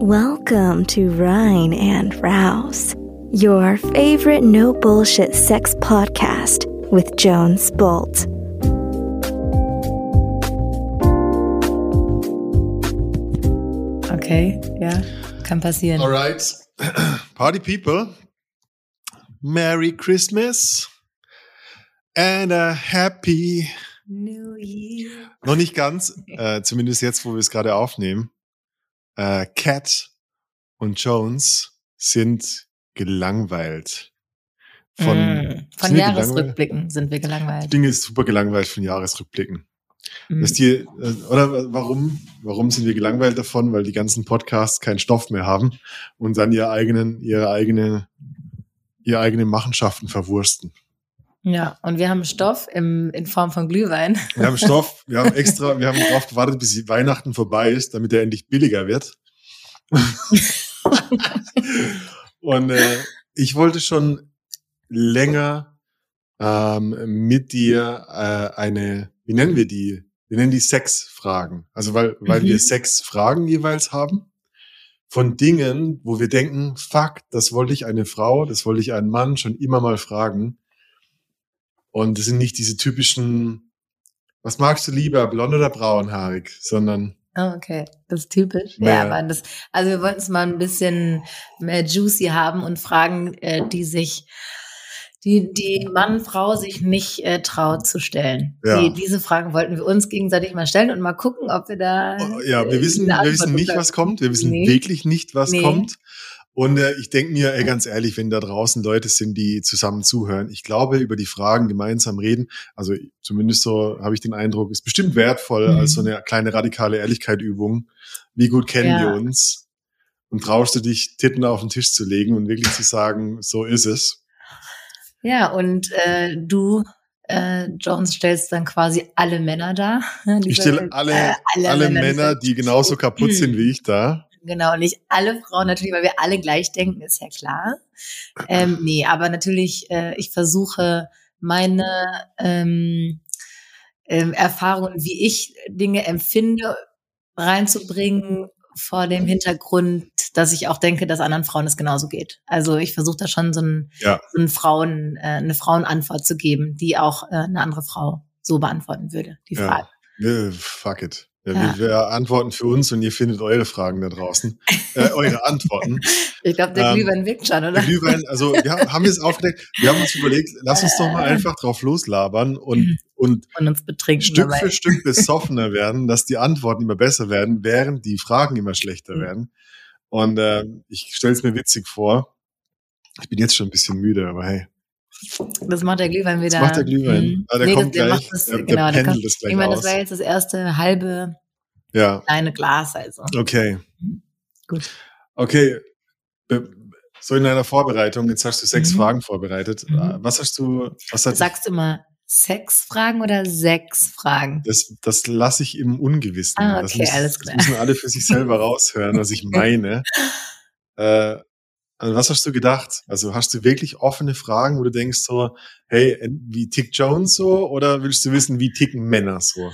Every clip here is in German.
Welcome to Rhine and Rouse, your favorite no bullshit sex podcast with Jones Bolt. Okay, ja, kann passieren. Alright. Party people. Merry Christmas and a happy New Year. Noch nicht ganz, äh, zumindest jetzt, wo wir es gerade aufnehmen. Äh, Cat und Jones sind gelangweilt. Von, Mm, Von Jahresrückblicken sind wir gelangweilt. Dinge ist super gelangweilt von Jahresrückblicken. Mm. Dass die, äh, oder warum, warum sind wir gelangweilt davon? Weil die ganzen Podcasts keinen Stoff mehr haben und dann ihre eigenen, ihre eigene, ihre eigenen Machenschaften verwursten. Ja, und wir haben Stoff im, in Form von Glühwein. Wir haben Stoff, wir haben extra, wir haben darauf gewartet, bis Weihnachten vorbei ist, damit er endlich billiger wird. und äh, ich wollte schon länger ähm, mit dir äh, eine, wie nennen wir die? Wir nennen die Sexfragen. Also weil, weil Mhm. wir Sexfragen jeweils haben von Dingen, wo wir denken, fuck, das wollte ich eine Frau, das wollte ich einen Mann schon immer mal fragen. Und es sind nicht diese typischen, was magst du lieber, blond oder braunhaarig, sondern Oh, okay, das ist typisch. Ja. Ja, aber das, also wir wollten es mal ein bisschen mehr juicy haben und Fragen, äh, die sich, die, die Mann, Frau sich nicht äh, traut zu stellen. Ja. Die, diese Fragen wollten wir uns gegenseitig mal stellen und mal gucken, ob wir da. Oh, ja, wir wissen, wir wissen nicht, was kommt. Wir wissen Nee. wirklich nicht, was Nee. kommt. Und äh, ich denke mir, ey, ganz ehrlich, wenn da draußen Leute sind, die zusammen zuhören, ich glaube, über die Fragen gemeinsam reden, also zumindest so habe ich den Eindruck, ist bestimmt wertvoll Mhm. als so eine kleine radikale Ehrlichkeit-Übung. Wie gut kennen Ja. wir uns? Und traust du dich, Titten auf den Tisch zu legen und wirklich zu sagen, so ist es? Ja, und äh, du, äh, Jones, stellst dann quasi alle Männer dar. Die Ich stelle alle, äh, alle, Männer, Männer, die genauso kaputt sind wie ich da. Genau, nicht alle Frauen natürlich, weil wir alle gleich denken, ist ja klar. Ähm, nee, aber natürlich, äh, ich versuche meine ähm, ähm, Erfahrungen, wie ich Dinge empfinde, reinzubringen vor dem Hintergrund, dass ich auch denke, dass anderen Frauen es genauso geht. Also ich versuche da schon so, ein, Ja. so ein Frauen, äh, eine Frauenantwort zu geben, die auch äh, eine andere Frau so beantworten würde, die Ja. Frage. Wir, fuck it. Ja, Ja. Wir, antworten für uns und ihr findet eure Fragen da draußen. Äh, eure Antworten. Ich glaube, der Ähm, Glühwein wirkt schon, Der oder? Glühwein, also wir haben, haben wir es aufgedeckt, wir haben uns überlegt, lass uns doch mal einfach drauf loslabern und, und Und betrinken Stück dabei. für Stück besoffener werden, dass die Antworten immer besser werden, während die Fragen immer schlechter Mhm. werden. Und äh, ich stelle es mir witzig vor. Ich bin jetzt schon ein bisschen müde, aber hey, Das macht der Glühwein wieder. das macht der Glühwein. Mhm. Ah, der Nee, kommt das, der gleich. das, der, der genau, der pendelt kommt, das gleich ich meine, das war jetzt das erste halbe ja, kleine Glas, also. okay. Gut. Okay. So in deiner Vorbereitung, jetzt hast du sechs Mhm. Fragen vorbereitet. Mhm. Was hast du, was hat Sagst du immer Sexfragen oder Sexfragen? Das, das lasse ich im Ungewissen. Ah, das, okay, muss, alles klar. das müssen alle für sich selber raushören, was ich meine. äh, an was hast du gedacht? Also hast du wirklich offene Fragen, wo du denkst so, hey, wie tickt Jones so? Oder willst du wissen, wie ticken Männer so?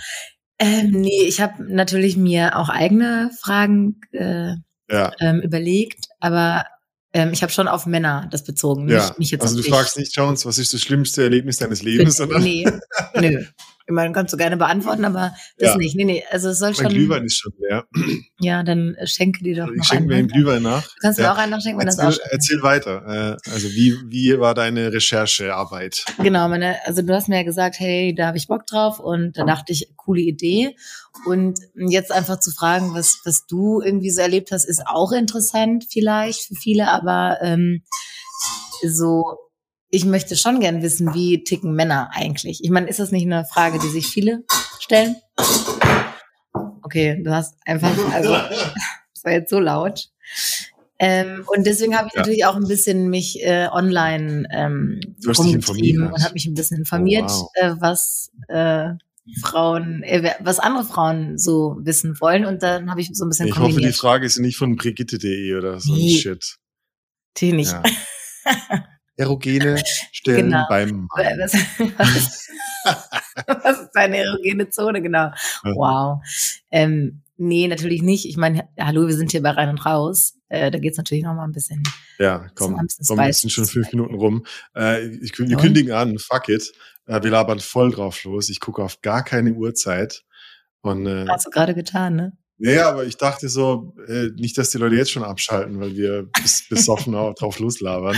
Ähm, nee, ich habe natürlich mir auch eigene Fragen äh, Ja, ähm, überlegt, aber ähm, ich habe schon auf Männer das bezogen, nicht, ja. nicht jetzt also du dich. fragst nicht, Jones, was ist das schlimmste Erlebnis deines Lebens? Sondern Nee, nö. Ich meine, kannst du gerne beantworten, aber das Ja. nicht. Nee, nee, also es soll mein schon, Glühwein ist schon leer. ja, dann äh, schenke dir doch Ich noch schenke mir einen. den Glühwein nach. Du kannst Ja. mir auch einen nachschenken, wenn das auch Erzähl, erzähl weiter. Äh, also wie, wie war deine Recherchearbeit? Genau, meine, also du hast mir ja gesagt, hey, da habe ich Bock drauf und da dachte ich, coole Idee. Und jetzt einfach zu fragen, was, was du irgendwie so erlebt hast, ist auch interessant vielleicht für viele, aber ähm, so, ich möchte schon gern wissen, wie ticken Männer eigentlich. Ich meine, ist das nicht eine Frage, die sich viele stellen? Okay, du hast einfach, also, das war jetzt so laut. Ähm, und deswegen habe ich Ja. natürlich auch ein bisschen mich äh, online ähm, rumgetrieben informiert. und habe mich ein bisschen informiert, Oh, wow. äh, was äh, Frauen, äh, was andere Frauen so wissen wollen. Und dann habe ich so ein bisschen Ich hoffe, die kombiniert. Frage ist nicht von Brigitte.de oder so ein Nee. Shit. Die nicht. Ja. Erogene Stellen Genau. beim Mann. Was, was, ist, was ist deine erogene Zone? Genau. Ja. Wow. Ähm, nee, natürlich nicht. Ich meine, hallo, wir sind hier bei Rein und Raus. Äh, da geht's natürlich noch mal ein bisschen. Ja, komm, komm jetzt sind schon fünf Minuten rum. Äh, ich, wir kündigen an, fuck it. Äh, wir labern voll drauf los. Ich gucke auf gar keine Uhrzeit. Und, äh, Hast du gerade getan, ne? Ja, aber ich dachte so, äh, nicht, dass die Leute jetzt schon abschalten, weil wir bis, besoffen drauf loslabern.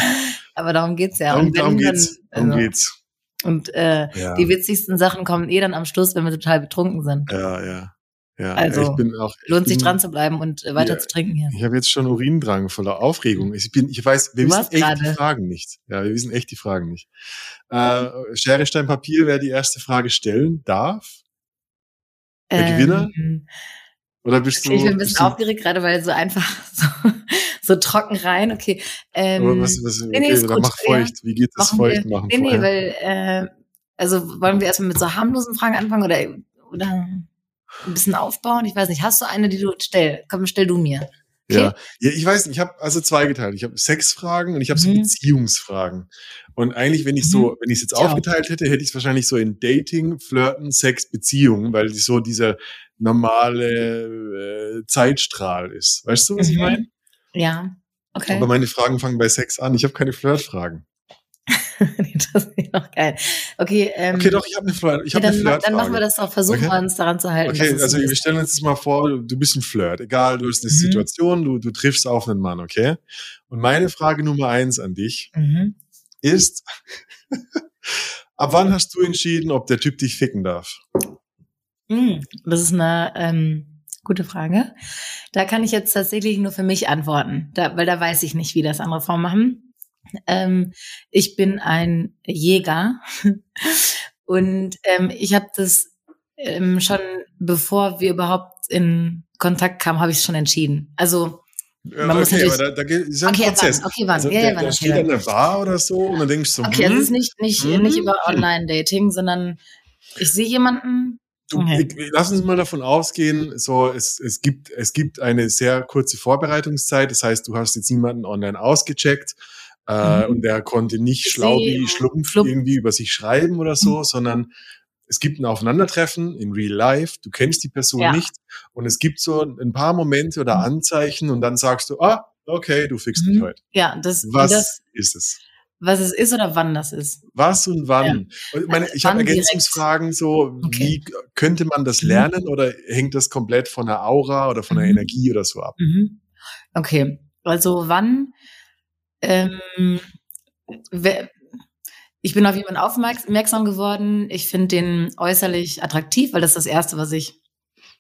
Aber darum geht's ja. Darum, darum geht's. Darum also, geht's. Und äh, ja. die witzigsten Sachen kommen eh dann am Schluss, wenn wir total betrunken sind. Ja, ja. Ja, also ich bin auch, lohnt bin, sich dran zu bleiben und äh, weiter ja, zu trinken hier. Ich habe jetzt schon Urindrang voller Aufregung. Ich bin, ich weiß, wir du wissen echt grade. die Fragen nicht. Ja, wir wissen echt die Fragen nicht. Äh, Schere, Stein, Papier, wer die erste Frage stellen darf? Der ähm, Gewinner? Oder bist du? Ich bin ein bisschen aufgeregt gerade, weil so einfach so, so trocken rein. Okay. Ähm, was, was, okay, nee, nee, dann mach feucht. Wie geht das feucht machen? Nee, nee, weil äh, also wollen wir erstmal mit so harmlosen Fragen anfangen oder oder ein bisschen aufbauen? Ich weiß nicht. Hast du eine, die du stell? Komm, stell du mir. Okay? Ja. ja, ich weiß nicht, ich habe also zweigeteilt. Ich habe Sexfragen und ich habe so mhm. Beziehungsfragen. Und eigentlich, wenn ich so, mhm. wenn ich es jetzt ja. aufgeteilt hätte, hätte ich es wahrscheinlich so in Dating, Flirten, Sex, Beziehungen, weil so dieser normale äh, Zeitstrahl ist. Weißt du, was mhm. ich meine? Ja. Okay. Aber meine Fragen fangen bei Sex an. Ich habe keine Flirtfragen. das ist noch geil. Okay, ähm, okay, doch, ich habe eine, Flirt, ich hab dann, eine Flirtfrage. Dann machen wir das doch, versuchen okay. wir uns daran zu halten. Okay, also wir stellen uns jetzt mal vor, du bist ein Flirt. Egal, du hast eine mhm. Situation, du, du triffst auf einen Mann, okay? Und meine Frage Nummer eins an dich mhm. ist, ab wann hast du entschieden, ob der Typ dich ficken darf? Mhm, das ist eine ähm, gute Frage. Da kann ich jetzt tatsächlich nur für mich antworten, da, weil da weiß ich nicht, wie das andere Frauen machen. Ähm, ich bin ein Jäger und ähm, ich habe das ähm, schon, bevor wir überhaupt in Kontakt kamen, habe ich es schon entschieden. Also man okay, muss natürlich, aber da, da ist ja ein okay, Prozess. Wann, okay, wann? Also, ja, ja, wann der steht der Bar oder so und dann denkst du okay, hm, also es ist nicht, nicht, hm, nicht über Online-Dating, sondern ich sehe jemanden, Du, okay. ich, lass uns mal davon ausgehen, so es, es gibt es gibt eine sehr kurze Vorbereitungszeit. Das heißt, du hast jetzt niemanden online ausgecheckt äh, mhm. und der konnte nicht schlau wie Schlumpf Schlumpf. irgendwie über sich schreiben oder so, mhm. sondern es gibt ein Aufeinandertreffen in real life, du kennst die Person ja. nicht und es gibt so ein paar Momente oder mhm. Anzeichen und dann sagst du, ah, okay, du fixst mich mhm. heute. Ja, das, Was das, ist es? Was es ist oder wann das ist? Was und wann? Ja. Ich, meine, ich habe Ergänzungsfragen so, okay. wie könnte man das mhm. lernen oder hängt das komplett von der Aura oder von der mhm. Energie oder so ab? Okay, also wann ähm, ich bin auf jemanden aufmerksam geworden. Ich finde den äußerlich attraktiv, weil das ist das Erste, was ich,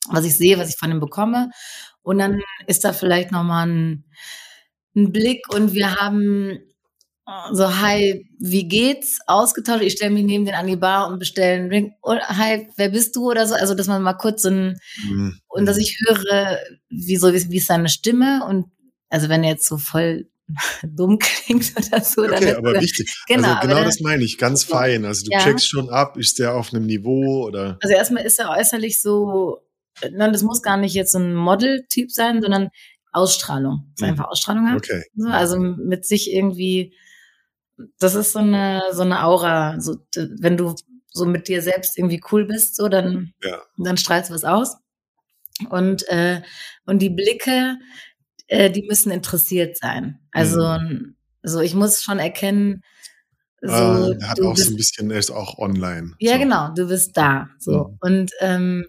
was ich sehe, was ich von ihm bekomme. Und dann ist da vielleicht nochmal ein, ein Blick und wir haben so, hi, wie geht's? Ausgetauscht. Ich stelle mich neben den an die Bar und bestelle einen Drink. Und, hi, wer bist du? Oder so. Also, dass man mal kurz so ein, mhm. und dass ich höre, wie so, wie, wie ist seine Stimme? Und, also, wenn er jetzt so voll dumm klingt oder so. Okay, aber wichtig. Genau, also genau das meine ich, ganz fein. Also du ja. checkst schon ab, ist der auf einem Niveau oder? Also erstmal ist er äußerlich so, nein, das muss gar nicht jetzt so ein Model-Typ sein, sondern Ausstrahlung. Das ist hm. einfach Ausstrahlung hat. Okay. also mit sich irgendwie, das ist so eine, so eine Aura. So, wenn du so mit dir selbst irgendwie cool bist, so, dann, ja. dann strahlst du was aus. Und, äh, und die Blicke, äh, die müssen interessiert sein. Also, mhm. so ich muss schon erkennen, so, ah, er hat auch bist, so ein bisschen, er ist auch online. Ja, so. genau, du bist da. So. Mhm. Und ähm,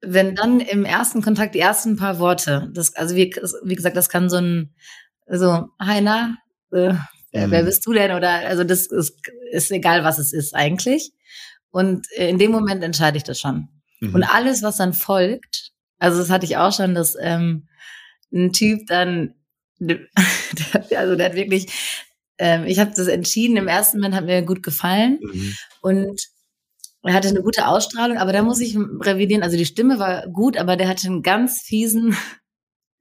wenn dann im ersten Kontakt die ersten paar Worte, das, also wie, wie gesagt, das kann so ein, so, hi, na, äh, mhm. wer bist du denn? Oder also das ist, ist egal, was es ist eigentlich. Und in dem Moment entscheide ich das schon. Mhm. Und alles, was dann folgt, also das hatte ich auch schon, dass ähm, ein Typ dann, also der hat wirklich, ähm, ich habe das entschieden, im ersten Moment hat mir gut gefallen mhm. und er hatte eine gute Ausstrahlung, aber da muss ich revidieren, also die Stimme war gut, aber der hatte einen ganz fiesen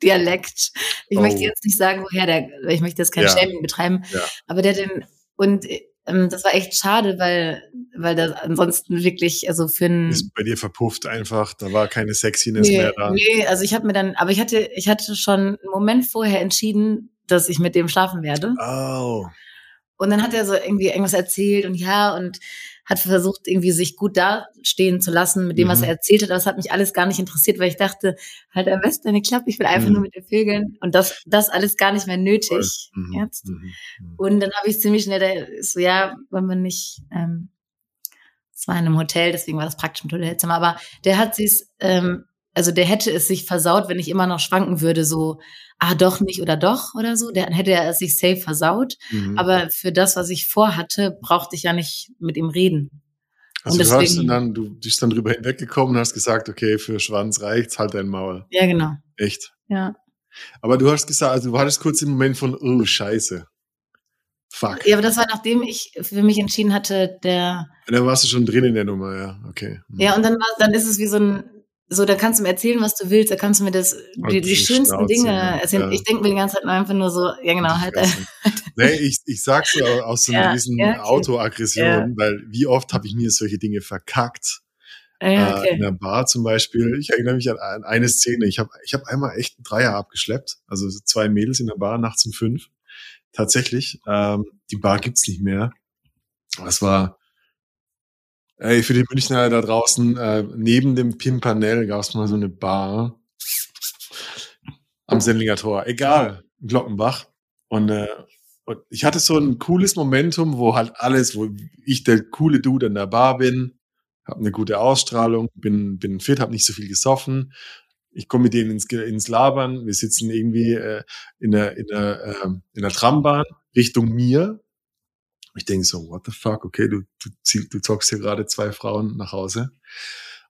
Dialekt. Ich oh. möchte jetzt nicht sagen, woher der, ich möchte jetzt kein ja. Shaming betreiben, ja. aber der den, und ähm, das war echt schade, weil, weil das ansonsten wirklich, also für ein. Ist bei dir verpufft einfach, da war keine Sexiness nee, mehr da. Nee, also ich habe mir dann, aber ich hatte, ich hatte schon einen Moment vorher entschieden, dass ich mit dem schlafen werde. Oh. Und dann hat er so irgendwie irgendwas erzählt und ja, und hat versucht, irgendwie sich gut dastehen zu lassen mit dem, was Mhm. er erzählt hat. Aber das hat mich alles gar nicht interessiert, weil ich dachte, halt am besten deine Klappe, ich will einfach Mhm. nur mit dir vögeln. Und das, das alles gar nicht mehr nötig. Mhm. Jetzt. Mhm. Mhm. Und dann habe ich ziemlich schnell so, ja, wollen wir nicht, ähm, es war in einem Hotel, deswegen war das praktisch im Hotelzimmer, aber der hat sie's, ähm, also der hätte es sich versaut, wenn ich immer noch schwanken würde, so, ah, doch nicht oder doch oder so, dann hätte er es sich safe versaut. Mhm. Aber für das, was ich vorhatte, brauchte ich ja nicht mit ihm reden. Also und du hast deswegen- dann, du bist dann drüber hinweggekommen und hast gesagt, okay, für Schwanz reicht's, halt dein Maul. Ja, genau. Echt. Ja. Aber du hast gesagt, also du hattest kurz den Moment von, oh, scheiße. Fuck. Ja, aber das war nachdem ich für mich entschieden hatte, der, Dann warst du schon drin in der Nummer, ja. Okay. Mhm. ja, und dann war, dann ist es wie so ein, so, da kannst du mir erzählen, was du willst, da kannst du mir das, die, die schönsten Schnauze, Dinge ja. erzählen. Ja. Ich denke mir die ganze Zeit nur einfach nur so, ja genau, halt, Fresse. nee, ich, ich sag's so aus so einer Ja, gewissen ja, okay. Autoaggression, Ja. weil wie oft habe ich mir solche Dinge verkackt. äh, ja, Äh, okay. in der Bar zum Beispiel. Ich erinnere mich an, an eine Szene. Ich habe ich hab einmal echt einen Dreier abgeschleppt. Also so zwei Mädels in der Bar nachts um fünf. Tatsächlich. Ähm, die Bar gibt's nicht mehr. Das war, ey, für die Münchner da draußen, äh, neben dem Pimpernell gab's mal so eine Bar am Sendlinger Tor. Egal, Glockenbach. Und, äh, und ich hatte so ein cooles Momentum, wo halt alles, wo ich der coole Dude in der Bar bin, habe eine gute Ausstrahlung, bin, bin fit, habe nicht so viel gesoffen. Ich komme mit denen ins, ins Labern. Wir sitzen irgendwie äh, in der, in der, äh, in der Trambahn Richtung mir. Ich denke so, what the fuck, okay, du, du, du zockst hier gerade zwei Frauen nach Hause.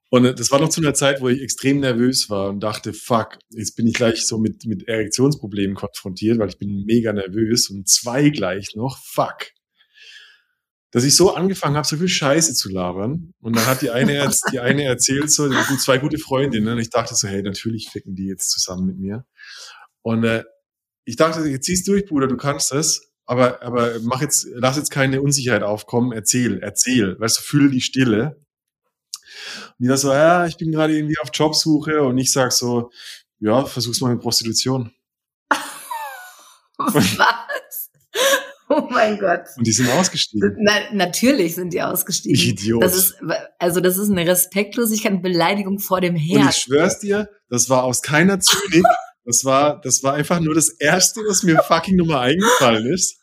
Und äh, das war noch zu einer Zeit, wo ich extrem nervös war und dachte, fuck, jetzt bin ich gleich so mit, mit Erektionsproblemen konfrontiert, weil ich bin mega nervös und zwei gleich noch, fuck. Dass ich so angefangen habe, so viel Scheiße zu labern. Und dann hat die eine, die eine erzählt so, gut, zwei gute Freundinnen. Und ich dachte so, hey, natürlich ficken die jetzt zusammen mit mir. Und äh, ich dachte, jetzt ziehst durch, Bruder, du kannst das. Aber, aber mach jetzt, lass jetzt keine Unsicherheit aufkommen. Erzähl, erzähl. Weißt du, fühle die Stille. Und die da so, ja, ich bin gerade irgendwie auf Jobsuche. Und ich sag so, ja, versuch's mal mit Prostitution. Was? Oh mein Gott. Und die sind ausgestiegen. Na, natürlich sind die ausgestiegen. Ich Idiot. Das ist, also das ist eine Respektlosigkeit und Beleidigung vor dem Und Herrn. ich schwör's dir, das war aus keiner Zynik. Das war, das war einfach nur das erste, was mir fucking Nummer eingefallen ist.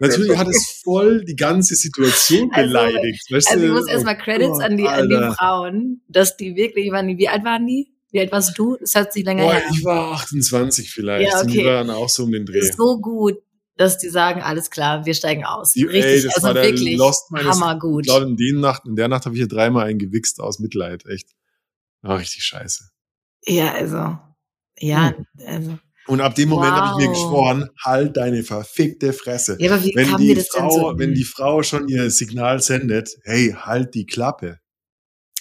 Natürlich hat es voll die ganze Situation Also- beleidigt. weißt Also ich du? muss erstmal Oh Credits Gott, an die, an die. Frauen, dass die wirklich, waren wie alt waren die? Wie alt warst du? Das hat sich länger Boah, her. ich war 28 vielleicht. Ja, Und die okay. waren auch so um den Dreh. so gut, dass die sagen, alles klar, wir steigen aus. Die- Richtig, ey, das also war der wirklich Lost meines- hammergut. Ich glaube, in, den Nacht, in der Nacht habe ich hier dreimal einen gewichst aus Mitleid. Echt. War richtig scheiße. Ja, also, ja, Hm. also. Und ab dem Moment habe ich mir Wow. geschworen, halt deine verfickte Fresse. Ja, aber wie wenn kam die das denn Frau, so? wenn die Frau schon ihr Signal sendet, hey, halt die Klappe.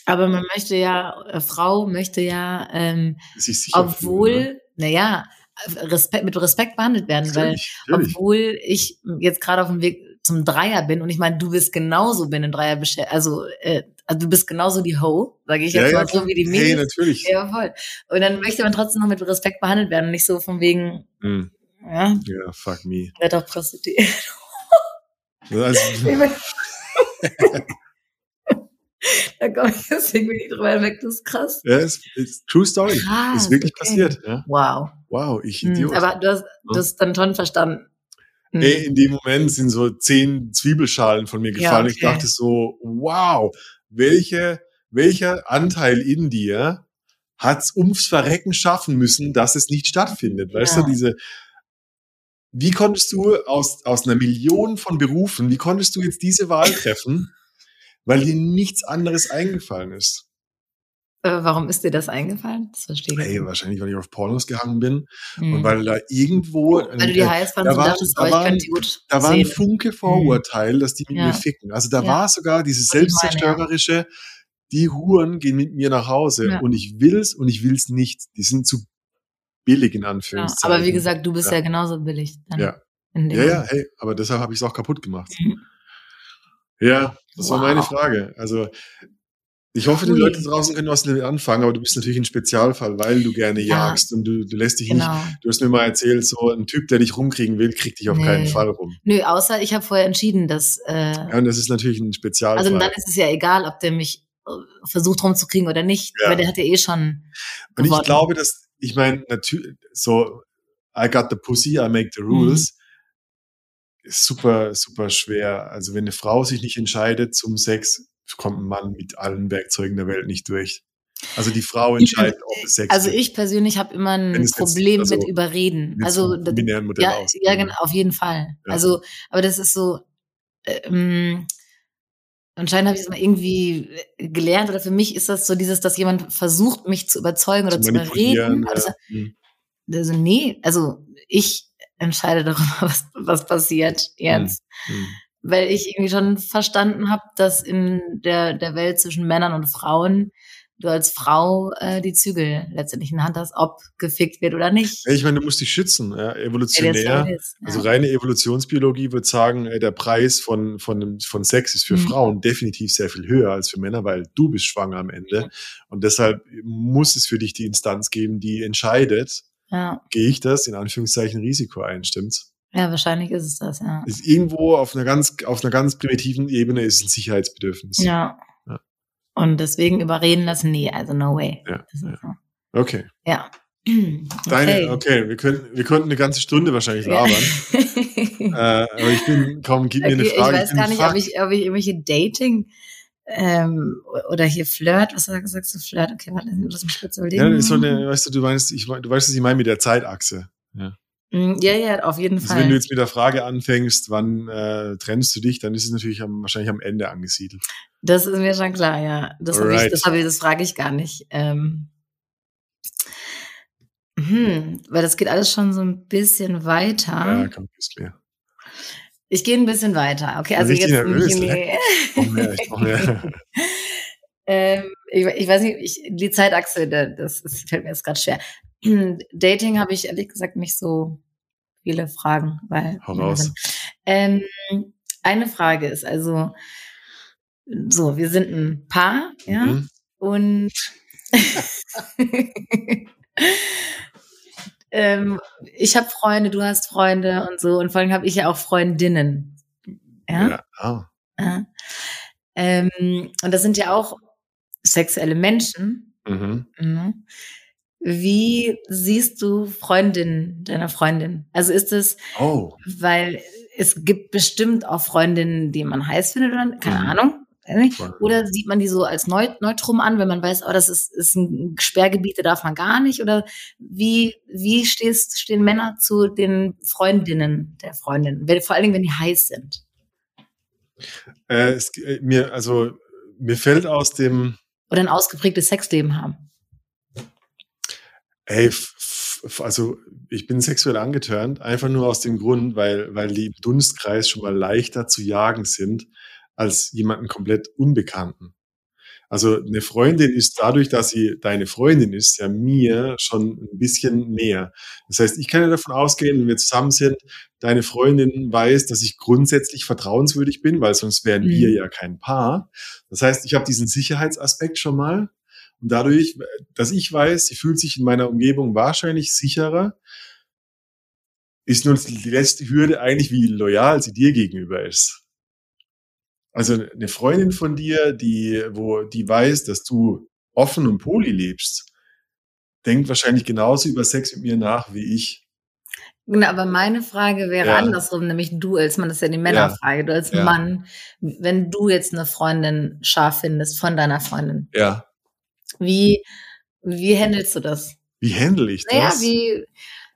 aber man möchte ja, äh, Frau möchte ja, ähm, Sich obwohl, naja, Respekt, mit Respekt behandelt werden, weil Natürlich, natürlich. obwohl ich jetzt gerade auf dem Weg zum Dreier bin und ich meine, du bist genauso bin im Dreier beschäftigt, also, äh, also du bist genauso die Ho, sage ich jetzt mal so wie die Hey, Mädels. natürlich. ja, voll. Und dann möchte man trotzdem noch mit Respekt behandelt werden und nicht so von wegen, Hm. ja, Ja, fuck me. werd doch Prostituiert. Also, da komme ich jetzt irgendwie nicht drüber weg, das ist krass. ja, ist, ist True Story. Krass, ist wirklich okay. passiert. Ja. Wow. Wow, ich Hm, Idiot. aber du hast das dann schon verstanden. Hm. Ey, in dem Moment sind so zehn Zwiebelschalen von mir Ja, gefallen. Ich okay. dachte so, wow, welche, welcher Anteil in dir hat's ums Verrecken schaffen müssen, dass es nicht stattfindet? Weißt Ja. du, diese, wie konntest du aus, aus einer Million von Berufen, wie konntest du jetzt diese Wahl treffen, weil dir nichts anderes eingefallen ist? Äh, warum ist dir das eingefallen? Das verstehe ich. Hey, wahrscheinlich, weil ich auf Pornos gegangen bin Hm. und weil da irgendwo, Weil du die äh, heiß fandst da war- dachtest, da oh, ich war- könnte die gut da war ein sehen. Funke Vorurteil, dass die mit Ja. mir ficken. Also da Ja. war sogar dieses selbstzerstörerische, die Huren gehen mit mir nach Hause Ja. und ich will's und ich will's nicht. Die sind zu billig in Anführungszeichen. aber wie gesagt, du bist ja, genauso billig. Ja. Ja, ja, hey, aber deshalb habe ich es auch kaputt gemacht. Mhm. Ja, das war Wow. meine Frage. Also Ich hoffe, die Leute draußen können was damit anfangen, aber du bist natürlich ein Spezialfall, weil du gerne Ja. jagst und du, du lässt dich Genau. nicht. Du hast mir mal erzählt, so ein Typ, der dich rumkriegen will, kriegt dich auf keinen Nee. Fall rum. Nö, außer ich habe vorher entschieden, dass. Äh, Ja, und das ist natürlich ein Spezialfall. also dann ist es ja egal, ob der mich äh, versucht rumzukriegen oder nicht, Ja. weil der hat ja eh schon. und ich glaube, dass, ich meine, natürlich, so, I got the pussy, I make the Mhm. rules. Ist super, super schwer. Also wenn eine Frau sich nicht entscheidet zum Sex, kommt ein Mann mit allen Werkzeugen der Welt nicht durch. Also die Frau entscheidet, ob es Sex Also ich persönlich habe immer ein es jetzt- Problem also, mit Überreden. Also binären Modell ja, aus. ja, genau, auf jeden Fall. Ja. Also, aber das ist so. Ähm, anscheinend habe ich es mal irgendwie äh, gelernt oder für mich ist das so dieses, dass jemand versucht, mich zu überzeugen oder zu, manipulieren. überreden. Also, Ja. Hm. also nee, also ich entscheide darüber, was, was passiert jetzt. Hm. Weil ich irgendwie schon verstanden habe, dass in der, der Welt zwischen Männern und Frauen du als Frau äh, die Zügel letztendlich in der Hand hast, ob gefickt wird oder nicht. Ja, Ich meine, du musst dich schützen, ja, Ja, evolutionär. ist, ja. Also reine Evolutionsbiologie würde sagen, äh, der Preis von, von, von Sex ist für Mhm. Frauen definitiv sehr viel höher als für Männer, weil du bist schwanger am Ende. Und deshalb muss es für dich die Instanz geben, die entscheidet, ja. gehe ich das in Anführungszeichen Risiko ein, stimmt's? Ja, wahrscheinlich ist es das, ja. Ist irgendwo auf einer ganz, auf einer ganz primitiven Ebene ist ein Sicherheitsbedürfnis. Ja. Ja. Und deswegen überreden lassen, nee, also no way. Ja, ja. so. Okay. Ja. Deine, okay, wir können, wir könnten eine ganze Stunde wahrscheinlich Ja. labern. äh, aber ich bin, kaum, gib mir eine Frage. ich weiß gar nicht, ob ich, ob ich irgendwelche Dating ähm, oder hier Flirt, was sagst du, Flirt? Okay, warte, lass mich kurz überlegen. Ja, so eine, weißt du, du meinst, ich, du weißt, was ich meine mit der Zeitachse. Ja. Mm, ja, ja, auf jeden Also Fall. wenn du jetzt mit der Frage anfängst, wann äh, trennst du dich, dann ist es natürlich am, wahrscheinlich am Ende angesiedelt. Das ist mir schon klar, ja. Das, hab ich, das, hab ich, das frage ich gar nicht. Ähm, hm, weil das geht alles schon so ein bisschen weiter. Ja, komm, ist leer. Ich gehe ein bisschen weiter. Okay, also jetzt nervös, nicht ne? Komm her, ich komm her. ähm, ich, ich weiß nicht, ich, die Zeitachse, da- das, das fällt mir jetzt gerade schwer. Dating habe ich ehrlich gesagt nicht so viele Fragen, weil Hau raus. Ähm, eine Frage ist also so, wir sind ein Paar, ja, Mhm. und ähm, ich habe Freunde, du hast Freunde und so und vor allem habe ich ja auch Freundinnen, ja. Ja. Ah. ja. Ähm, und das sind ja auch sexuelle Menschen. Mhm. Mhm. Wie siehst du Freundin deiner Freundin? Also ist es, Oh. weil es gibt bestimmt auch Freundinnen, die man heiß findet oder keine Mhm. Ahnung. Oder sieht man die so als Neu Neutrum an, wenn man weiß, oh, das ist, ist ein Sperrgebiet, da darf man gar nicht? Oder wie, wie stehst, stehen Männer zu den Freundinnen der Freundin? Vor allen Dingen, wenn die heiß sind. Äh, es, äh, mir, also, mir fällt aus dem, Oder ein ausgeprägtes Sexleben haben. Ey, also, ich bin sexuell angetörnt, einfach nur aus dem Grund, weil, weil die im Dunstkreis schon mal leichter zu jagen sind als jemanden komplett Unbekannten. Also eine Freundin ist dadurch, dass sie deine Freundin ist, ja mir schon ein bisschen näher. Das heißt, ich kann ja davon ausgehen, wenn wir zusammen sind, deine Freundin weiß, dass ich grundsätzlich vertrauenswürdig bin, weil sonst wären Mhm. wir ja kein Paar. Das heißt, ich habe diesen Sicherheitsaspekt schon mal. Und dadurch, dass ich weiß, sie fühlt sich in meiner Umgebung wahrscheinlich sicherer, ist nur die letzte Hürde eigentlich, wie loyal sie dir gegenüber ist. Also eine Freundin von dir, die, wo, die weiß, dass du offen und poly lebst, denkt wahrscheinlich genauso über Sex mit mir nach wie ich. Genau, aber meine Frage wäre Ja. andersrum, nämlich du als Mann, das ist ja die Männerfrage, du als Ja. Mann, wenn du jetzt eine Freundin scharf findest von deiner Freundin, Ja. Wie, wie handelst du das? Wie handle ich das? Naja, wie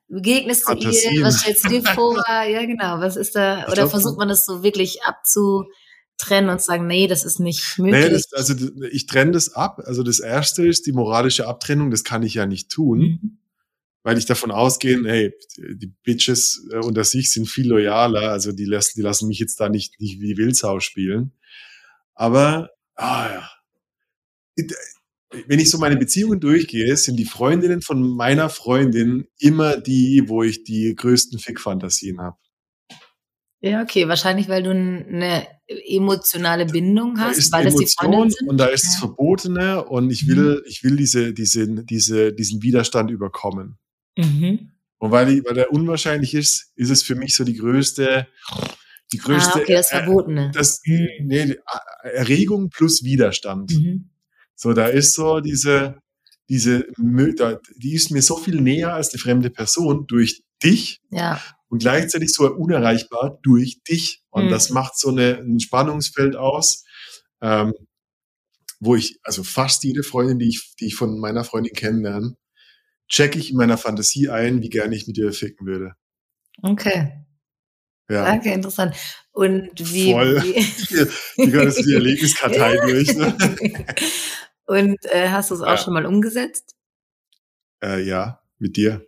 begegnest du ihr, was stellst du dir vor? Ja, genau, was ist da, oder glaub, versucht man das so wirklich abzutrennen und zu sagen, nee, das ist nicht möglich? Naja, das, also ich trenne das ab. Also das erste ist die moralische Abtrennung, das kann ich ja nicht tun, Mhm. weil ich davon ausgehe, hey, die Bitches äh, unter sich sind viel loyaler, also die lassen, die lassen mich jetzt da nicht, nicht wie Wildsau spielen. Aber, ah ja. Wenn ich so meine Beziehungen durchgehe, sind die Freundinnen von meiner Freundin immer die, wo ich die größten Fick-Fantasien habe. Ja, okay, wahrscheinlich, weil du eine emotionale Bindung Da hast, ist weil es die Freundinnen Emotion sind. und da ist das Verbotene und ich will, ich will diese, diese, diese, diesen Widerstand überkommen. Mhm. Und weil, ich, weil der unwahrscheinlich ist, ist es für mich so die größte, die größte, Ah, okay, das äh, Verbotene. das, Mhm. nee, die Erregung plus Widerstand. Mhm. So, da ist so diese, diese, die ist mir so viel näher als die fremde Person durch dich Ja, und gleichzeitig so unerreichbar durch dich. Und Mhm. das macht so eine, ein Spannungsfeld aus, ähm, wo ich, also fast jede Freundin, die ich, die ich von meiner Freundin kennenlerne, checke ich in meiner Fantasie ein, wie gerne ich mit ihr ficken würde. okay. Ja. Okay, interessant. Und wie. Voll. wie Die gehört jetzt die Erlebniskartei durch. Ne? Und äh, hast du es auch Ja. schon mal umgesetzt? Äh, ja, mit dir.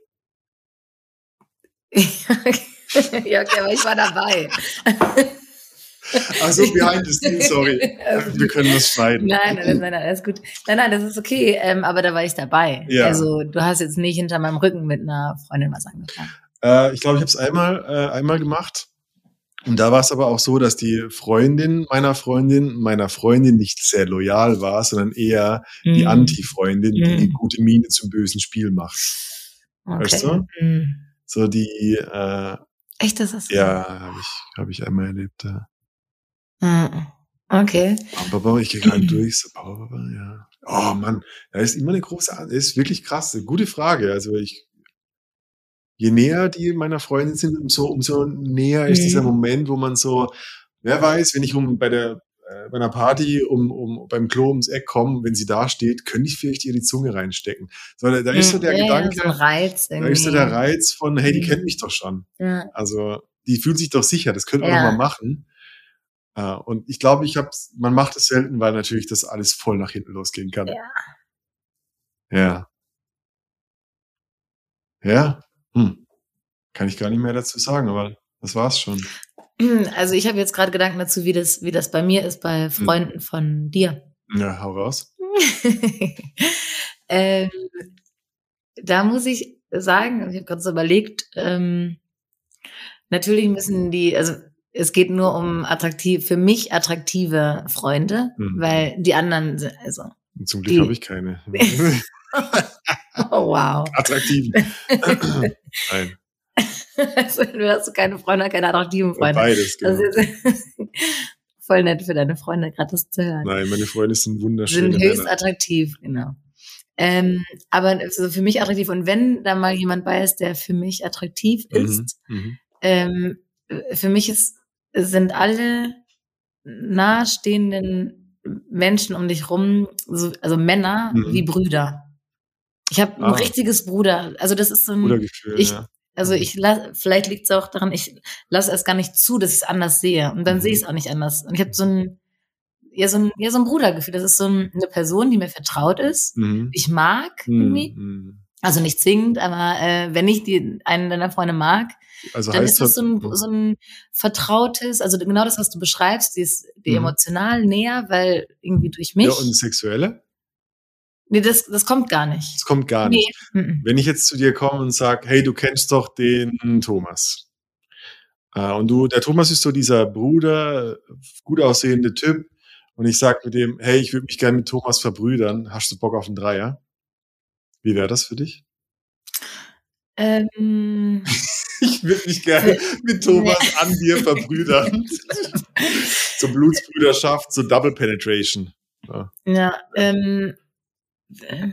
ja, okay, aber ich war dabei. Also behind the scenes, sorry. Wir können das schneiden. Nein, nein, nein, nein, alles gut. Nein, nein, das ist okay, ähm, aber da war ich dabei. Ja. Also du hast jetzt nicht hinter meinem Rücken mit einer Freundin was angefangen. Äh, ich glaube, ich habe es einmal, äh, einmal gemacht. Und da war es aber auch so, dass die Freundin meiner Freundin meiner Freundin nicht sehr loyal war, sondern eher die Mhm. Anti-Freundin, die die Mhm. gute Miene zum bösen Spiel macht. Okay. Weißt du? Mhm. So die, äh, Echt, das ist ja, habe ich, hab ich einmal erlebt. Ja. Mhm. Okay. Baba, ich gehe gerade durch. So, Baba, ja. Oh Mann, da ist immer eine große, ist wirklich krass. Eine gute Frage. Also ich, je näher die meiner Freundin sind, umso, umso näher ist Mhm. dieser Moment, wo man so, wer weiß, wenn ich um bei der äh, bei einer Party um, um beim Klo ums Eck komme, wenn sie da steht, könnte ich vielleicht ihr die Zunge reinstecken. So, da, da ist so der Mhm. ja, Gedanke, so Reiz da ist so der Reiz von, hey, die Mhm. kennt mich doch schon. Ja. Also die fühlt sich doch sicher, das könnte man Ja. mal machen. Äh, und ich glaube, ich habe, man macht es selten, weil natürlich das alles voll nach hinten losgehen kann. Ja. Ja. Ja. Hm. Kann ich gar nicht mehr dazu sagen, aber das war's schon. Also ich habe jetzt gerade Gedanken dazu, wie das, wie das bei mir ist, bei Freunden von dir. Ja, hau raus. ähm, da muss ich sagen, ich habe gerade so überlegt, ähm, natürlich müssen die, also es geht nur um attraktiv, für mich attraktive Freunde, Mhm. weil die anderen, sind- also, Und zum Glück habe ich keine. oh wow. Attraktiven. Nein, Also, du hast keine Freunde, keine attraktiven Freunde. beides. Genau. voll nett für deine Freunde, gerade das zu hören. Nein, meine Freunde sind wunderschöne sind höchst Männer. attraktiv, genau. Ähm, aber also für mich attraktiv. Und wenn da mal jemand bei ist, der für mich attraktiv Mhm, ist, mhm. ähm, für mich ist, sind alle nahestehenden Menschen um dich rum, so, also Männer Mhm. wie Brüder. Ich habe ein Ah. richtiges Bruder. Also das ist so ein, Brudergefühl, ich- ja. also Mhm. ich lass, vielleicht liegt es auch daran, ich lasse es gar nicht zu, dass ich es anders sehe. Und dann Mhm. sehe ich es auch nicht anders. Und ich habe so ein, ja, so ein, ja, so ein Brudergefühl. Das ist so ein, eine Person, die mir vertraut ist, Mhm. ich mag irgendwie. Mhm. Also nicht zwingend, aber äh, wenn ich die, einen deiner Freunde mag, Also dann ist es so ein, das, so ein vertrautes, also genau das, was du beschreibst, die ist die Mhm. emotional näher, weil irgendwie durch mich. ja, und sexuelle? Nee, das, das kommt gar Das nicht. kommt gar Nee. nicht. Wenn ich jetzt zu dir komme und sag, hey, du kennst doch den Thomas. Äh, und du, der Thomas ist so dieser Bruder, gut aussehende Typ. Und ich sag mit dem, hey, ich würde mich gerne mit Thomas verbrüdern. Hast du Bock auf einen Dreier? Wie wäre das für dich? Ähm, Ich würde mich gerne mit Thomas an dir verbrüdern. so Blutsbrüderschaft, so Double Penetration. ja, ähm, äh,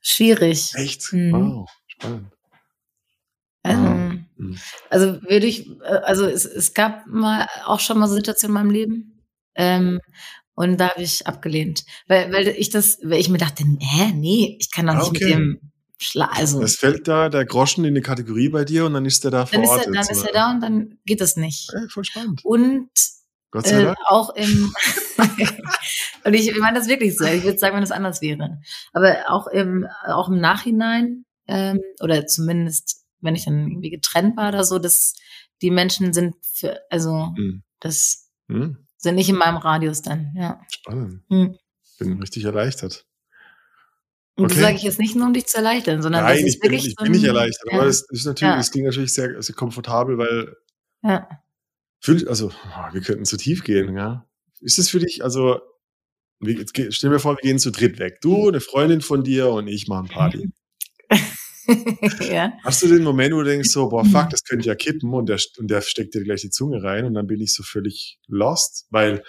schwierig. Echt? Mhm. Wow, spannend. Ähm, Mhm. Also würde ich, äh, also es, es gab mal auch schon mal so Situationen in meinem Leben. Ähm, und da habe ich abgelehnt. Weil, weil ich das, weil ich mir dachte, hä, nee, ich kann doch Ah, nicht okay. mit dem Schla also Es fällt da der Groschen in eine Kategorie bei dir und dann ist der da dann ist, er, dann ist er da und dann geht das nicht. Ey, voll spannend. Und Gott sei äh, Dank. auch im und ich, ich meine das wirklich so. Ich würde sagen, wenn das anders wäre. Aber auch im auch im Nachhinein ähm, oder zumindest wenn ich dann irgendwie getrennt war oder so, dass die Menschen sind für also Mhm. das Hm, sind nicht in meinem Radius dann. Ja. spannend. Hm. Bin richtig erleichtert. Und das Okay. sage ich jetzt nicht nur, um dich zu erleichtern, sondern das Nein, ist ich bin, wirklich ich so bin nicht ein- erleichtert, ja. aber das ist natürlich, Ja. das klingt natürlich sehr, sehr komfortabel, weil Ja. Fühl, also, oh, wir könnten zu tief gehen, ja. Ist es für dich, also, wir, stell mir vor, wir gehen zu dritt weg. Du, eine Freundin von dir und ich machen Party. ja. Hast du den Moment, wo du denkst so, boah, fuck, das könnte ja kippen und der, und der steckt dir gleich die Zunge rein und dann bin ich so völlig lost, weil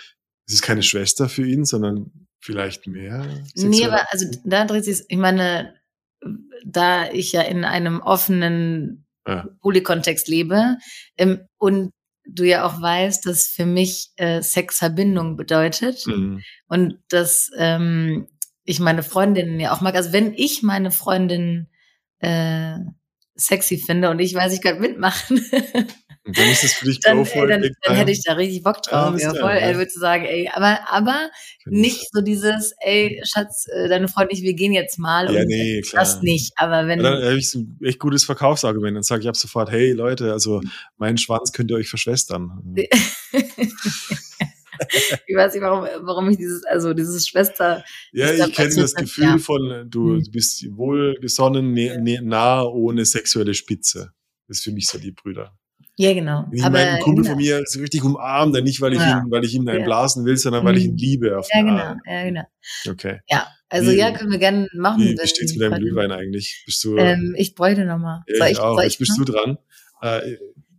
es ist keine Schwester für ihn, sondern vielleicht mehr. Nee, aber also da dreht sich, ich meine, da ich ja in einem offenen Ja. Polykontext lebe ähm, und du ja auch weißt, dass für mich äh, Sex Verbindung bedeutet Mhm. und dass ähm, ich meine Freundinnen ja auch mag. Also wenn ich meine Freundin äh, sexy finde und ich weiß, ich kann mitmachen, Und dann ist das für dich dann, go for it, dann, big dann hätte ich da richtig Bock drauf. Ja, klar, voll. ja. Er würde sagen, ey, aber, aber ich- nicht so dieses, ey, Schatz, äh, deine Freundin, ich, wir gehen jetzt mal. Ja, und nee, klar. Das nicht. Aber wenn, Ja, dann habe ich so ein echt gutes Verkaufsargument. Dann sage ich ab sofort, hey Leute, also meinen Schwanz könnt ihr euch verschwestern. ich weiß nicht, warum, warum ich dieses, also dieses Schwester, Ja, Ich kenne das Gefühl ja. von, du, Mhm. du bist wohlgesonnen, ne, ne, nah, ohne sexuelle Spitze. Das ist für mich so die Brüder. Ja genau. Ich aber, meinen Kumpel genau. von mir so richtig umarme, dann nicht, weil ich Ja. ihn, weil ich ihm einen Ja. blasen will, sondern weil ich ihn Mhm. liebe. Auf Ja, genau, ja, genau. Okay. Ja, also Wie- ja, können wir gerne machen. Wie, wie steht's mit deinem Glühwein eigentlich? Bist du, Ähm, ich bräuchte nochmal. ja, ich auch. Jetzt bist du dran. Äh,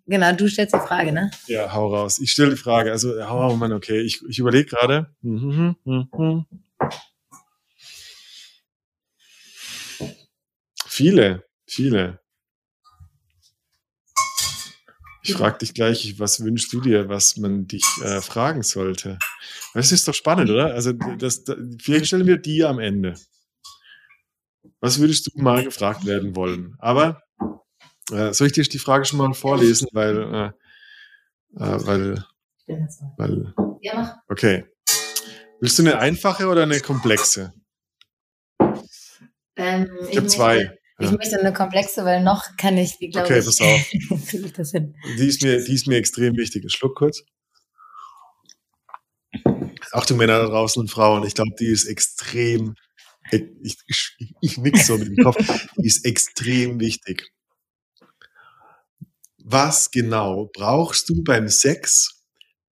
Genau, du stellst die Frage, ne? Ja, hau raus. Ich stelle die Frage. Also, oh Mann, okay. Ich, ich überlege gerade. Mhm, mhm, mhm. Viele, viele. Ich frage dich gleich, was wünschst du dir, was man dich äh, fragen sollte? Das ist doch spannend, oder? Also, das, das, vielleicht stellen wir die am Ende. Was würdest du mal gefragt werden wollen? Aber äh, soll ich dir die Frage schon mal vorlesen, weil, äh, äh, weil, weil, okay. Willst du eine einfache oder eine komplexe? Ähm, Ich habe zwei. Ich möchte eine komplexe, weil noch kann ich die, glaube Okay, ich. pass auf. ich das hin. Die ist mir, die ist mir extrem wichtig. Ich schluck kurz. Achtung, Männer da draußen und Frauen. Ich glaube, die ist extrem, ich, ich, ich nix so mit dem Kopf. Die ist extrem wichtig. Was genau brauchst du beim Sex,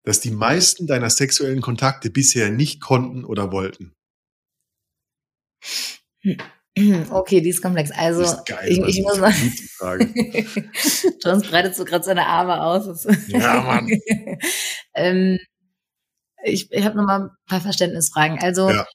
das die meisten deiner sexuellen Kontakte bisher nicht konnten oder wollten? Okay, die ist komplex. Also, ist geil. ich, ich muss mal. Jones breitet so gerade seine Arme aus. Ja, Mann. ähm, ich ich habe noch mal ein paar Verständnisfragen. Also, Ja.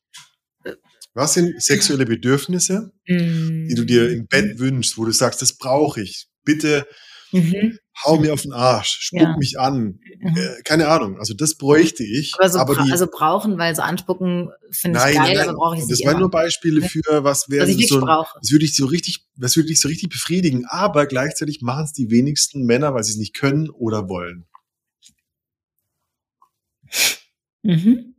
Was sind sexuelle Bedürfnisse, die du dir im Bett wünschst, wo du sagst, das brauche ich. Bitte Mhm. Hau mir auf den Arsch, spuck Ja. mich an. Mhm. Äh, keine Ahnung. Also das bräuchte ich. Aber, so aber bra die, also brauchen, weil so anspucken finde ich geil, nein, aber brauche ich es das nicht waren immer. nur Beispiele für was wäre ich so, brauche. das würde ich so richtig, das würde dich so richtig befriedigen. Aber gleichzeitig machen es die wenigsten Männer, weil sie es nicht können oder wollen. Mhm.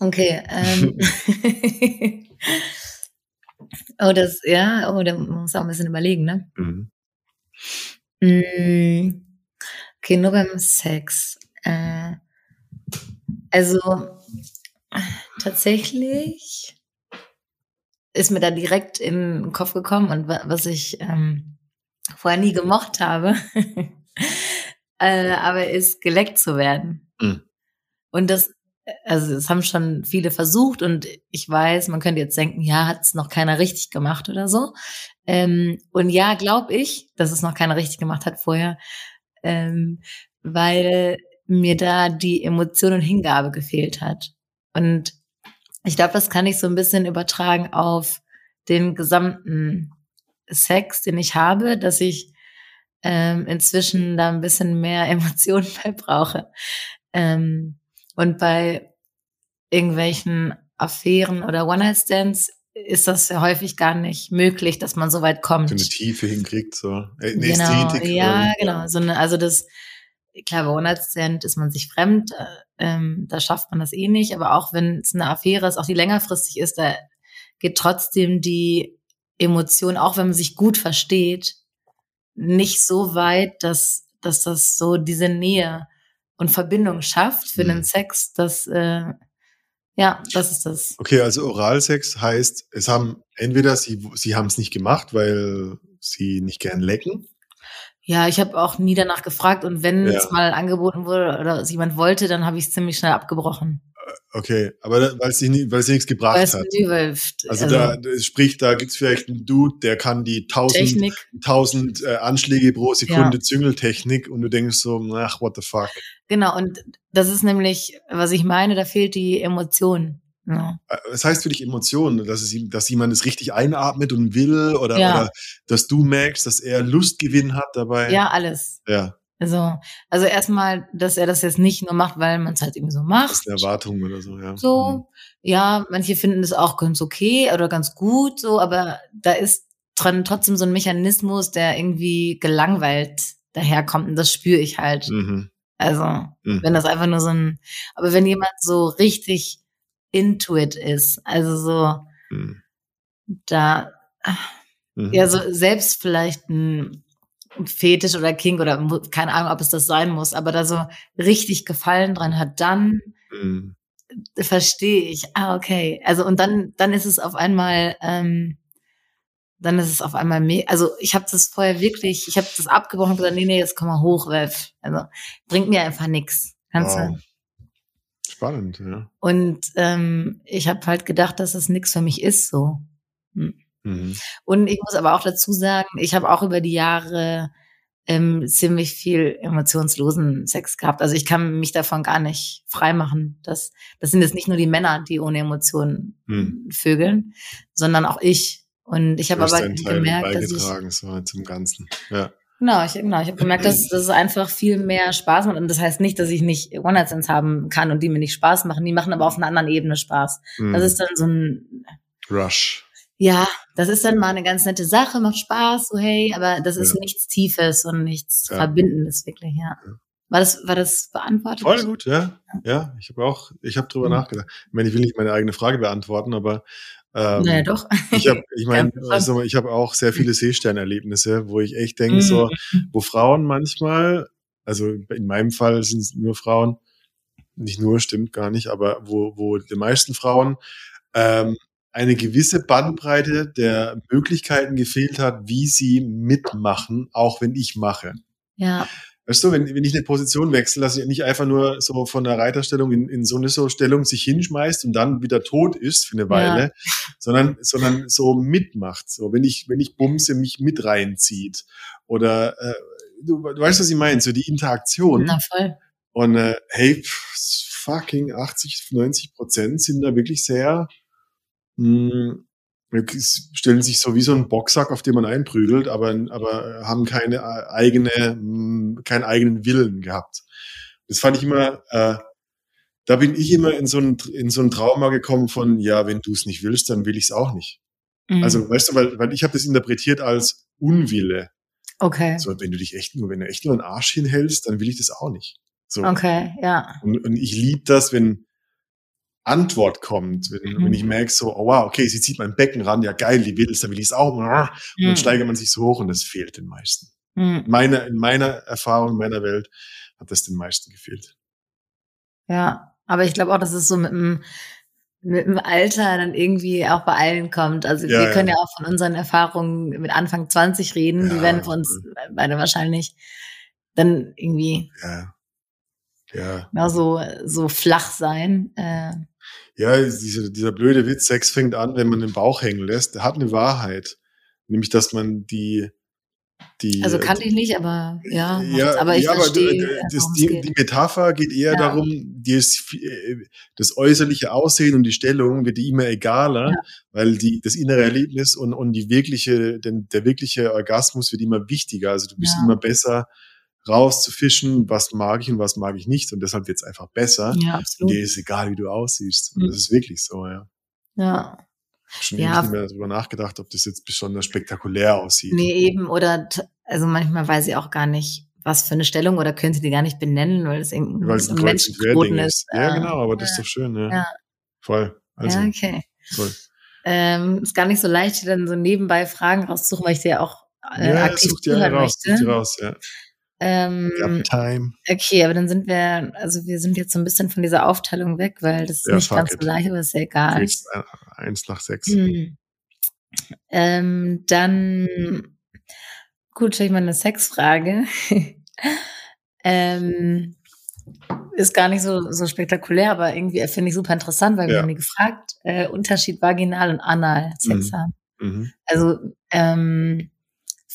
Okay. Ähm. oh, das, ja, oh, da muss auch ein bisschen überlegen, ne? Mhm. Mm, Okay, nur beim Sex. Äh, also tatsächlich ist mir da direkt in den Kopf gekommen und wa- was ich ähm, vorher nie gemocht habe, äh, aber ist geleckt zu werden. Mhm. Und das, also das haben schon viele versucht und ich weiß, man könnte jetzt denken, ja, hat es noch keiner richtig gemacht oder so. Ähm, und ja, glaube ich, dass es noch keiner richtig gemacht hat vorher, ähm, weil mir da die Emotion und Hingabe gefehlt hat. Und ich glaube, das kann ich so ein bisschen übertragen auf den gesamten Sex, den ich habe, dass ich ähm, inzwischen da ein bisschen mehr Emotionen bei brauche. Ähm, und bei irgendwelchen Affären oder One-Night-Stands ist das ja häufig gar nicht möglich, dass man so weit kommt. So eine Tiefe hinkriegt, so. Äh, eine Genau, Ästhetik. ja, ähm, genau. So eine, also das, klar, bei One-Night-Stand ist man sich fremd, äh, ähm, da schafft man das eh nicht, aber auch wenn es eine Affäre ist, auch die längerfristig ist, da geht trotzdem die Emotion, auch wenn man sich gut versteht, nicht so weit, dass, dass das so diese Nähe und Verbindung schafft für Mhm. den Sex, dass, äh, ja, das ist das. Okay, also Oralsex heißt, es haben entweder sie, sie haben es nicht gemacht, weil sie nicht gern lecken. Ja, ich habe auch nie danach gefragt und wenn Ja. es mal angeboten wurde oder jemand wollte, dann habe ich es ziemlich schnell abgebrochen. Okay, aber weil es weil es nichts gebracht Weil es, hat. nö, weil, Also, da, sprich, da gibt's vielleicht einen Dude, der kann die tausend, tausend äh, Anschläge pro Sekunde Ja. Züngeltechnik und du denkst so, ach, what the fuck. genau. Und das ist nämlich, was ich meine, da fehlt die Emotion. Ja, Äh, Was heißt für dich Emotionen? Dass, es, dass jemand es richtig einatmet und will oder, Ja. oder dass du merkst, dass er Lustgewinn hat dabei? ja alles. Ja, Also, also erstmal, dass er das jetzt nicht nur macht, weil man es halt irgendwie so das macht. ist eine Erwartung oder so, ja. Mhm. So, ja, manche finden es auch ganz okay oder ganz gut, so, aber da ist dran trotzdem so ein Mechanismus, der irgendwie gelangweilt daherkommt und das spüre ich halt. Mhm. Also, Mhm. wenn das einfach nur so ein, aber wenn jemand so richtig into it ist, also so Mhm. da, Mhm. ja, so selbst vielleicht ein Fetisch oder King oder keine Ahnung, ob es das sein muss, aber da so richtig Gefallen dran hat, dann Mhm. verstehe ich. Ah, okay. Also und dann, dann ist es auf einmal, ähm, dann ist es auf einmal me Also ich habe das vorher wirklich, ich habe das abgebrochen und gesagt, nee, nee, jetzt komm mal hoch, weil also bringt mir einfach nix. Kannst Wow. du? Spannend, ja. Und ähm, ich habe halt gedacht, dass es nix für mich ist so. Hm. Mhm. Und ich muss aber auch dazu sagen, ich habe auch über die Jahre ähm, ziemlich viel emotionslosen Sex gehabt. Also ich kann mich davon gar nicht freimachen. Das, das sind jetzt nicht nur die Männer, die ohne Emotionen Hm. vögeln, sondern auch ich. Und ich habe aber gemerkt, dass ich, so zum Ganzen. Ja. genau, ich, genau, ich habe gemerkt, dass, dass es einfach viel mehr Spaß macht. Und das heißt nicht, dass ich nicht One-Night-Stands haben kann und die mir nicht Spaß machen. Die machen aber auf einer anderen Ebene Spaß. Mhm. Das ist dann so ein, Rush. Ja, das ist dann mal eine ganz nette Sache, macht Spaß, so hey, aber das ist Ja. nichts Tiefes und nichts Ja. Verbindendes wirklich, ja. Ja. War das, war das beantwortet? Voll gut, ja. Ja, ich habe auch, ich habe drüber Mhm. nachgedacht. Ich meine, ich will nicht meine eigene Frage beantworten, aber ähm, Naja, doch. ich habe, ich meine, schon. also ich habe auch sehr viele Seesternerlebnisse, wo ich echt denke, so, Mhm. wo Frauen manchmal, also in meinem Fall sind es nur Frauen, nicht nur, stimmt gar nicht, aber wo, wo die meisten Frauen ähm, eine gewisse Bandbreite der Möglichkeiten gefehlt hat, wie sie mitmachen, auch wenn ich mache. Ja, Weißt du, wenn, wenn ich eine Position wechsle, dass ich nicht einfach nur so von der Reiterstellung in, in so eine so Stellung sich hinschmeißt und dann wieder tot ist für eine Weile, sondern, sondern so mitmacht. So, wenn ich, wenn ich bumse, mich mit reinzieht. Oder äh, du, du weißt, was ich meine, so die Interaktion. na voll. Und äh, hey, fucking 80, 90 Prozent sind da wirklich sehr, mh, stellen sich so wie so ein Boxsack, auf den man einprügelt, aber, aber haben keine äh, eigene, mh, keinen eigenen Willen gehabt. Das fand ich immer, äh, da bin ich immer in so ein, in so ein Trauma gekommen von, ja, wenn du es nicht willst, dann will ich es auch nicht. Mhm. Also, weißt du, weil, weil ich habe das interpretiert als Unwille. okay. So, wenn du dich echt nur, wenn du echt nur einen Arsch hinhältst, dann will ich das auch nicht. So. Okay, ja. Und, und ich liebe das, wenn Antwort kommt, wenn, Mhm. wenn ich merke so, oh wow, okay, sie zieht mein Becken ran, ja geil, die will es, dann will ich es auch. Und dann Mhm. steigert man sich so hoch und das fehlt den meisten. Mhm. In meiner, in meiner Erfahrung, in meiner Welt hat das den meisten gefehlt. Ja, aber ich glaube auch, dass es so mit dem, mit dem Alter dann irgendwie auch bei allen kommt. Also Ja, wir ja. können ja auch von unseren Erfahrungen mit Anfang 20 reden. Die Ja, werden für uns beide wahrscheinlich dann irgendwie Ja. Ja. ja, so, so flach sein. Äh, Ja, diese, dieser blöde Witz, Sex fängt an, wenn man den Bauch hängen lässt, der hat eine Wahrheit. Nämlich, dass man die, die. also kannte ich nicht, aber ja, ja, aber ich ja, verstehe, äh, das, die, die Metapher geht eher Ja. darum, viel- äh, das äußerliche Aussehen und die Stellung wird dir immer egaler, Ja. weil die, das innere Erlebnis und, und die wirkliche, denn der wirkliche Orgasmus wird immer wichtiger. Also du bist immer besser rauszufischen, was mag ich und was mag ich nicht. Und deshalb wird es einfach besser. ja, Und absolut. dir ist egal, wie du aussiehst. Und Mhm. das ist wirklich so, ja. Ja. Schon Ja. nicht mehr darüber nachgedacht, ob das jetzt besonders spektakulär aussieht. Nee, eben, oder also manchmal weiß ich auch gar nicht, was für eine Stellung oder könnte die gar nicht benennen, weil es irgendein Weil es ein und Menschenknoten Querding ist. Ja, Äh, genau, aber das ist doch schön, ja. Ja. Voll. Also, ja, okay. voll. Ähm, ist gar nicht so leicht, dann so nebenbei Fragen rauszusuchen, weil ich dir ja auch äh, ja, aktiv such dir zuhören raus, möchte. dir raus, ja. Ähm, Time. okay, aber dann sind wir, also wir sind jetzt so ein bisschen von dieser Aufteilung weg, weil das ist Ja, nicht ganz it. so leicht, aber ist ja egal. Äh, eins nach sechs. Hm. Ähm, dann Gut, stelle ich mal eine Sexfrage. ähm, ist gar nicht so, so spektakulär, aber irgendwie finde ich super interessant, weil ja. wir haben die gefragt, äh, Unterschied Vaginal und Anal Sex mhm. haben. Mhm. Also ähm,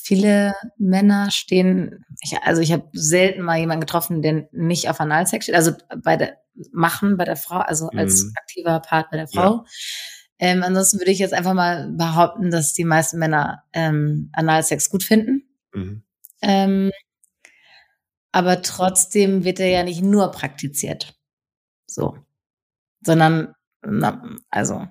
viele Männer stehen, ich, also ich habe selten mal jemanden getroffen, der nicht auf Analsex steht, also bei der machen bei der Frau, also als mhm. aktiver Part bei der Frau. Ja. Ähm, ansonsten würde ich jetzt einfach mal behaupten, dass die meisten Männer ähm, Analsex gut finden. Mhm. Ähm, aber trotzdem wird er ja nicht nur praktiziert. So. Sondern, na, also,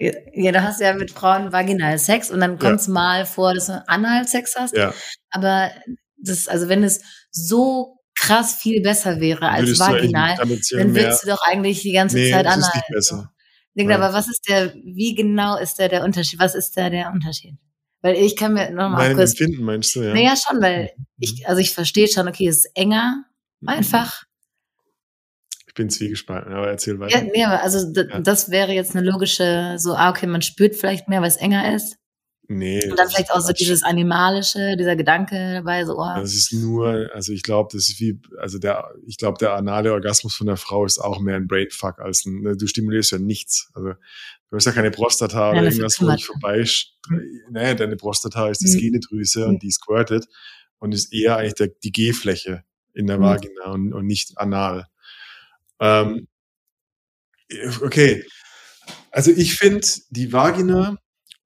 ja, du hast ja mit Frauen vaginal Sex und dann kommt es ja. mal vor, dass du Analsex hast. Ja. Aber das, also wenn es so krass viel besser wäre als würdest vaginal, dann willst du doch eigentlich die ganze nee, Zeit anal. Ist nicht besser. Denke, aber was ist der, wie genau ist da der Unterschied? Was ist da der Unterschied? Weil ich kann mir nochmal kurz. Empfinden meinst du, ja? Naja, schon, weil mhm. ich, also ich verstehe schon, okay, es ist enger, mhm. einfach. Ich bin zwiegespalten, aber erzähl weiter. Ja, nee, aber also ja. das wäre jetzt eine logische, so, ah, okay, man spürt vielleicht mehr, weil es enger ist. Nee. Und dann vielleicht auch so dieses Animalische, dieser Gedanke dabei, so, oh. Das ist nur, also ich glaube, das ist wie, also der, ich glaube, der anale Orgasmus von der Frau ist auch mehr ein Brainfuck als ein, ne, du stimulierst ja nichts. Also du hast ja keine Prostata oder irgendwas, wo ich vorbei, mhm. naja, deine Prostata ist die mhm. Skenedrüse mhm. und die squirtet und ist eher eigentlich der, die G-Fläche in der mhm. Vagina und, und nicht anal. Ähm, okay. Also ich finde, die Vagina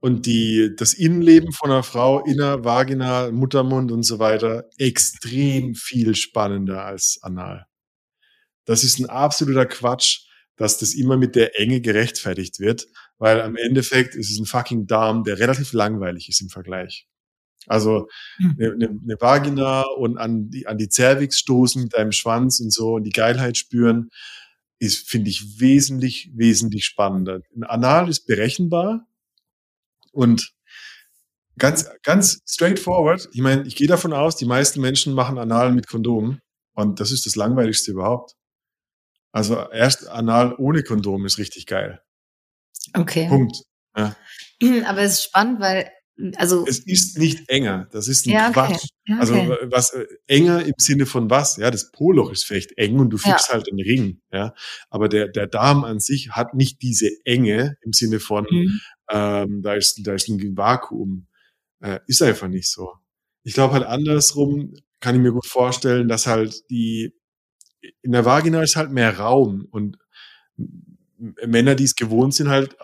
und die, das Innenleben von einer Frau, Inner, Vagina, Muttermund und so weiter, extrem viel spannender als anal. Das ist ein absoluter Quatsch, dass das immer mit der Enge gerechtfertigt wird, weil am Endeffekt ist es ein fucking Darm, der relativ langweilig ist im Vergleich. Also hm. eine, eine, Vagina und an die, an die Cervix stoßen mit deinem Schwanz und so und die Geilheit spüren, ist, finde ich, wesentlich, wesentlich spannender. Ein Anal ist berechenbar, und ganz, ganz straightforward, ich meine, ich gehe davon aus, die meisten Menschen machen Anal mit Kondom und das ist das langweiligste überhaupt. Also erst Anal ohne Kondom ist richtig geil. Okay. Punkt. Ja. Aber es ist spannend, weil also es ist nicht enger, das ist ein ja, okay. Quatsch. Ja, also, okay. Also was äh, enger im Sinne von was? Ja, das Poloch ist vielleicht eng und du fixst ja. halt einen Ring, ja. Aber der der Darm an sich hat nicht diese Enge im Sinne von mhm. ähm, da ist da ist ein Vakuum, äh, ist einfach nicht so. Ich glaube halt andersrum kann ich mir gut vorstellen, dass halt die in der Vagina ist halt mehr Raum und Männer, die es gewohnt sind, halt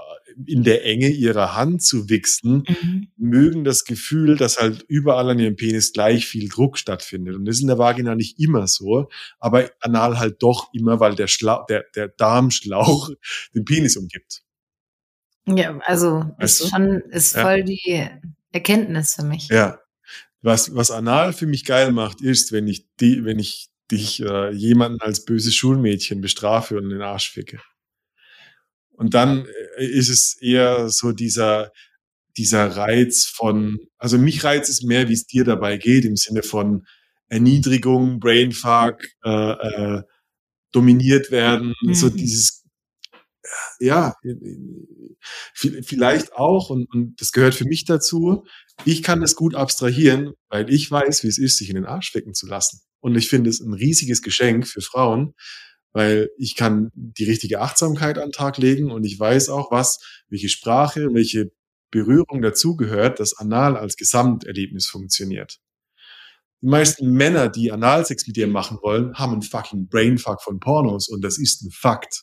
in der Enge ihrer Hand zu wichsen, mhm. mögen das Gefühl, dass halt überall an ihrem Penis gleich viel Druck stattfindet. Und das ist in der Vagina nicht immer so, aber anal halt doch immer, weil der, Schla der, der Darmschlauch den Penis umgibt. Ja, also weißt ist schon ist voll ja. die Erkenntnis für mich. Ja. Was, was anal für mich geil macht, ist, wenn ich die, wenn ich dich äh, jemanden als böses Schulmädchen bestrafe und den Arsch ficke. Und dann äh, ist es eher so dieser, dieser Reiz von, also mich reizt es mehr, wie es dir dabei geht, im Sinne von Erniedrigung, Brainfuck, äh, äh, dominiert werden, mhm. so dieses, ja, vielleicht auch, und, und das gehört für mich dazu, ich kann das gut abstrahieren, weil ich weiß, wie es ist, sich in den Arsch ficken zu lassen. Und ich finde es ein riesiges Geschenk für Frauen, weil ich kann die richtige Achtsamkeit an den Tag legen und ich weiß auch, was, welche Sprache, welche Berührung dazugehört, dass Anal als Gesamterlebnis funktioniert. Die meisten Männer, die Analsex mit dir machen wollen, haben einen fucking Brainfuck von Pornos und das ist ein Fakt.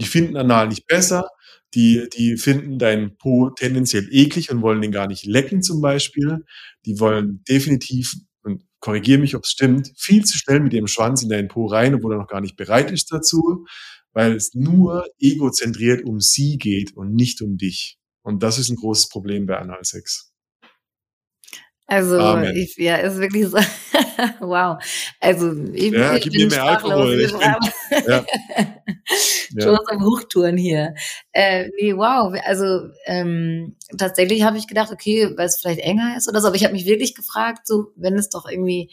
Die finden Anal nicht besser, die, die finden deinen Po tendenziell eklig und wollen den gar nicht lecken zum Beispiel. Die wollen definitiv korrigiere mich, ob es stimmt, viel zu schnell mit ihrem Schwanz in deinen Po rein, obwohl er noch gar nicht bereit ist dazu, weil es nur egozentriert um sie geht und nicht um dich. Und das ist ein großes Problem bei Analsex. Also, ich, ja, ist wirklich so. wow. Also, ich, ja, ich bin mehr Alkohol. Bin, ja. Schon ja. am Hochtouren hier. Äh, nee, wow. Also, ähm, tatsächlich habe ich gedacht, okay, weil es vielleicht enger ist oder so. Aber ich habe mich wirklich gefragt, so, wenn es doch irgendwie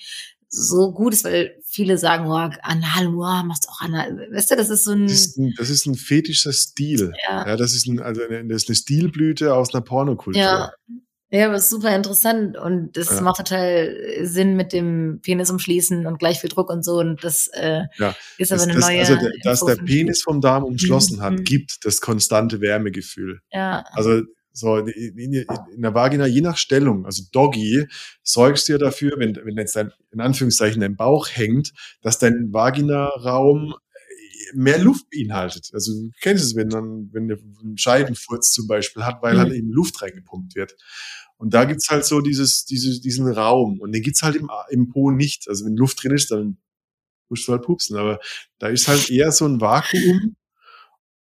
so gut ist, weil viele sagen, oh, anal, oh, machst auch anal. Weißt du, das ist so ein. Das ist ein, das ist ein fetischer Stil. Ja. ja das ist ein, also eine, das ist eine Stilblüte aus einer Pornokultur. Ja. Ja, aber ist super interessant und das Ja. macht total Sinn mit dem Penis umschließen und gleich viel Druck und so und das äh, Ja, ist aber Das, eine das, neue. also, der- dass der. Penis vom Darm umschlossen hat, Mhm. gibt das konstante Wärmegefühl. Ja, Also so in, in, in der Vagina, je nach Stellung, also Doggy, sorgst du ja dafür, wenn, wenn jetzt dein, in Anführungszeichen dein Bauch hängt, dass dein Vaginaraum äh, mehr Luft beinhaltet. Also du kennst es, wenn dann, wenn der einen Scheidenfurz zum Beispiel hat, weil Mhm. halt eben Luft reingepumpt wird. Und da gibt's halt so dieses, diese, diesen Raum. Und den gibt's halt im, im Po nicht. Also wenn Luft drin ist, dann musst du halt pupsen. Aber da ist halt eher so ein Vakuum,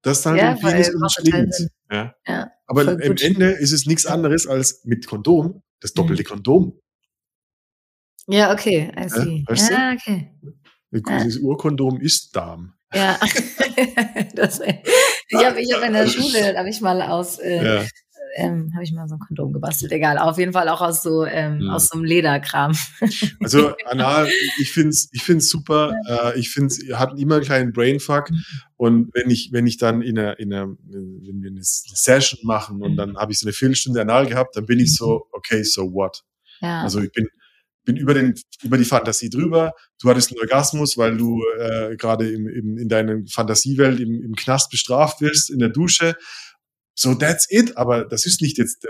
das dann Ja, halt macht total umschlingt. Ja. ja. Aber am. Ende ist es nichts anderes als mit Kondom, das doppelte Kondom. Ja, okay, I see. weißt du? ja, okay. Das Urkondom ist Darm. Ja. das, ich habe ich hab in der Schule, habe ich mal aus, äh, Ja. Ähm, habe ich mal so ein Kondom gebastelt, egal. Auf jeden Fall auch aus so, ähm, Mhm. aus so einem Lederkram. Also anal, ich find's, ich find's super. Äh, ich find's, ihr hatten immer einen kleinen Brainfuck. Mhm. Und wenn ich, wenn ich dann in einer, in einer, wenn wir eine Session machen und Mhm. dann habe ich so eine Viertelstunde anal gehabt, dann bin ich so, okay, so what? Ja. Also ich bin, bin über den, über die Fantasie drüber. Du hattest einen Orgasmus, weil du äh, gerade im, im, in deiner Fantasiewelt im, im Knast bestraft wirst, in der Dusche. So, that's it. Aber das ist nicht jetzt,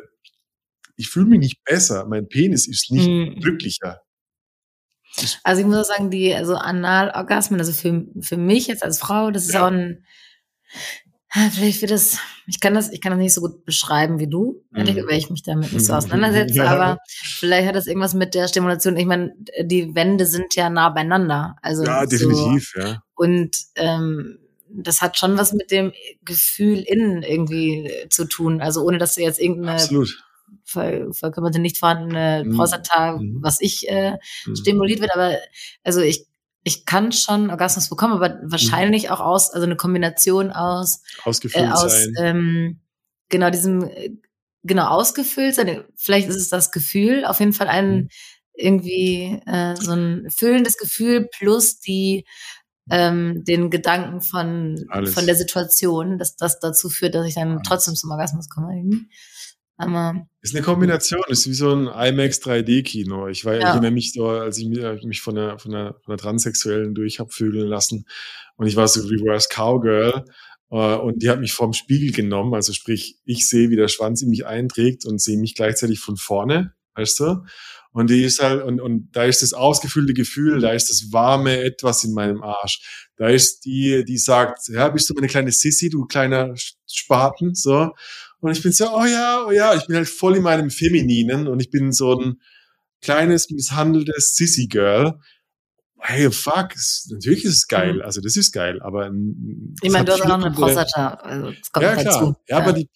ich fühle mich nicht besser. Mein Penis ist nicht Mhm. glücklicher. Also ich muss auch sagen, die also Analorgasmen, also für, für mich jetzt als Frau, das ist Ja. auch ein, Ah, vielleicht wird das, ich kann das, ich kann das nicht so gut beschreiben wie du, ehrlich, Mhm. weil ich mich damit nicht so auseinandersetze, Ja. aber vielleicht hat das irgendwas mit der Stimulation. Ich meine, die Wände sind ja nah beieinander. Also Ja, so, definitiv, ja. und ähm, das hat schon was mit dem Gefühl innen irgendwie äh, zu tun. Also ohne dass du jetzt irgendeine Absolut. ver verkörperte, nicht vorhandene Mhm. Prostata, Mhm. was ich äh, Mhm. stimuliert wird, aber also ich ich kann schon Orgasmus bekommen, aber wahrscheinlich auch aus, also eine Kombination aus, äh, Ausgefüllt aus sein. ähm, genau diesem, äh, genau ausgefüllt sein. Vielleicht ist es das Gefühl, auf jeden Fall ein Mhm. irgendwie äh, so ein füllendes Gefühl plus die ähm, den Gedanken von Alles. von der Situation, dass das dazu führt, dass ich dann trotzdem zum Orgasmus komme. Irgendwie. Aber Ist eine Kombination, ist wie so ein IMAX 3D-Kino. Ich war, ich Ja. erinnere mich so, als ich mir- mich von der, von der, von der Transsexuellen durch hab vögeln lassen und ich war so Reverse Cowgirl äh, und die hat mich vorm Spiegel genommen, also sprich, ich sehe, wie der Schwanz in mich einträgt und sehe mich gleichzeitig von vorne, weißt du? Und die ist halt, und, und da ist das ausgefüllte Gefühl, da ist das warme Etwas in meinem Arsch. Da ist die, die sagt, ja, bist du meine kleine Sissy, du kleiner Spaten, so. Und ich bin so, oh ja, oh ja, ich bin halt voll in meinem Femininen und ich bin so ein kleines, misshandeltes Sissy-Girl. Hey, fuck, natürlich ist es geil, Mhm. also das ist geil, aber ich meine, du hast auch noch eine Prostata. Also das kommt ja, klar. dazu. Ja, aber die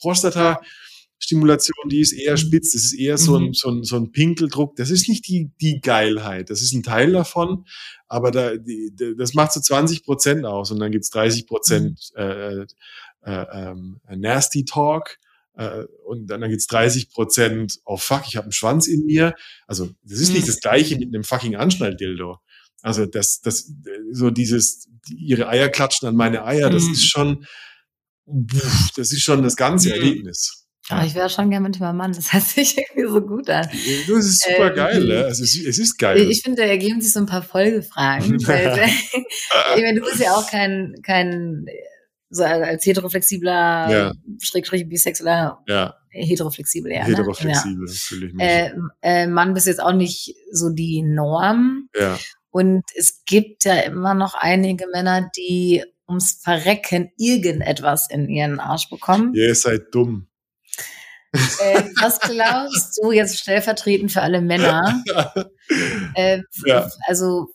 Prostata-Stimulation, die ist eher Mhm. spitz. Das ist eher so ein, Mhm. so ein, so ein Pinkeldruck. Das ist nicht die, die Geilheit. Das ist ein Teil davon. Aber da, die, das macht so 20 Prozent aus. Und dann gibt's 30 Prozent Mhm. äh, äh, ähm, Nasty Talk. Äh, und dann, dann gibt's 30 Prozent, oh fuck, ich habe einen Schwanz in mir. Also, das ist nicht das gleiche mit einem fucking Anschnalldildo. Also, das, das, so dieses, ihre Eier klatschen an meine Eier, das ist schon, das ist schon das ganze. Erlebnis. Aber ich wäre schon gerne mit meinem Mann. Das hört sich irgendwie so gut an. Das ist super Ähm, geil, ne? Also es, es ist geil. Ich finde, da ergeben sich so ein paar Folgefragen. weil, ich meine, du bist ja auch kein, kein so als heteroflexibler, Ja. schrägstrich bisexueller, ja, heteroflexibel eher. heteroflexibel fühle ich Ne? mich. Ja. Äh, äh, Mann bist jetzt auch nicht so die Norm. ja. Und es gibt ja immer noch einige Männer, die ums Verrecken irgendetwas in ihren Arsch bekommen. Ihr seid dumm. Äh, was glaubst du jetzt stellvertretend für alle Männer? Äh, Ja. Also,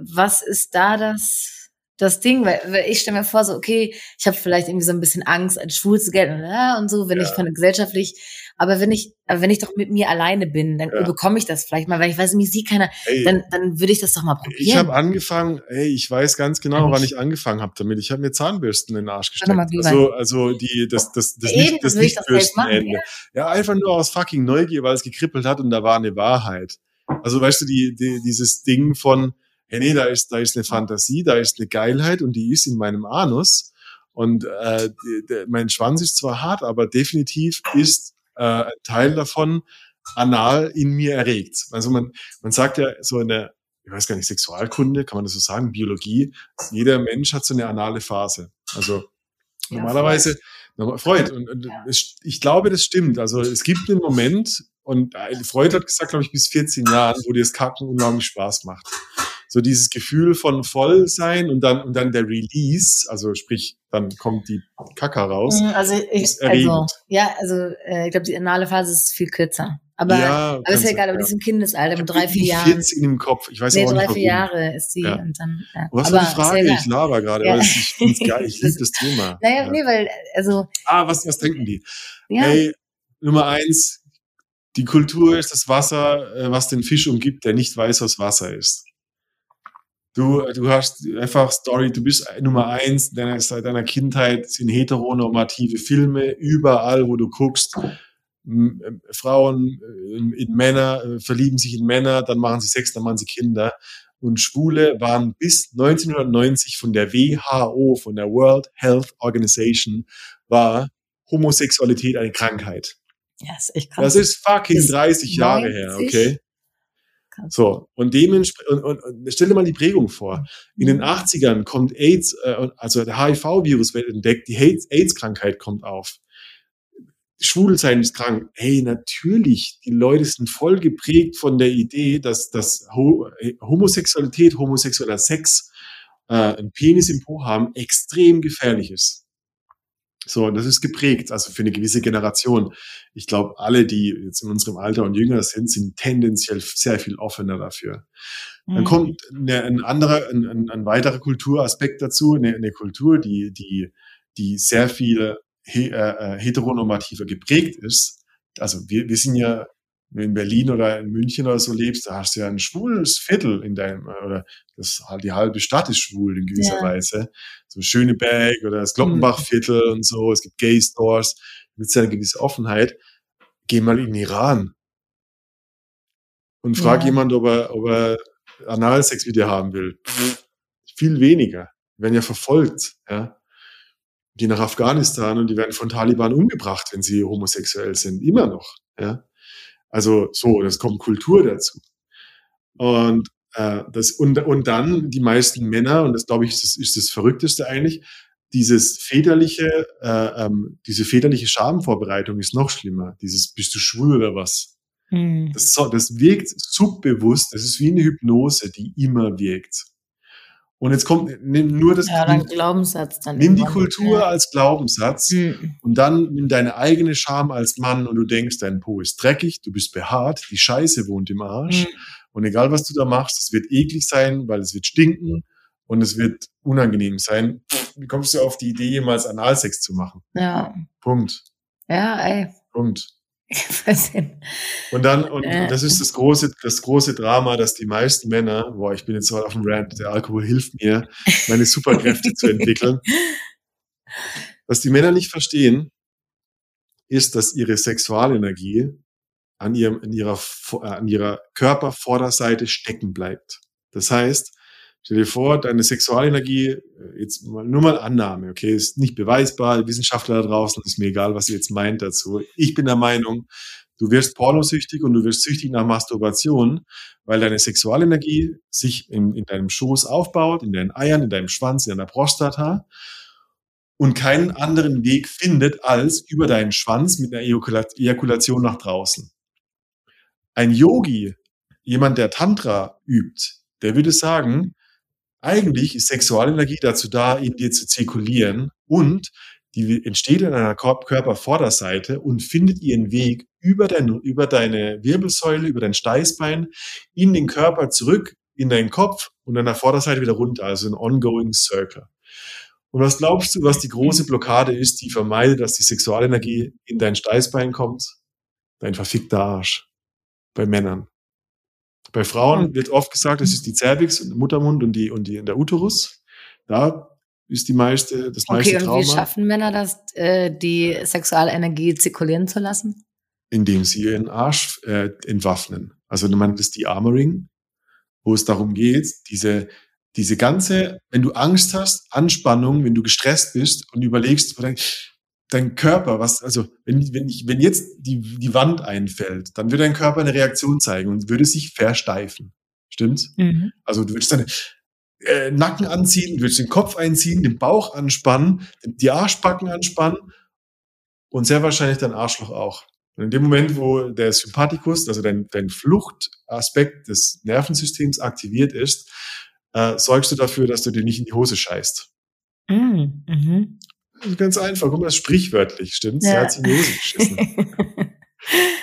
was ist da das, das Ding? Weil, weil ich stelle mir vor, so, okay, ich habe vielleicht irgendwie so ein bisschen Angst, als schwul zu gelten ja, und so, wenn ich Ja. von gesellschaftlich, aber wenn ich, aber wenn ich doch mit mir alleine bin, dann Ja. bekomme ich das vielleicht mal, weil ich weiß, mich sieht keiner, Ey, dann, dann würde ich das doch mal probieren. ich habe angefangen, ey, ich weiß ganz genau, Ehrlich? wann ich angefangen habe damit. Ich habe mir Zahnbürsten in den Arsch gesteckt. Also, also die, das, das, das, Eben, nicht, das doch selbst machen, Lichtbürstenende. Ja, einfach nur aus fucking Neugier, weil es gekribbelt hat und da war eine Wahrheit. Also weißt du, die, die, dieses Ding von, hey, nee, da ist, da ist eine Fantasie, da ist eine Geilheit und die ist in meinem Anus. Und äh, die, der, mein Schwanz ist zwar hart, aber definitiv ist äh, ein Teil davon anal in mir erregt. Also man, man sagt ja so in der, ich weiß gar nicht, Sexualkunde, kann man das so sagen, Biologie, jeder Mensch hat so eine anale Phase. Also Ja, normalerweise, normal- Freud. Und, und Ja. es, ich glaube, das stimmt. Also es gibt einen Moment, und äh, Freud hat gesagt, glaube ich, bis 14 Jahren, wo dir das Kacken unglaublich Spaß macht. So dieses Gefühl von Vollsein und dann, und dann der Release, also sprich, dann kommt die Kacke raus. Mhm, Also ich, also, ja, also äh, ich glaube, die anale Phase ist viel kürzer. Aber, Ja, aber ist ja egal, aber ja. die im Kindesalter mit drei, vier Jahren. 14 im Kopf. Ich weiß Nee, auch nicht drei, vier Jahre ist die Ja. und dann. Ja. Was aber war die ist Frage? Ich laber gerade, Ja. aber das- ich geil. Ich liebe Das- Thema. Naja, Ja. nee, weil, also, Ah, was, was trinken die? ja, Hey, Nummer eins, die Kultur ist das Wasser, äh, was den Fisch umgibt, der nicht weiß, was Wasser ist. Du, du hast einfach Story, du bist Nummer eins deiner, seit deiner Kindheit sind heteronormative Filme, überall, wo du guckst. Ähm, Frauen äh, in, Männer, äh, verlieben sich in Männer, dann machen sie Sex, dann machen sie Kinder. Und Schwule waren bis 1990 von der WHO, von der World Health Organization, war Homosexualität eine Krankheit. ja, ist echt krass. Das ist fucking Ist 30 Jahre her, 90? okay? So, und dementsprechend, und, und, stell dir mal die Prägung vor. In den Mhm. 80ern kommt AIDS, äh, also der HIV-Virus wird entdeckt, die AIDS- AIDS-Krankheit kommt auf. Schwulsein ist krank. Hey, natürlich, die Leute sind voll geprägt von der Idee, dass, dass Ho Homosexualität, homosexueller Sex, äh, ein Penis im Po haben, extrem gefährlich ist. So, das ist geprägt, also für eine gewisse Generation. Ich glaube, alle, die jetzt in unserem Alter und jünger sind, sind tendenziell sehr viel offener dafür. Dann Mhm. kommt eine, ein anderer, ein, ein, ein weiterer Kulturaspekt dazu, eine, eine Kultur, die, die, die sehr viel he, äh, äh, heteronormativer geprägt ist. Also wir, wir sind ja, in Berlin oder in München oder so lebst, da hast du ja ein schwules Viertel in deinem, äh, oder das die halbe Stadt ist schwul in gewisser Ja. Weise. So Schöneberg oder das Glockenbachviertel und so, es gibt Gay Stores, mit eine gewisse Offenheit. Geh mal in den Iran und frag Ja. jemand, ob er, ob er Analsex mit dir haben will. Viel weniger. Die werden ja verfolgt, ja. Die nach Afghanistan und die werden von Taliban umgebracht, wenn sie homosexuell sind. Immer noch, ja. Also, so, das kommt Kultur dazu. Und, äh, das, und, und dann die meisten Männer, und das glaube ich, ist das, ist das Verrückteste eigentlich, dieses väterliche, äh, ähm, diese väterliche Schamvorbereitung ist noch schlimmer. Dieses, bist du schwul oder was? Mhm. Das, das wirkt subbewusst. Das ist wie eine Hypnose, die immer wirkt. Und jetzt kommt, nimm nur das, Ja, dann Glaubenssatz dann. nimm die. Kultur Ja. als Glaubenssatz Mhm. und dann nimm deine eigene Scham als Mann und du denkst, dein Po ist dreckig, du bist behaart, die Scheiße wohnt im Arsch. Mhm. Und egal was du da machst, es wird eklig sein, weil es wird stinken und es wird unangenehm sein. Wie kommst du auf die Idee, jemals Analsex zu machen? Ja. Punkt. Ja, ey. Punkt. Und dann, und Äh. das ist das große, das große Drama, dass die meisten Männer, boah, ich bin jetzt mal auf dem Rant, der Alkohol hilft mir, meine Superkräfte zu entwickeln. Was die Männer nicht verstehen, ist, dass ihre Sexualenergie an ihrem, in ihrer, äh, an ihrer Körpervorderseite stecken bleibt. Das heißt, stell dir vor, deine Sexualenergie, äh, jetzt mal, nur mal Annahme, okay, ist nicht beweisbar, Wissenschaftler da draußen, ist mir egal, was ihr jetzt meint dazu. Ich bin der Meinung, du wirst pornosüchtig und du wirst süchtig nach Masturbation, weil deine Sexualenergie sich in, in deinem Schoß aufbaut, in deinen Eiern, in deinem Schwanz, in deiner Prostata und keinen anderen Weg findet als über deinen Schwanz mit einer Ejakula- Ejakulation nach draußen. Ein Yogi, jemand, der Tantra übt, der würde sagen, eigentlich ist Sexualenergie dazu da, in dir zu zirkulieren und die entsteht in einer Körpervorderseite und findet ihren Weg über, dein, über deine Wirbelsäule, über dein Steißbein, in den Körper zurück, in deinen Kopf und an der Vorderseite wieder runter, also ein ongoing circle. Und was glaubst du, was die große Blockade ist, die vermeidet, dass die Sexualenergie in dein Steißbein kommt? Dein verfickter Arsch. Bei Männern. Bei Frauen wird oft gesagt, das ist die Cervix, und der Muttermund und die, und die, der Uterus. Da ist die meiste, das meiste Okay, und Trauma, wie schaffen Männer das, äh, die Sexualenergie zirkulieren zu lassen? indem sie ihren Arsch äh, entwaffnen. Also man nennt es die Armoring, wo es darum geht, diese, diese ganze, wenn du Angst hast, Anspannung, wenn du gestresst bist und überlegst, dein Körper, was, also wenn, wenn, ich, wenn jetzt die, die Wand einfällt, dann würde dein Körper eine Reaktion zeigen und würde sich versteifen. Stimmt's? Mhm. Also du würdest deine äh, Nacken anziehen, du würdest den Kopf einziehen, den Bauch anspannen, die Arschbacken anspannen und sehr wahrscheinlich dein Arschloch auch. Und in dem Moment, wo der Sympathikus, also dein, dein Fluchtaspekt des Nervensystems aktiviert ist, äh, sorgst du dafür, dass du dir nicht in die Hose scheißt. Mm, mhm. Ganz einfach, guck mal, sprichwörtlich, stimmt's? Ja. Er hat sich in die Hose geschissen.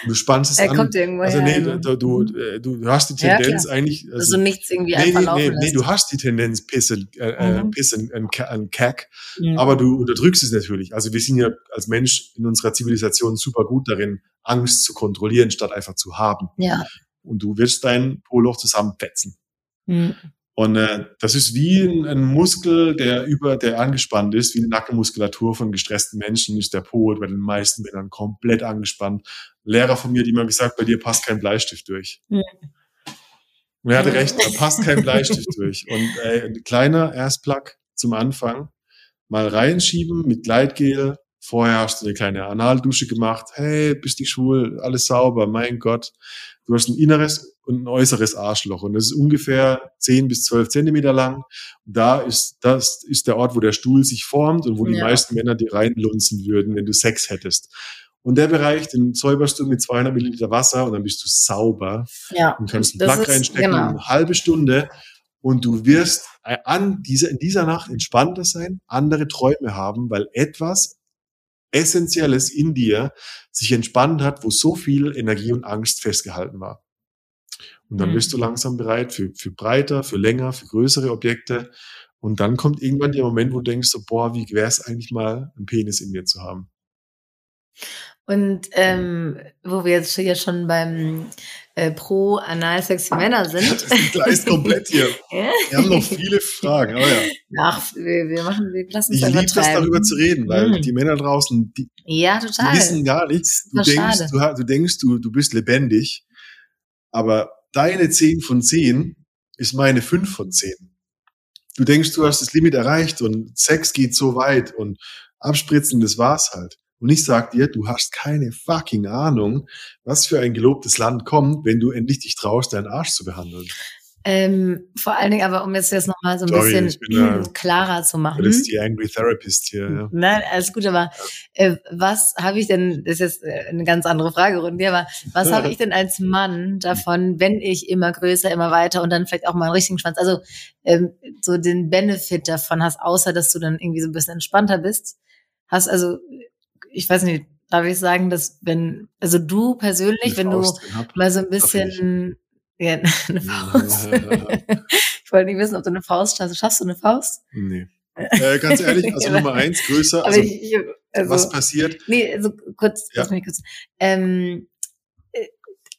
Du spannst es er an. Kommt irgendwo also nee, her, du, du, äh, du hast die Tendenz ja, eigentlich. Also, also nichts irgendwie nee, einfach nee, nee, nee, du hast die Tendenz pissen, äh, äh mhm. pissen ein, ein Kack, mhm. aber du unterdrückst es natürlich. Also wir sind ja als Mensch in unserer Zivilisation super gut darin, Angst zu kontrollieren, statt einfach zu haben. Ja. Und du wirst dein Poloch zusammenfetzen. Mhm. Und äh, das ist wie ein, ein, Muskel, der über, der angespannt ist, wie eine Nackenmuskulatur von gestressten Menschen ist der Po bei den meisten Männern komplett angespannt. Lehrer von mir hat immer gesagt, bei dir passt kein Bleistift durch. Ja. Und er hatte recht, da passt kein Bleistift durch. Und äh, ein kleiner Erstplug zum Anfang, mal reinschieben mit Gleitgel. Vorher hast du eine kleine Analdusche gemacht. Hey, bist du schwul? Alles sauber, mein Gott. Du hast ein inneres und ein äußeres Arschloch. Und das ist ungefähr 10 bis 12 Zentimeter lang. Und da ist, das ist der Ort, wo der Stuhl sich formt und wo die meisten Männer dir reinlunzen würden, wenn du Sex hättest. Und der Bereich, den säuberst du mit 200 Milliliter Wasser und dann bist du sauber. Ja. Und kannst einen Plug reinstecken, genau. eine halbe Stunde. Und du wirst an dieser, in dieser Nacht entspannter sein, andere Träume haben, weil etwas Essentielles in dir sich entspannt hat, wo so viel Energie und Angst festgehalten war. Und dann mhm. bist du langsam bereit für, für breiter, für länger, für größere Objekte. Und dann kommt irgendwann der Moment, wo du denkst, so, boah, wie wäre es eigentlich mal, einen Penis in mir zu haben. Und ähm, wo wir jetzt hier schon beim äh, Pro-Analsex für Männer sind. Das gleist komplett hier. Wir haben noch viele Fragen, aber ja. Ach, wir, wir machen, wir lassen es Ich liebe das, darüber zu reden, weil mhm. die Männer draußen, die, ja, die wissen gar nichts. Du denkst, du, du, denkst, du, du bist lebendig, aber deine 10 von 10 ist meine 5 von 10. Du denkst, du hast das Limit erreicht und Sex geht so weit und abspritzen, das war's halt. Und ich sag dir, du hast keine fucking Ahnung, was für ein gelobtes Land kommt, wenn du endlich dich traust, deinen Arsch zu behandeln. Ähm, vor allen Dingen aber, um jetzt das nochmal so ein Sorry, bisschen da, klarer zu machen. Du bist die Angry Therapist hier, ja. Nein, alles gut, aber äh, was habe ich denn, das ist jetzt äh, eine ganz andere Fragerunde, aber was habe ich denn als Mann davon, wenn ich immer größer, immer weiter und dann vielleicht auch mal einen richtigen Schwanz, also ähm, so den Benefit davon hast, außer dass du dann irgendwie so ein bisschen entspannter bist, hast also ich weiß nicht, darf ich sagen, dass wenn, also du persönlich, wenn Faust du gehabt. mal so ein bisschen, ja, eine Faust. ich wollte nicht wissen, ob du eine Faust hast. Schaffst du eine Faust? Nee. Äh, ganz ehrlich, also Nummer eins, größer. Also, ich, also, was passiert? Nee, also kurz, ja. lass mich kurz. Ähm,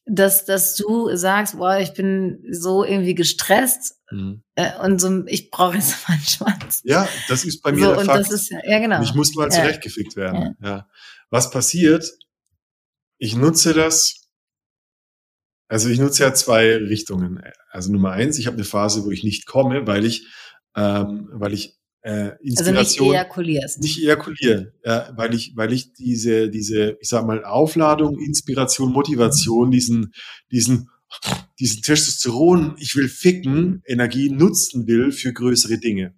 dass, dass du sagst, boah, ich bin so irgendwie gestresst mhm. äh, und so, ich brauche jetzt mal einen Schwanz. Ja, das ist bei mir so, der und Fakt. Das ist, ja, genau. Ich muss mal ja. zurechtgefickt werden. Ja. ja. Was passiert? Ich nutze das, also ich nutze ja zwei Richtungen. Also Nummer eins, ich habe eine Phase, wo ich nicht komme, weil ich, ähm, weil ich äh, Inspiration. Also nicht ejakulierst. Nicht ejakuliere, ja, weil ich, weil ich diese, diese, ich sag mal, Aufladung, Inspiration, Motivation, diesen, diesen, diesen Testosteron, ich will ficken, Energie nutzen will für größere Dinge.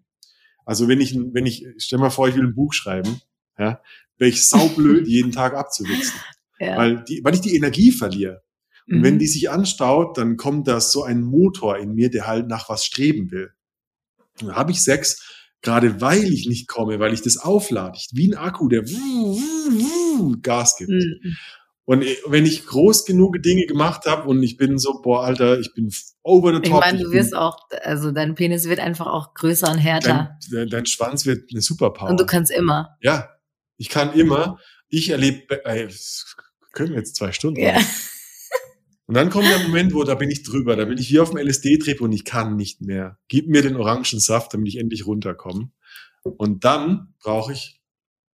Also wenn ich, wenn ich, stell mal vor, ich will ein Buch schreiben, ja, wäre ich saublöd, jeden Tag abzuwichsen. Ja. Weil, die, weil ich die Energie verliere. Und mhm. wenn die sich anstaut, dann kommt da so ein Motor in mir, der halt nach was streben will. dann habe ich Sex, gerade weil ich nicht komme, weil ich das auflade, wie ein Akku, der Gas gibt. Mhm. Und wenn ich groß genug Dinge gemacht habe und ich bin so, boah, Alter, ich bin over the top. Ich meine, du wirst auch, also dein Penis wird einfach auch größer und härter. Dein, dein Schwanz wird eine Superpower. Und du kannst immer. Ja, ich kann immer. Ich erlebe, äh, können wir jetzt zwei Stunden. Ja. Und dann kommt der Moment, wo da bin ich drüber, da bin ich wie auf dem LSD-Trip und ich kann nicht mehr. Gib mir den Orangensaft, damit ich endlich runterkomme. Und dann brauche ich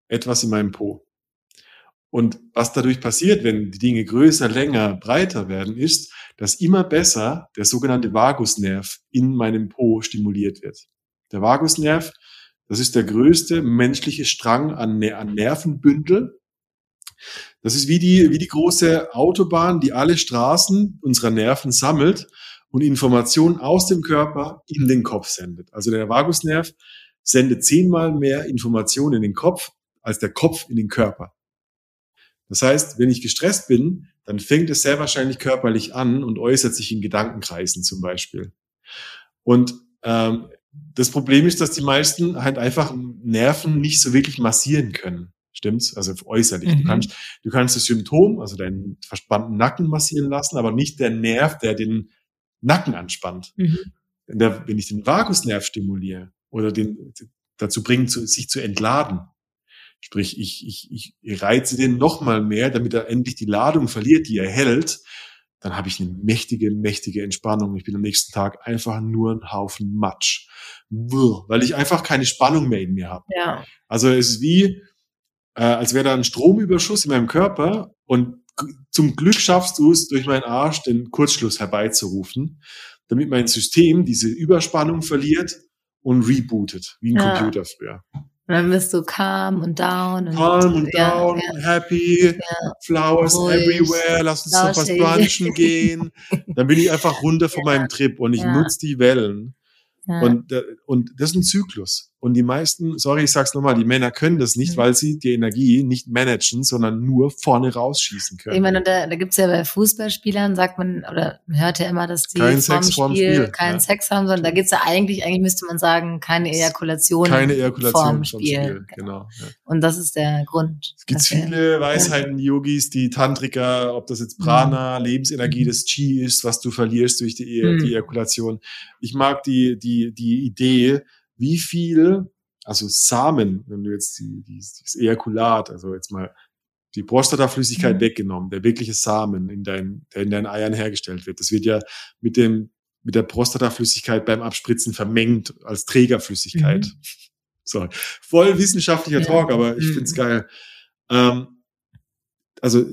etwas in meinem Po. Und was dadurch passiert, wenn die Dinge größer, länger, breiter werden, ist, dass immer besser der sogenannte Vagusnerv in meinem Po stimuliert wird. Der Vagusnerv Das ist der größte menschliche Strang an, an Nervenbündel. Das ist wie die, wie die große Autobahn, die alle Straßen unserer Nerven sammelt und Informationen aus dem Körper in den Kopf sendet. Also der Vagusnerv sendet zehnmal mehr Informationen in den Kopf als der Kopf in den Körper. Das heißt, wenn ich gestresst bin, dann fängt es sehr wahrscheinlich körperlich an und äußert sich in Gedankenkreisen zum Beispiel. Und ähm, das Problem ist, dass die meisten halt einfach Nerven nicht so wirklich massieren können. Stimmt's? Also äußerlich. Mhm. Du kannst, du kannst das Symptom, also deinen verspannten Nacken massieren lassen, aber nicht der Nerv, der den Nacken anspannt. Mhm. Der, wenn ich den Vagusnerv stimuliere oder den dazu bringe, zu, sich zu entladen, sprich, ich, ich, ich reize den noch mal mehr, damit er endlich die Ladung verliert, die er hält, dann habe ich eine mächtige, mächtige Entspannung. Ich bin am nächsten Tag einfach nur ein Haufen Matsch, weil ich einfach keine Spannung mehr in mir habe. Ja. Also es ist wie, äh, als wäre da ein Stromüberschuss in meinem Körper und zum Glück schaffst du es, durch meinen Arsch den Kurzschluss herbeizurufen, damit mein System diese Überspannung verliert und rebootet, wie ein ja. Computer früher. Und dann bist du calm und down. Und calm und ja, down, ja. happy, ja. flowers Ruhig, everywhere, lass uns noch was brunchen gehen. Dann bin ich einfach runter von meinem Trip und ich nutze die Wellen. Und, und das ist ein Zyklus. Und die meisten, sorry, ich sag's nochmal, die Männer können das nicht, mhm. weil sie die Energie nicht managen, sondern nur vorne rausschießen können. Ich meine, da, da gibt's ja bei Fußballspielern, sagt man, oder man hört ja immer, dass die Kein vorm Sex vorm Spiel, keinen ja. Sex haben, sondern da geht's ja eigentlich, eigentlich müsste man sagen, keine Ejakulation. Keine Ejakulation vorm Spiel. Spiel. Genau. ja. Und das ist der Grund. Es gibt viele Weisheiten, Yogis, die Tantriker, ob das jetzt Prana, mhm. Lebensenergie, mhm. das Chi ist, was du verlierst durch die, e mhm. die Ejakulation. Ich mag die, die, die Idee, wie viel, also Samen, wenn du jetzt die, die, das Ejakulat, also jetzt mal die Prostataflüssigkeit mhm. weggenommen, der wirkliche Samen, in dein, der in deinen Eiern hergestellt wird. Das wird ja mit dem, mit der Prostataflüssigkeit beim Abspritzen vermengt als Trägerflüssigkeit. Mhm. So, voll wissenschaftlicher ja. Talk, aber ich mhm. find's geil. Ähm, also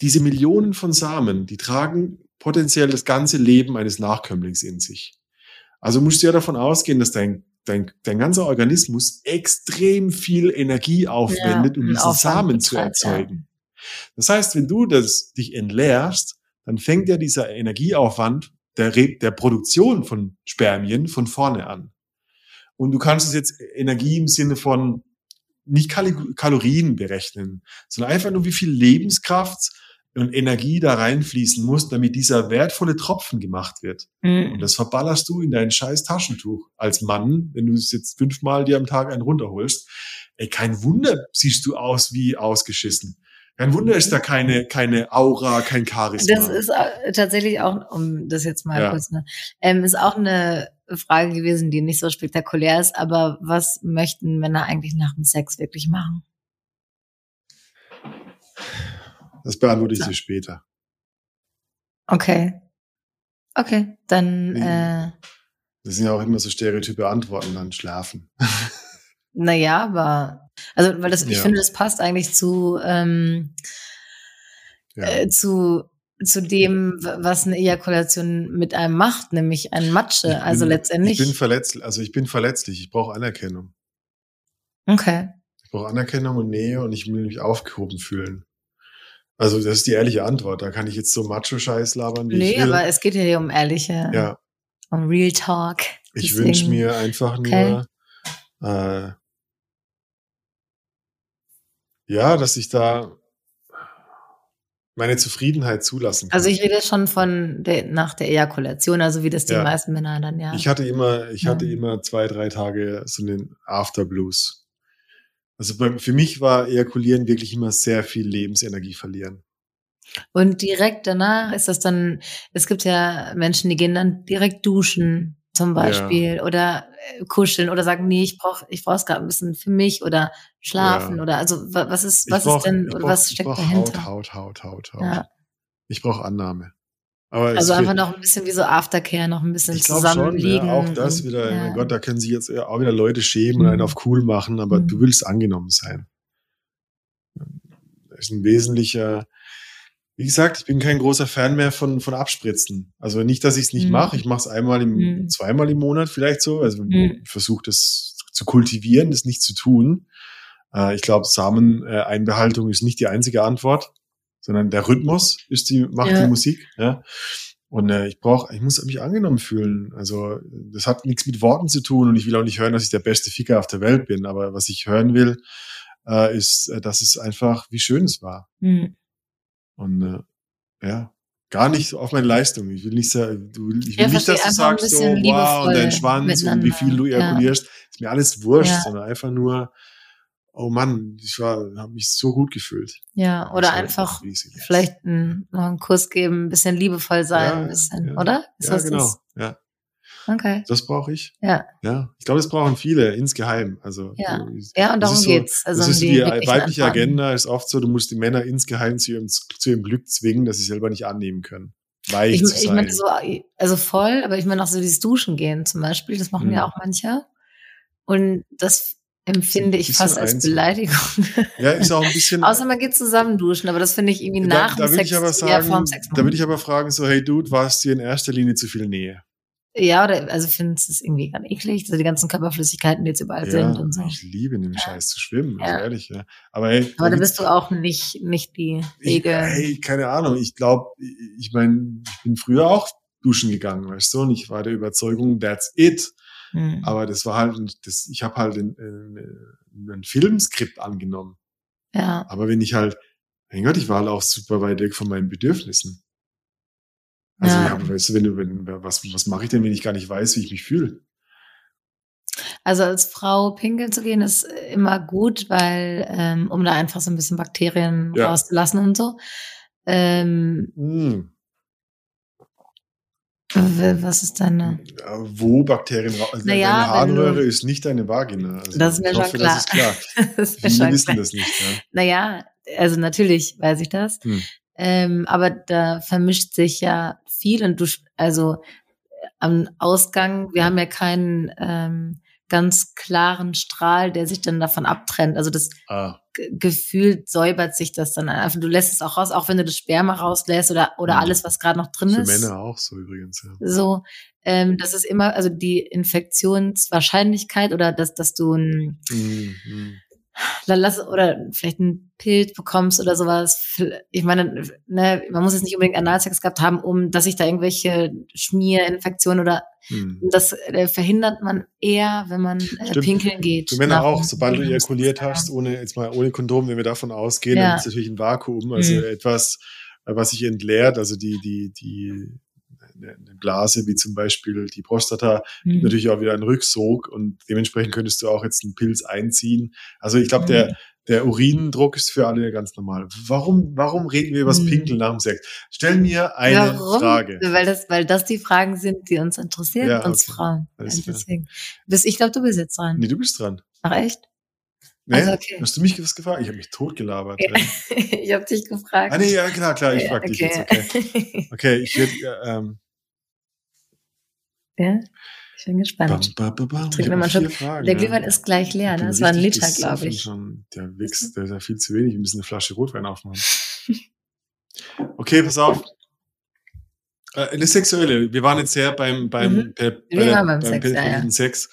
diese Millionen von Samen, die tragen potenziell das ganze Leben eines Nachkömmlings in sich. Also musst du ja davon ausgehen, dass dein dein, dein ganzer Organismus extrem viel Energie aufwendet, ja, um diesen Samen zu erzeugen. Das heißt, wenn du das dich entleerst, dann fängt ja dieser Energieaufwand der, der Produktion von Spermien von vorne an. Und du kannst es jetzt Energie im Sinne von nicht Kal Kalorien berechnen, sondern einfach nur wie viel Lebenskraft und Energie da reinfließen muss, damit dieser wertvolle Tropfen gemacht wird. Mhm. Und das verballerst du in dein scheiß Taschentuch als Mann, wenn du es jetzt fünfmal dir am Tag einen runterholst. Ey, kein Wunder siehst du aus wie ausgeschissen. Kein Wunder ist da keine, keine Aura, kein Charisma. Das ist tatsächlich auch, um das jetzt mal ja. kurz, ne, ähm, ist auch eine Frage gewesen, die nicht so spektakulär ist, aber was möchten Männer eigentlich nach dem Sex wirklich machen? Das beantworte ich dir später. Okay. Okay, dann. Äh, das sind ja auch immer so stereotype Antworten, dann schlafen. naja, aber. Also, weil das, ich ja. finde, das passt eigentlich zu, ähm, ja. äh, zu, zu dem, was eine Ejakulation mit einem macht, nämlich ein Matsche. Bin, also letztendlich. Ich bin verletzlich, also ich bin verletzlich, ich brauche Anerkennung. Okay. Ich brauche Anerkennung und Nähe und ich will mich aufgehoben fühlen. Also das ist die ehrliche Antwort. Da kann ich jetzt so Macho-Scheiß labern. Wie nee, ich will. aber es geht ja hier um ehrliche, ja. um Real Talk. Ich wünsche mir einfach okay. nur, äh, ja, dass ich da meine Zufriedenheit zulassen kann. Also ich rede schon von der, nach der Ejakulation, also wie das die ja. meisten Männer dann ja. Ich hatte immer, ich hatte immer zwei, drei Tage so einen Afterblues. Also bei, für mich war Ejakulieren wirklich immer sehr viel Lebensenergie verlieren. Und direkt danach ist das dann, es gibt ja Menschen, die gehen dann direkt duschen zum Beispiel ja. oder äh, kuscheln oder sagen, nee, ich brauche ich brauche es gerade ein bisschen für mich oder schlafen ja. oder also was ist was brauch, ist denn brauch, was steckt dahinter? Haut, Haut, Haut, Haut, Haut. Ja. Ich brauche Annahme. Also einfach noch ein bisschen wie so Aftercare, noch ein bisschen zusammenliegen. Ja, auch das wieder, ja. mein Gott, da können sich jetzt auch wieder Leute schämen mhm. und einen auf cool machen, aber mhm. du willst angenommen sein. Das ist ein wesentlicher, wie gesagt, ich bin kein großer Fan mehr von, von Abspritzen. Also nicht, dass ich es nicht mhm. mache, ich mache es einmal im, mhm. zweimal im Monat vielleicht so. Also mhm. versuche das zu kultivieren, das nicht zu tun. Äh, ich glaube, Sameneinbehaltung ist nicht die einzige Antwort, sondern der Rhythmus ist die, macht Ja. die Musik. Ja. Und äh, ich brauche, ich muss mich angenommen fühlen. Also das hat nichts mit Worten zu tun und ich will auch nicht hören, dass ich der beste Ficker auf der Welt bin. Aber was ich hören will, äh, ist, äh, dass es einfach, wie schön es war. Hm. Und äh, ja, gar nicht auf meine Leistung. Ich will nicht sagen, du, ich will Ja, nicht, dass du sagst, so, wow, und dein Schwanz und wie viel du miteinander, ja. ejakulierst. Ist mir alles wurscht, sondern einfach nur, oh Mann, ich war, habe mich so gut gefühlt. Ja, oder Das einfach vielleicht einen, noch einen Kuss geben, ein bisschen liebevoll sein, Ja, ein bisschen, ja. oder? Ist Ja, das genau. das? Ja, Okay. das brauche ich. Ja. Ja, ich glaube, das brauchen viele insgeheim. Also Ja. Ja, und darum so- geht's. Also das um ist die die weibliche Antworten. Agenda ist oft so, du musst die Männer insgeheim zu ihrem, zu ihrem Glück zwingen, dass sie selber nicht annehmen können. Weich Ich, zu ich sein. meine so, also voll, aber ich meine auch so dieses Duschen gehen zum Beispiel, das machen Mhm. ja auch manche. Und das empfinde ich fast als. Beleidigung. ja, ist auch ein bisschen. Außer man geht zusammen duschen, aber das finde ich irgendwie da, nach da dem will Sex ich aber sagen, Sex da würde ich aber fragen, so, hey Dude, war es dir in erster Linie zu viel Nähe? Ja, oder also findest du es irgendwie ganz eklig, also die ganzen Körperflüssigkeiten, die jetzt überall sind und so. ich liebe in dem Scheiß zu schwimmen, Ja. also ehrlich, ja. Aber hey, Aber da bist du auch nicht, nicht die Regel. hey, keine Ahnung, ich glaube, ich meine, ich bin früher auch duschen gegangen, weißt du, und ich war der Überzeugung, that's it. Hm. Aber das war halt, das, ich habe halt ein, ein, ein Filmskript angenommen. Ja, Aber wenn ich halt, mein Gott, ich war halt auch super weit weg von meinen Bedürfnissen. Also, Ja. ja. weißt du, wenn du, wenn, was, was mache ich denn, wenn ich gar nicht weiß, wie ich mich fühle? also als Frau pinkeln zu gehen ist immer gut, weil ähm, um da einfach so ein bisschen Bakterien Ja. rauszulassen und so. Ähm, Hm. Was ist deine? Ja, Wo Bakterien. Also Naja, deine Harnröhre ist nicht deine Vagina. Also Das ist mir ich schon hoffe, klar. das ist klar. das ist schon wissen klar. das nicht. Ja. Naja, also natürlich weiß ich das. Hm. Ähm, aber da vermischt sich ja viel und du, also äh, am Ausgang, wir haben ja keinen ähm, ganz klaren Strahl, der sich dann davon abtrennt. Also das Ah, gefühlt säubert sich das dann einfach. Du lässt es auch raus, auch wenn du das Sperma rauslässt oder, oder Mhm. alles, was gerade noch drin für ist. Männer auch so übrigens. Ja. So, ähm, das ist immer, also die Infektionswahrscheinlichkeit oder dass, dass du ein, Hm, hm. lass, oder vielleicht ein Pilz bekommst oder sowas. Ich meine, ne, man muss jetzt nicht unbedingt Analsex gehabt haben, um, dass sich da irgendwelche Schmierinfektionen oder Hm. das äh, verhindert man eher, wenn man äh, pinkeln geht. Für Männer auch, sobald du ejakuliert hast, ohne jetzt mal ohne Kondom, wenn wir davon ausgehen, Ja. dann ist natürlich ein Vakuum, also Mhm. etwas, äh, was sich entleert, also die, die, die eine eine Blase, wie zum Beispiel die Prostata, Mhm. natürlich auch wieder einen Rücksog und dementsprechend könntest du auch jetzt einen Pilz einziehen. Also ich glaube, Mhm. der, der Urinendruck ist für alle ganz normal. Warum, warum reden wir über das Mhm. Pinkeln nach dem Sex? Stell mir eine Warum? Frage. Weil das, weil das die Fragen sind, die uns interessieren, Ja, uns okay. Frauen. Alles deswegen. Bis, ich glaube, du bist jetzt dran. Nee, du bist dran. Ach echt? Nee? Also okay. Hast du mich was gefragt? Ich habe mich totgelabert. Ja. ich habe dich gefragt. Ah nee, ja klar, klar, ich Ja, frag dich jetzt. Okay, okay ich würde ähm, ja, ich bin gespannt. bam, bam, bam, bam. Ich Schluck. Fragen, Der ja. Glühwein ist gleich leer, ne? Das war ein Liter, glaube ich. Schon. Der Wix, der ist ja viel zu wenig. Wir müssen eine Flasche Rotwein aufmachen. Okay, pass auf. Äh, das Sexuelle. Wir waren jetzt sehr beim, beim, Mhm. per, bei Wir waren beim Sex, ja, ja. Sex.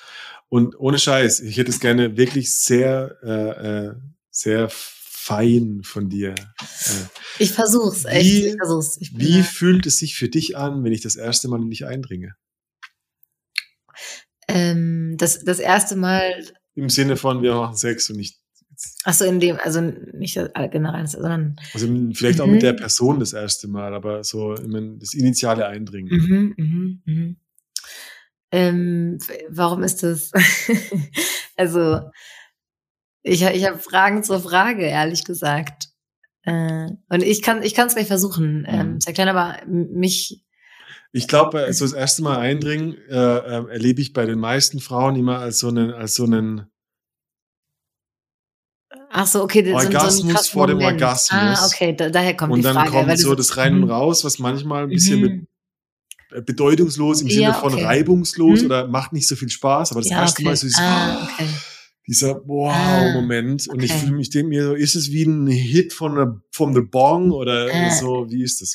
Und ohne Scheiß, ich hätte es gerne wirklich sehr, äh, äh, sehr fein von dir. Äh, Ich versuch's, echt. Wie- ich versuch's. Ich wie fühlt es sich für dich an, wenn ich das erste Mal in dich eindringe? Ähm, das, das erste Mal, Im Sinne von, wir machen Sex und nicht, ach so in dem, also nicht generell, sondern also vielleicht auch Mhm. mit der Person das erste Mal, aber so das initiale Eindringen. Mhm, mhm, mhm. Ähm, warum ist das? also, ich, ich habe Fragen zur Frage, ehrlich gesagt. Äh, und ich kann ich kann es gleich versuchen ähm, Mhm. zu erklären, aber mich, Ich glaube, so das erste Mal eindringen äh, äh, erlebe ich bei den meisten Frauen immer als so einen, als so einen ach so, okay, so, ein- so ein Orgasmus vor dem Moment. Orgasmus. Ah, okay, da, daher kommt und die dann Frage. kommt weil du so das rein und Mhm. raus, was manchmal ein bisschen Mhm. be- bedeutungslos im Sinne Ja, von okay. reibungslos Mhm. oder macht nicht so viel Spaß, aber das Ja, erste okay. Mal so ist Ah, okay. dieser Ah, Wow-Moment. Und ich fühle mich, denke mir so, ist es wie ein Hit von vom The Bong oder Ah. so, wie ist das?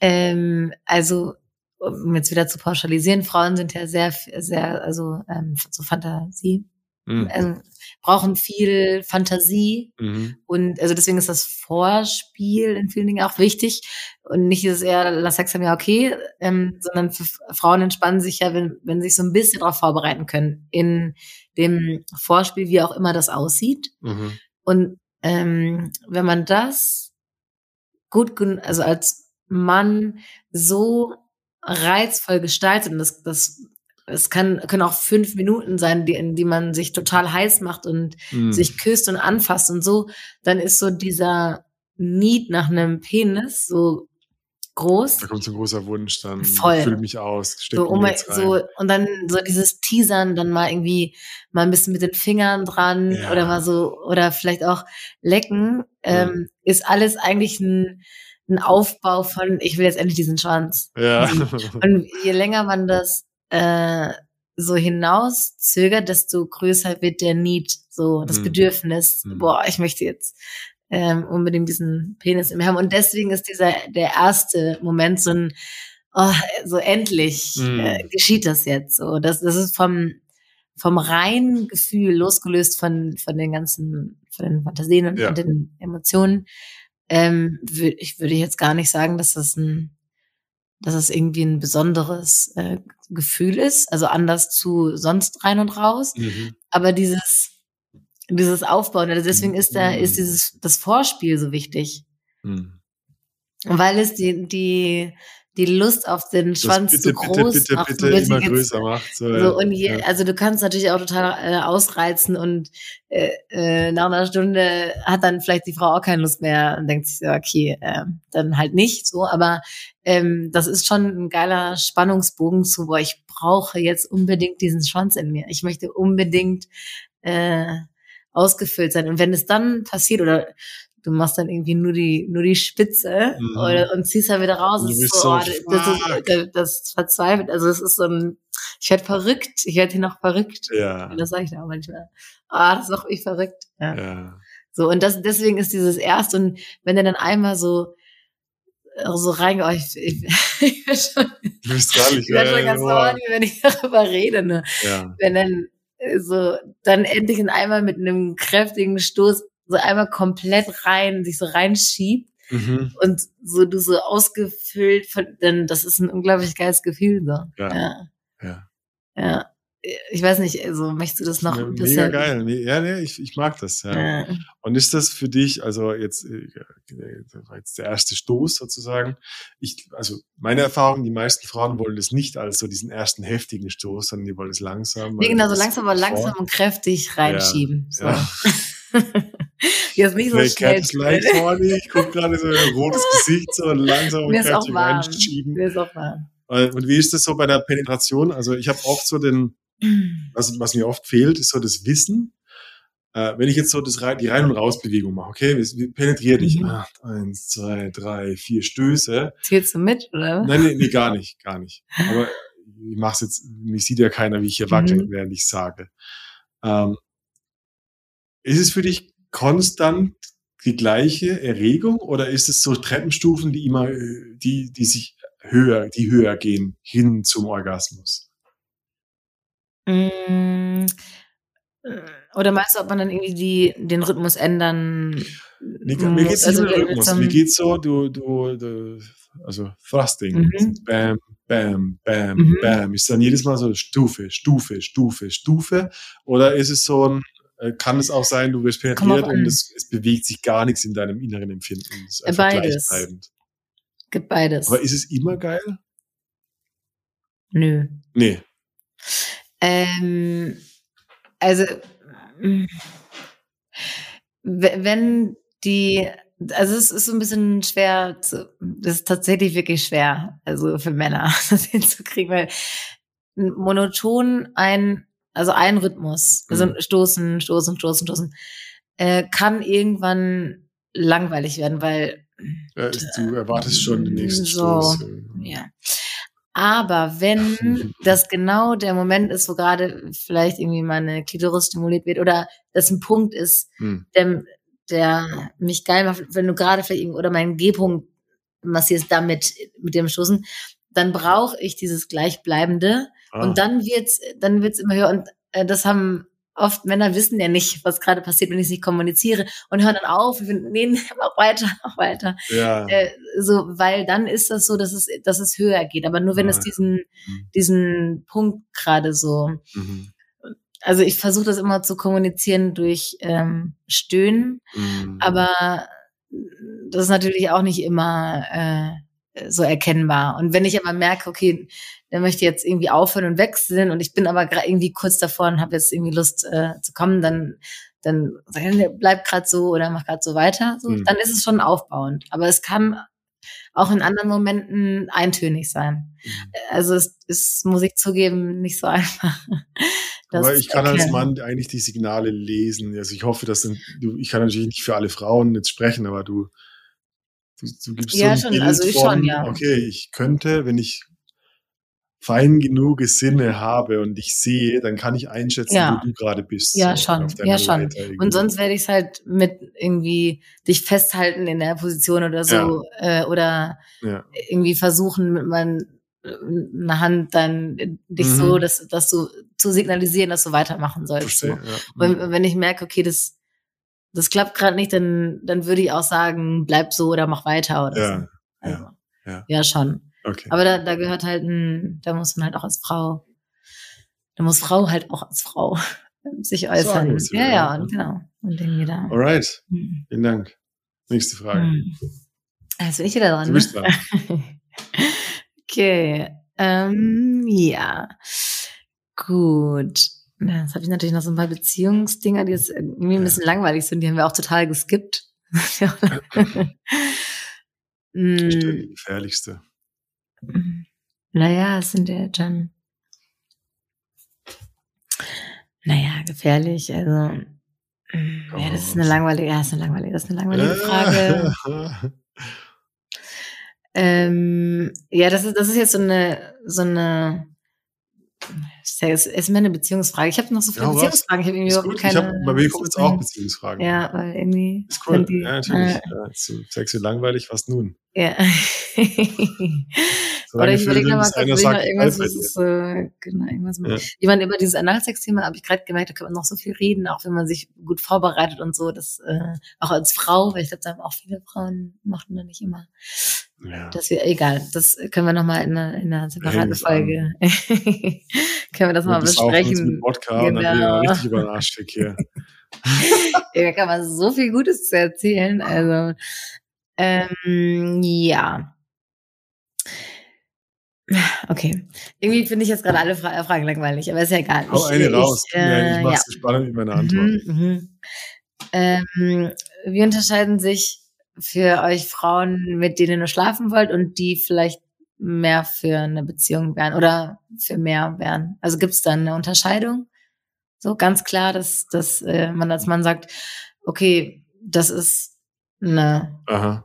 Ähm, also, um jetzt wieder zu pauschalisieren, Frauen sind ja sehr, sehr, also ähm, so Fantasie Mhm. ähm, brauchen viel Fantasie Mhm. und also deswegen ist das Vorspiel in vielen Dingen auch wichtig und nicht ist eher lass Sex haben ja okay, ähm, sondern Frauen entspannen sich ja, wenn, wenn sie sich so ein bisschen darauf vorbereiten können in dem Vorspiel, wie auch immer das aussieht. Mhm. Und ähm, wenn man das gut, also als Mann so reizvoll gestaltet, und das, das, es kann, können auch fünf Minuten sein, die, in die man sich total heiß macht und Mhm. sich küsst und anfasst und so, dann ist so dieser Need nach einem Penis so groß. Da kommt so ein großer Wunsch dann. Voll. Füll mich aus, So, um, so, und dann so dieses Teasern, dann mal irgendwie mal ein bisschen mit den Fingern dran Ja. oder mal so, oder vielleicht auch lecken, ähm, ist alles eigentlich ein, ein Aufbau von, ich will jetzt endlich diesen Schwanz. ja. Und je länger man das äh, so hinauszögert, desto größer wird der Need, so das Mhm. Bedürfnis, Mhm. boah, ich möchte jetzt ähm, unbedingt diesen Penis in mir haben. Und deswegen ist dieser der erste Moment so ein, oh, so endlich Mhm. äh, geschieht das jetzt. So, das, das ist vom vom reinen Gefühl losgelöst von von den ganzen von den Fantasien und, Ja. den Emotionen. Ähm, ich würde jetzt gar nicht sagen, dass das ein dass es irgendwie ein besonderes äh, Gefühl ist, also anders zu sonst rein und raus. mhm. Aber dieses, dieses Aufbauen, also deswegen ist da, Mhm. ist dieses, das Vorspiel so wichtig. Mhm. Weil es die, die, die Lust auf den Schwanz bitte, bitte, groß bitte, bitte wenn sie immer größer macht. So. So, und je, ja. also du kannst natürlich auch total äh, ausreizen und äh, äh, nach einer Stunde hat dann vielleicht die Frau auch keine Lust mehr und denkt sich so, okay, äh, dann halt nicht so. Aber ähm, das ist schon ein geiler Spannungsbogen zu, boah, ich brauche jetzt unbedingt diesen Schwanz in mir. Ich möchte unbedingt äh, ausgefüllt sein. Und wenn es dann passiert oder du machst dann irgendwie nur die nur die Spitze Mhm. oder, und ziehst dann wieder raus, Und das ist so, so, oh, das, ist, das ist verzweifelt. Also es ist so ein, ich werde verrückt, ich werde hier noch verrückt. ja. Das sage ich da auch manchmal. Ah, das macht mich verrückt. Ja. ja. So, und das, deswegen ist dieses erst und wenn er dann einmal so, äh, so reingeht, oh, ich, ich, bin schon, Du bist dran. ich werd schon ganz horny, wenn ich darüber rede, ne? Ja. Wenn dann äh, so, dann endlich in einmal mit einem kräftigen Stoß so einmal komplett rein, sich so reinschiebt Mhm. und so du so ausgefüllt von, dann das ist ein unglaublich geiles Gefühl, so. Ja. Ja. Ja. ja. Ich weiß nicht, also möchtest du das noch ein Mega bisschen? geil. Nee, Ja, nee, ich, ich mag das. Ja. Ja. Und ist das für dich, also jetzt, äh, jetzt der erste Stoß sozusagen. Ich, also meine Erfahrung, die meisten Frauen wollen das nicht als so diesen ersten heftigen Stoß, sondern die wollen es langsam. Nee, genau, so langsam, aber langsam und kräftig reinschieben. so. Jetzt nicht so schnell. Cat ist leicht horny, ich guck gerade so ein rotes Gesicht so und langsam und ist kräftig warm. reinschieben. Mir ist auch warm. Und wie ist das so bei der Penetration? Also ich habe oft so den, was, was mir oft fehlt, ist so das Wissen. Äh, wenn ich jetzt so das, die Rein- und Rausbewegung mache, okay, wie- penetriere dich. Mhm. Ah, eins, zwei, drei, vier Stöße. Zählst du mit, oder? Nein, nee, nee, gar nicht, gar nicht. Aber ich mach's jetzt, mich sieht ja keiner, wie ich hier wackel, Mhm. während ich sage. Ähm, ist es für dich konstant die gleiche Erregung oder ist es so Treppenstufen, die immer, äh, die, die sich höher, die höher gehen hin zum Orgasmus? Mm, äh, Oder meinst du, ob man dann irgendwie die, den Rhythmus ändern Wie, mir muss? geht's nicht um den mit Rhythmus. Mir geht's so, du, du, du also Thrusting, Mhm. bam, bam, bam, Mhm. bam. Ist dann jedes Mal so Stufe, Stufe, Stufe, Stufe? Oder ist es so ein, kann es auch sein, du wirst penetriert und es, es bewegt sich gar nichts in deinem inneren Empfinden. Es ist Äh, einfach beides. gleichbleibend. Gibt beides. Aber ist es immer geil? Nö. Nee. Ähm, also, mm, we- wenn die, also es ist so ein bisschen schwer, zu, das ist tatsächlich wirklich schwer, also für Männer, das hinzukriegen, weil monoton ein, also ein Rhythmus, also Mhm. stoßen, stoßen, stoßen, stoßen, äh, kann irgendwann langweilig werden, weil Äh, du erwartest schon den nächsten So. Stoß. ja. Aber wenn das genau der Moment ist, wo gerade vielleicht irgendwie meine Klitoris stimuliert wird oder das ein Punkt ist, Hm. der, der mich geil macht, wenn du gerade vielleicht irgendwie oder meinen G-Punkt massierst damit mit dem Stoßen, dann brauche ich dieses Gleichbleibende Ah. und dann wird's, dann wird's immer höher und äh, das haben oft Männer wissen ja nicht, was gerade passiert, wenn ich es nicht kommuniziere und hören dann auf, nee, mach weiter, mach weiter. Ja. Äh, so, weil dann ist das so, dass es, dass es höher geht. Aber nur wenn Ah, es diesen, Mhm. diesen Punkt gerade so. Mhm. Also ich versuche das immer zu kommunizieren durch ähm, Stöhnen, Mhm. aber das ist natürlich auch nicht immer äh, so erkennbar. Und wenn ich aber merke, okay, der möchte jetzt irgendwie aufhören und wechseln und ich bin aber gerade irgendwie kurz davor und habe jetzt irgendwie Lust äh, zu kommen, dann dann bleib gerade so oder mach gerade so weiter. So, Mhm. Dann ist es schon aufbauend. Aber es kann auch in anderen Momenten eintönig sein. Mhm. Also es ist, muss ich zugeben, nicht so einfach. Aber ich kann als erkennen. Mann eigentlich die Signale lesen. Also ich hoffe, dass du, ich kann natürlich nicht für alle Frauen jetzt sprechen, aber du, du, du gibst Ja, so ein schon, also ich von, schon, ja. okay, ich könnte, wenn ich fein genug Sinne habe und ich sehe, dann kann ich einschätzen, Ja. wo du gerade bist. Ja, so schon, ja, schon. Irgendwie. Und sonst werde ich es halt mit irgendwie dich festhalten in der Position oder so äh, oder ja. irgendwie versuchen mit meiner Hand dann dich Mhm. so, dass, dass du zu signalisieren, dass du weitermachen sollst. So. Verstehe, ja. Und wenn ich merke, okay, das, das klappt gerade nicht, dann, dann würde ich auch sagen, bleib so oder mach weiter oder Ja, so. Also, ja, ja. ja, schon. Okay. Aber da, da gehört halt ein, da muss man halt auch als Frau, da muss Frau halt auch als Frau sich äußern. Sie ja, ja, und genau. Und irgendwie da. Alright, Hm. vielen Dank. Nächste Frage. Hm. Jetzt bin ich wieder dran. Du bist ne? dran. okay. Ähm, ja. Gut. Jetzt habe ich natürlich noch so ein paar Beziehungsdinger, die jetzt irgendwie ein Ja. bisschen langweilig sind. Die haben wir auch total geskippt. Stell mm, die gefährlichste. naja, es sind ja dann. Naja, gefährlich. Also, mm, ja, das ist eine langweilige, ja, das ist eine langweilige, das ist eine langweilige Frage. Ähm, ja, das ist, das ist jetzt so eine, so eine, ja- ist mehr eine Beziehungsfrage. Ich habe noch so viele Ja? Beziehungsfragen. Ich habe irgendwie überhaupt keine. Ich hab, bei mir kommen jetzt auch Beziehungsfragen. Ja, weil irgendwie. Ist cool. die, ja, natürlich. Äh, Ja, so sexy langweilig, was nun? ja. Oder ich überlege nochmal kurz, sagt, irgendwas, was ist, äh, genau, irgendwas mit. Ja. Ich meine, über dieses Analsex-Thema habe ich gerade gemerkt, da kann man noch so viel reden, auch wenn man sich gut vorbereitet und so, das, äh, auch als Frau, weil ich glaube, da haben auch viele Frauen, machen da nicht immer. Ja. Das wir, egal, das können wir nochmal in einer, in einer separaten Folge, können wir das mal besprechen. mit Wodka und dann Genau. wieder richtig über den Arsch schick hier. Da kann man so viel Gutes zu erzählen. Also, ähm, ja. Okay. Irgendwie finde ich jetzt gerade alle Fra Fragen langweilig, aber ist ja egal. Hau eine raus. Ich, Gib mir- äh, ich ja. mach's so spannend mit meiner Antwort. Mhm, mhm. Ähm, wie unterscheiden sich für euch Frauen, mit denen ihr schlafen wollt und die vielleicht mehr für eine Beziehung wären oder für mehr wären? Also gibt es da eine Unterscheidung? So ganz klar, dass, dass äh, man als Mann sagt, okay, das ist eine, Aha.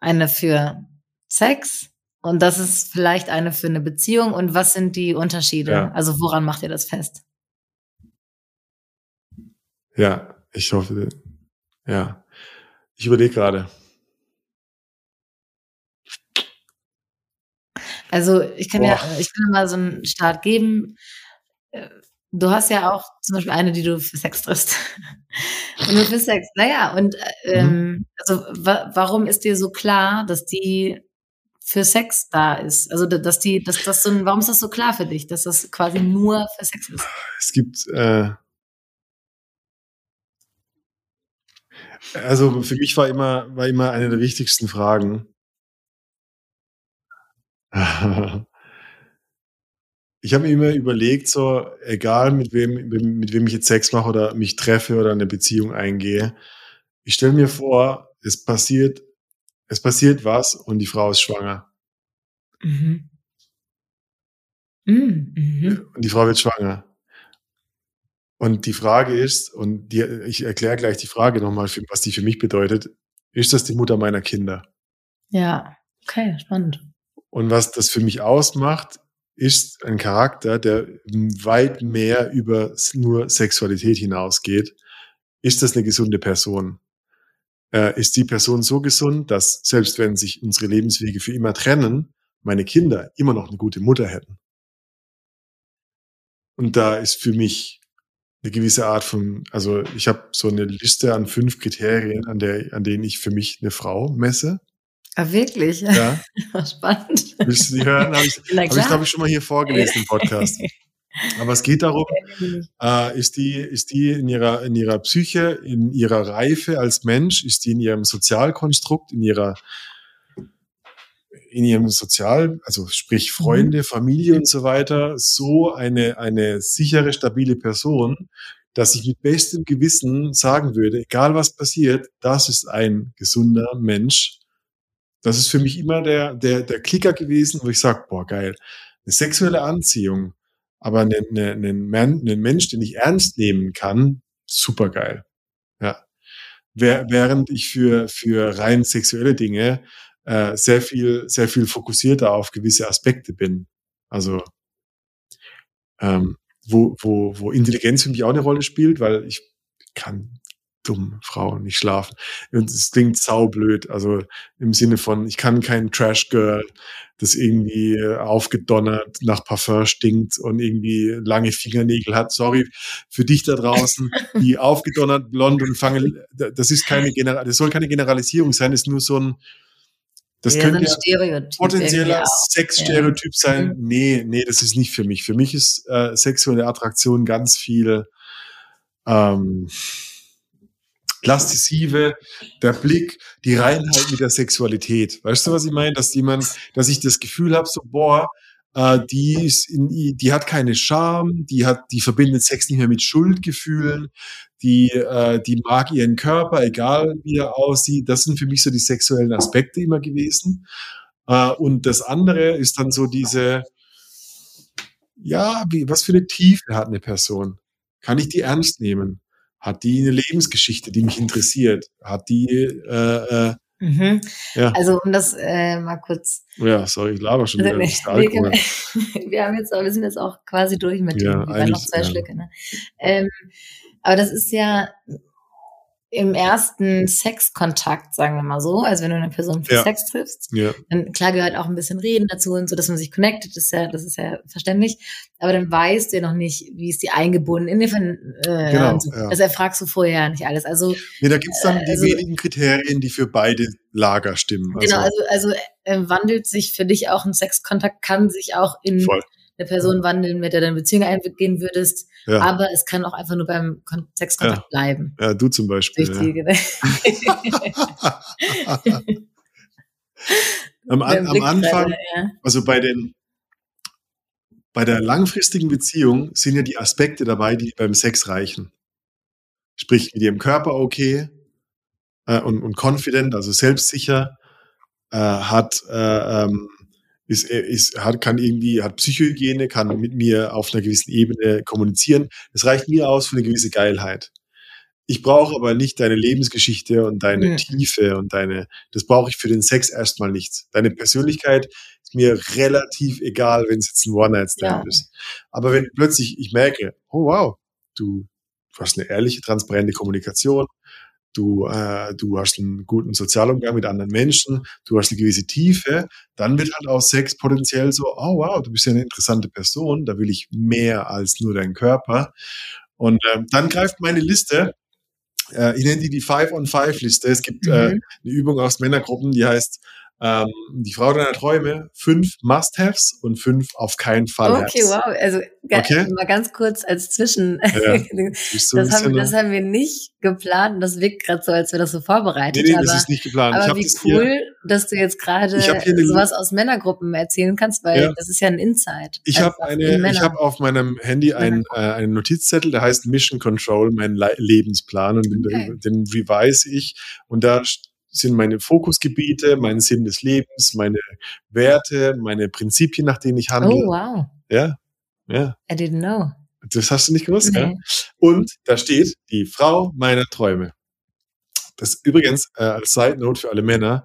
eine für Sex und das ist vielleicht eine für eine Beziehung und was sind die Unterschiede? Ja. Also woran macht ihr das fest? Ja, ich hoffe, ja. Ich überlege gerade. Also ich kann ja, Boah. ich kann mal so einen Start geben. Du hast ja auch zum Beispiel eine, die du für Sex triffst. Und nur für Sex. Naja, und äh, ähm, also wa warum ist dir so klar, dass die für Sex da ist? Also da- dass die, dass das so ein, warum ist das so klar für dich, dass das quasi nur für Sex ist? Es gibt, äh, also für mich war immer, war immer eine der wichtigsten Fragen. Ich habe mir immer überlegt, so, egal mit wem, mit wem ich jetzt Sex mache oder mich treffe oder eine Beziehung eingehe, ich stelle mir vor, es passiert, es passiert was und die Frau ist schwanger. Mhm. Mhm. Mhm. Und die Frau wird schwanger. Und die Frage ist, und die, ich erkläre gleich die Frage nochmal, was die für mich bedeutet, ist das die Mutter meiner Kinder? Ja, okay, spannend. Und was das für mich ausmacht, ist ein Charakter, der weit mehr über nur Sexualität hinausgeht. Ist das eine gesunde Person? Äh, ist die Person so gesund, dass selbst wenn sich unsere Lebenswege für immer trennen, meine Kinder immer noch eine gute Mutter hätten? Und da ist für mich eine gewisse Art von, also ich habe so eine Liste an fünf Kriterien, an, der, an denen ich für mich eine Frau messe. Ah, wirklich? Ja. Spannend. Willst du die hören? Habe ich, hab ich glaube ich, schon mal hier vorgelesen im Podcast. Aber es geht darum, äh, ist die, ist die in ihrer, in ihrer Psyche, in ihrer Reife als Mensch, ist die in ihrem Sozialkonstrukt, in ihrer, in ihrem Sozial, also sprich Freunde, Familie und so weiter, so eine, eine sichere, stabile Person, dass ich mit bestem Gewissen sagen würde, egal was passiert, das ist ein gesunder Mensch. Das ist für mich immer der, der, der Klicker gewesen, wo ich sage, boah, geil. Eine sexuelle Anziehung, aber einen, einen, einen, Mensch, den ich ernst nehmen kann, super geil. Ja. Während ich für, für rein sexuelle Dinge äh, sehr viel, sehr viel fokussierter auf gewisse Aspekte bin. Also ähm, wo, wo, wo Intelligenz für mich auch eine Rolle spielt, weil ich kann dumm Frauen nicht schlafen. Und es klingt saublöd, also im Sinne von, ich kann kein Trash-Girl, das irgendwie äh, aufgedonnert nach Parfum stinkt und irgendwie lange Fingernägel hat. Sorry für dich da draußen, die aufgedonnert, blond und fange, das ist keine General, das soll keine Generalisierung sein, ist nur so ein, das ja, so könnte ein Stereotyp. irgendwie potenzieller. Sexstereotyp sein. Nee, nee, das ist nicht für mich. Für mich ist äh, sexuelle Attraktion ganz viel ähm, Plastisive, der Blick, die Reinheit mit der Sexualität. Weißt du, was ich meine? Dass jemand, dass ich das Gefühl habe, so, boah, äh, die ist in, die hat keine Scham, die hat, die verbindet Sex nicht mehr mit Schuldgefühlen, die, äh, die mag ihren Körper, egal wie er aussieht. Das sind für mich so die sexuellen Aspekte immer gewesen. Äh, und das andere ist dann so diese, ja, wie, was für eine Tiefe hat eine Person? Kann ich die ernst nehmen? Hat die eine Lebensgeschichte, die mich interessiert? Hat die, äh, äh, Mhm. ja, Also um das äh, mal kurz. ja, sorry, ich laber schon Also, wieder. Alkohol. wir haben jetzt, wir sind jetzt auch quasi durch mit Ja, dem, wir noch zwei ja. Schlücke. Ne? Ähm, aber das ist ja im ersten Sexkontakt, sagen wir mal so, also wenn du eine Person für Ja. Sex triffst, Ja, dann klar gehört auch ein bisschen Reden dazu und so, dass man sich connectet, das ist ja, das ist ja verständlich. Aber dann weißt du ja noch nicht, wie ist die eingebunden in Ver- äh, Genau, so. ja. Das erfragst du vorher nicht alles. Also nee, da gibt's dann die also- wenigen Kriterien, die für beide Lager stimmen. Also, genau, also, also äh, wandelt sich für dich auch ein Sexkontakt, kann sich auch in voll. Eine Person wandeln, mit der du eine Beziehung eingehen würdest, Ja. aber es kann auch einfach nur beim Kon Sexkontakt bleiben. ja, du zum Beispiel. Durch Ja. am, an, am Anfang, ja. also bei den, bei der langfristigen Beziehung sind ja die Aspekte dabei, die beim Sex reichen. Sprich, mit ihrem Körper okay äh, und, und confident, also selbstsicher, äh, hat, äh, ähm, ist, ist, hat, kann irgendwie, hat Psychohygiene, kann mit mir auf einer gewissen Ebene kommunizieren. Das reicht mir aus für eine gewisse Geilheit. Ich brauche aber nicht deine Lebensgeschichte und deine Mhm. Tiefe und deine, das brauche ich für den Sex erstmal nicht. Deine Persönlichkeit ist mir relativ egal, wenn es jetzt ein One-Night-Stand Ja. ist. Aber wenn plötzlich ich merke, oh wow, du, du hast eine ehrliche, transparente Kommunikation, du, äh, du hast einen guten Sozialumgang mit anderen Menschen, du hast eine gewisse Tiefe, dann wird halt auch Sex potenziell so, oh wow, du bist ja eine interessante Person, da will ich mehr als nur deinen Körper. Und ähm, dann greift meine Liste, äh, ich nenne die die Five-on-Five-Liste. Es gibt äh, Mhm. eine Übung aus Männergruppen, die heißt ähm, die Frau deiner Träume, fünf Must-Haves und fünf auf keinen Fall Okay, wow. Also Okay. mal ganz kurz als Zwischen. Ja. Das, haben, das haben wir nicht geplant. und Das wirkt gerade so, als wäre das so vorbereitet. nee, nee, aber das ist nicht geplant. ich aber wie das hier, cool, dass du jetzt gerade hier sowas aus Männergruppen erzählen kannst, weil Ja. das ist ja ein Insight. Ich habe eine, ich habe auf meinem Handy einen, äh, einen Notizzettel, der heißt Mission Control, mein Le Lebensplan und den, Okay. den revise ich und da sind meine Fokusgebiete, mein Sinn des Lebens, meine Werte, meine Prinzipien, nach denen ich handle. oh, wow. Ja, ja, I didn't know. das hast du nicht gewusst, ja? Nee. Und da steht die Frau meiner Träume. Das übrigens äh, als Side Note für alle Männer.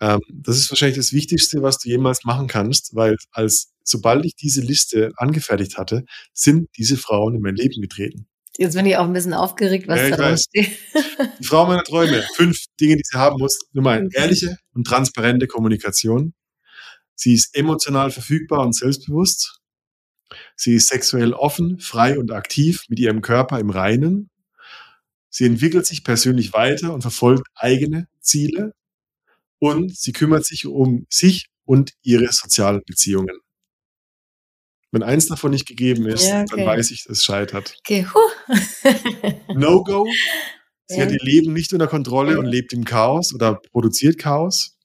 Ähm, das ist wahrscheinlich das Wichtigste, was du jemals machen kannst, weil als sobald ich diese Liste angefertigt hatte, sind diese Frauen in mein Leben getreten. Jetzt bin ich auch ein bisschen aufgeregt, was Ja, da weiß. steht. Die Frau meiner Träume. Fünf Dinge, die sie haben muss. Nummer eins, ehrliche und transparente Kommunikation. Sie ist emotional verfügbar und selbstbewusst. Sie ist sexuell offen, frei und aktiv mit ihrem Körper im Reinen. Sie entwickelt sich persönlich weiter und verfolgt eigene Ziele. Und sie kümmert sich um sich und ihre sozialen Beziehungen. Wenn eins davon nicht gegeben ist, Ja, dann okay. weiß ich, es scheitert. Okay, huh. No-Go. Sie Ja. hat ihr Leben nicht unter Kontrolle und lebt im Chaos oder produziert Chaos.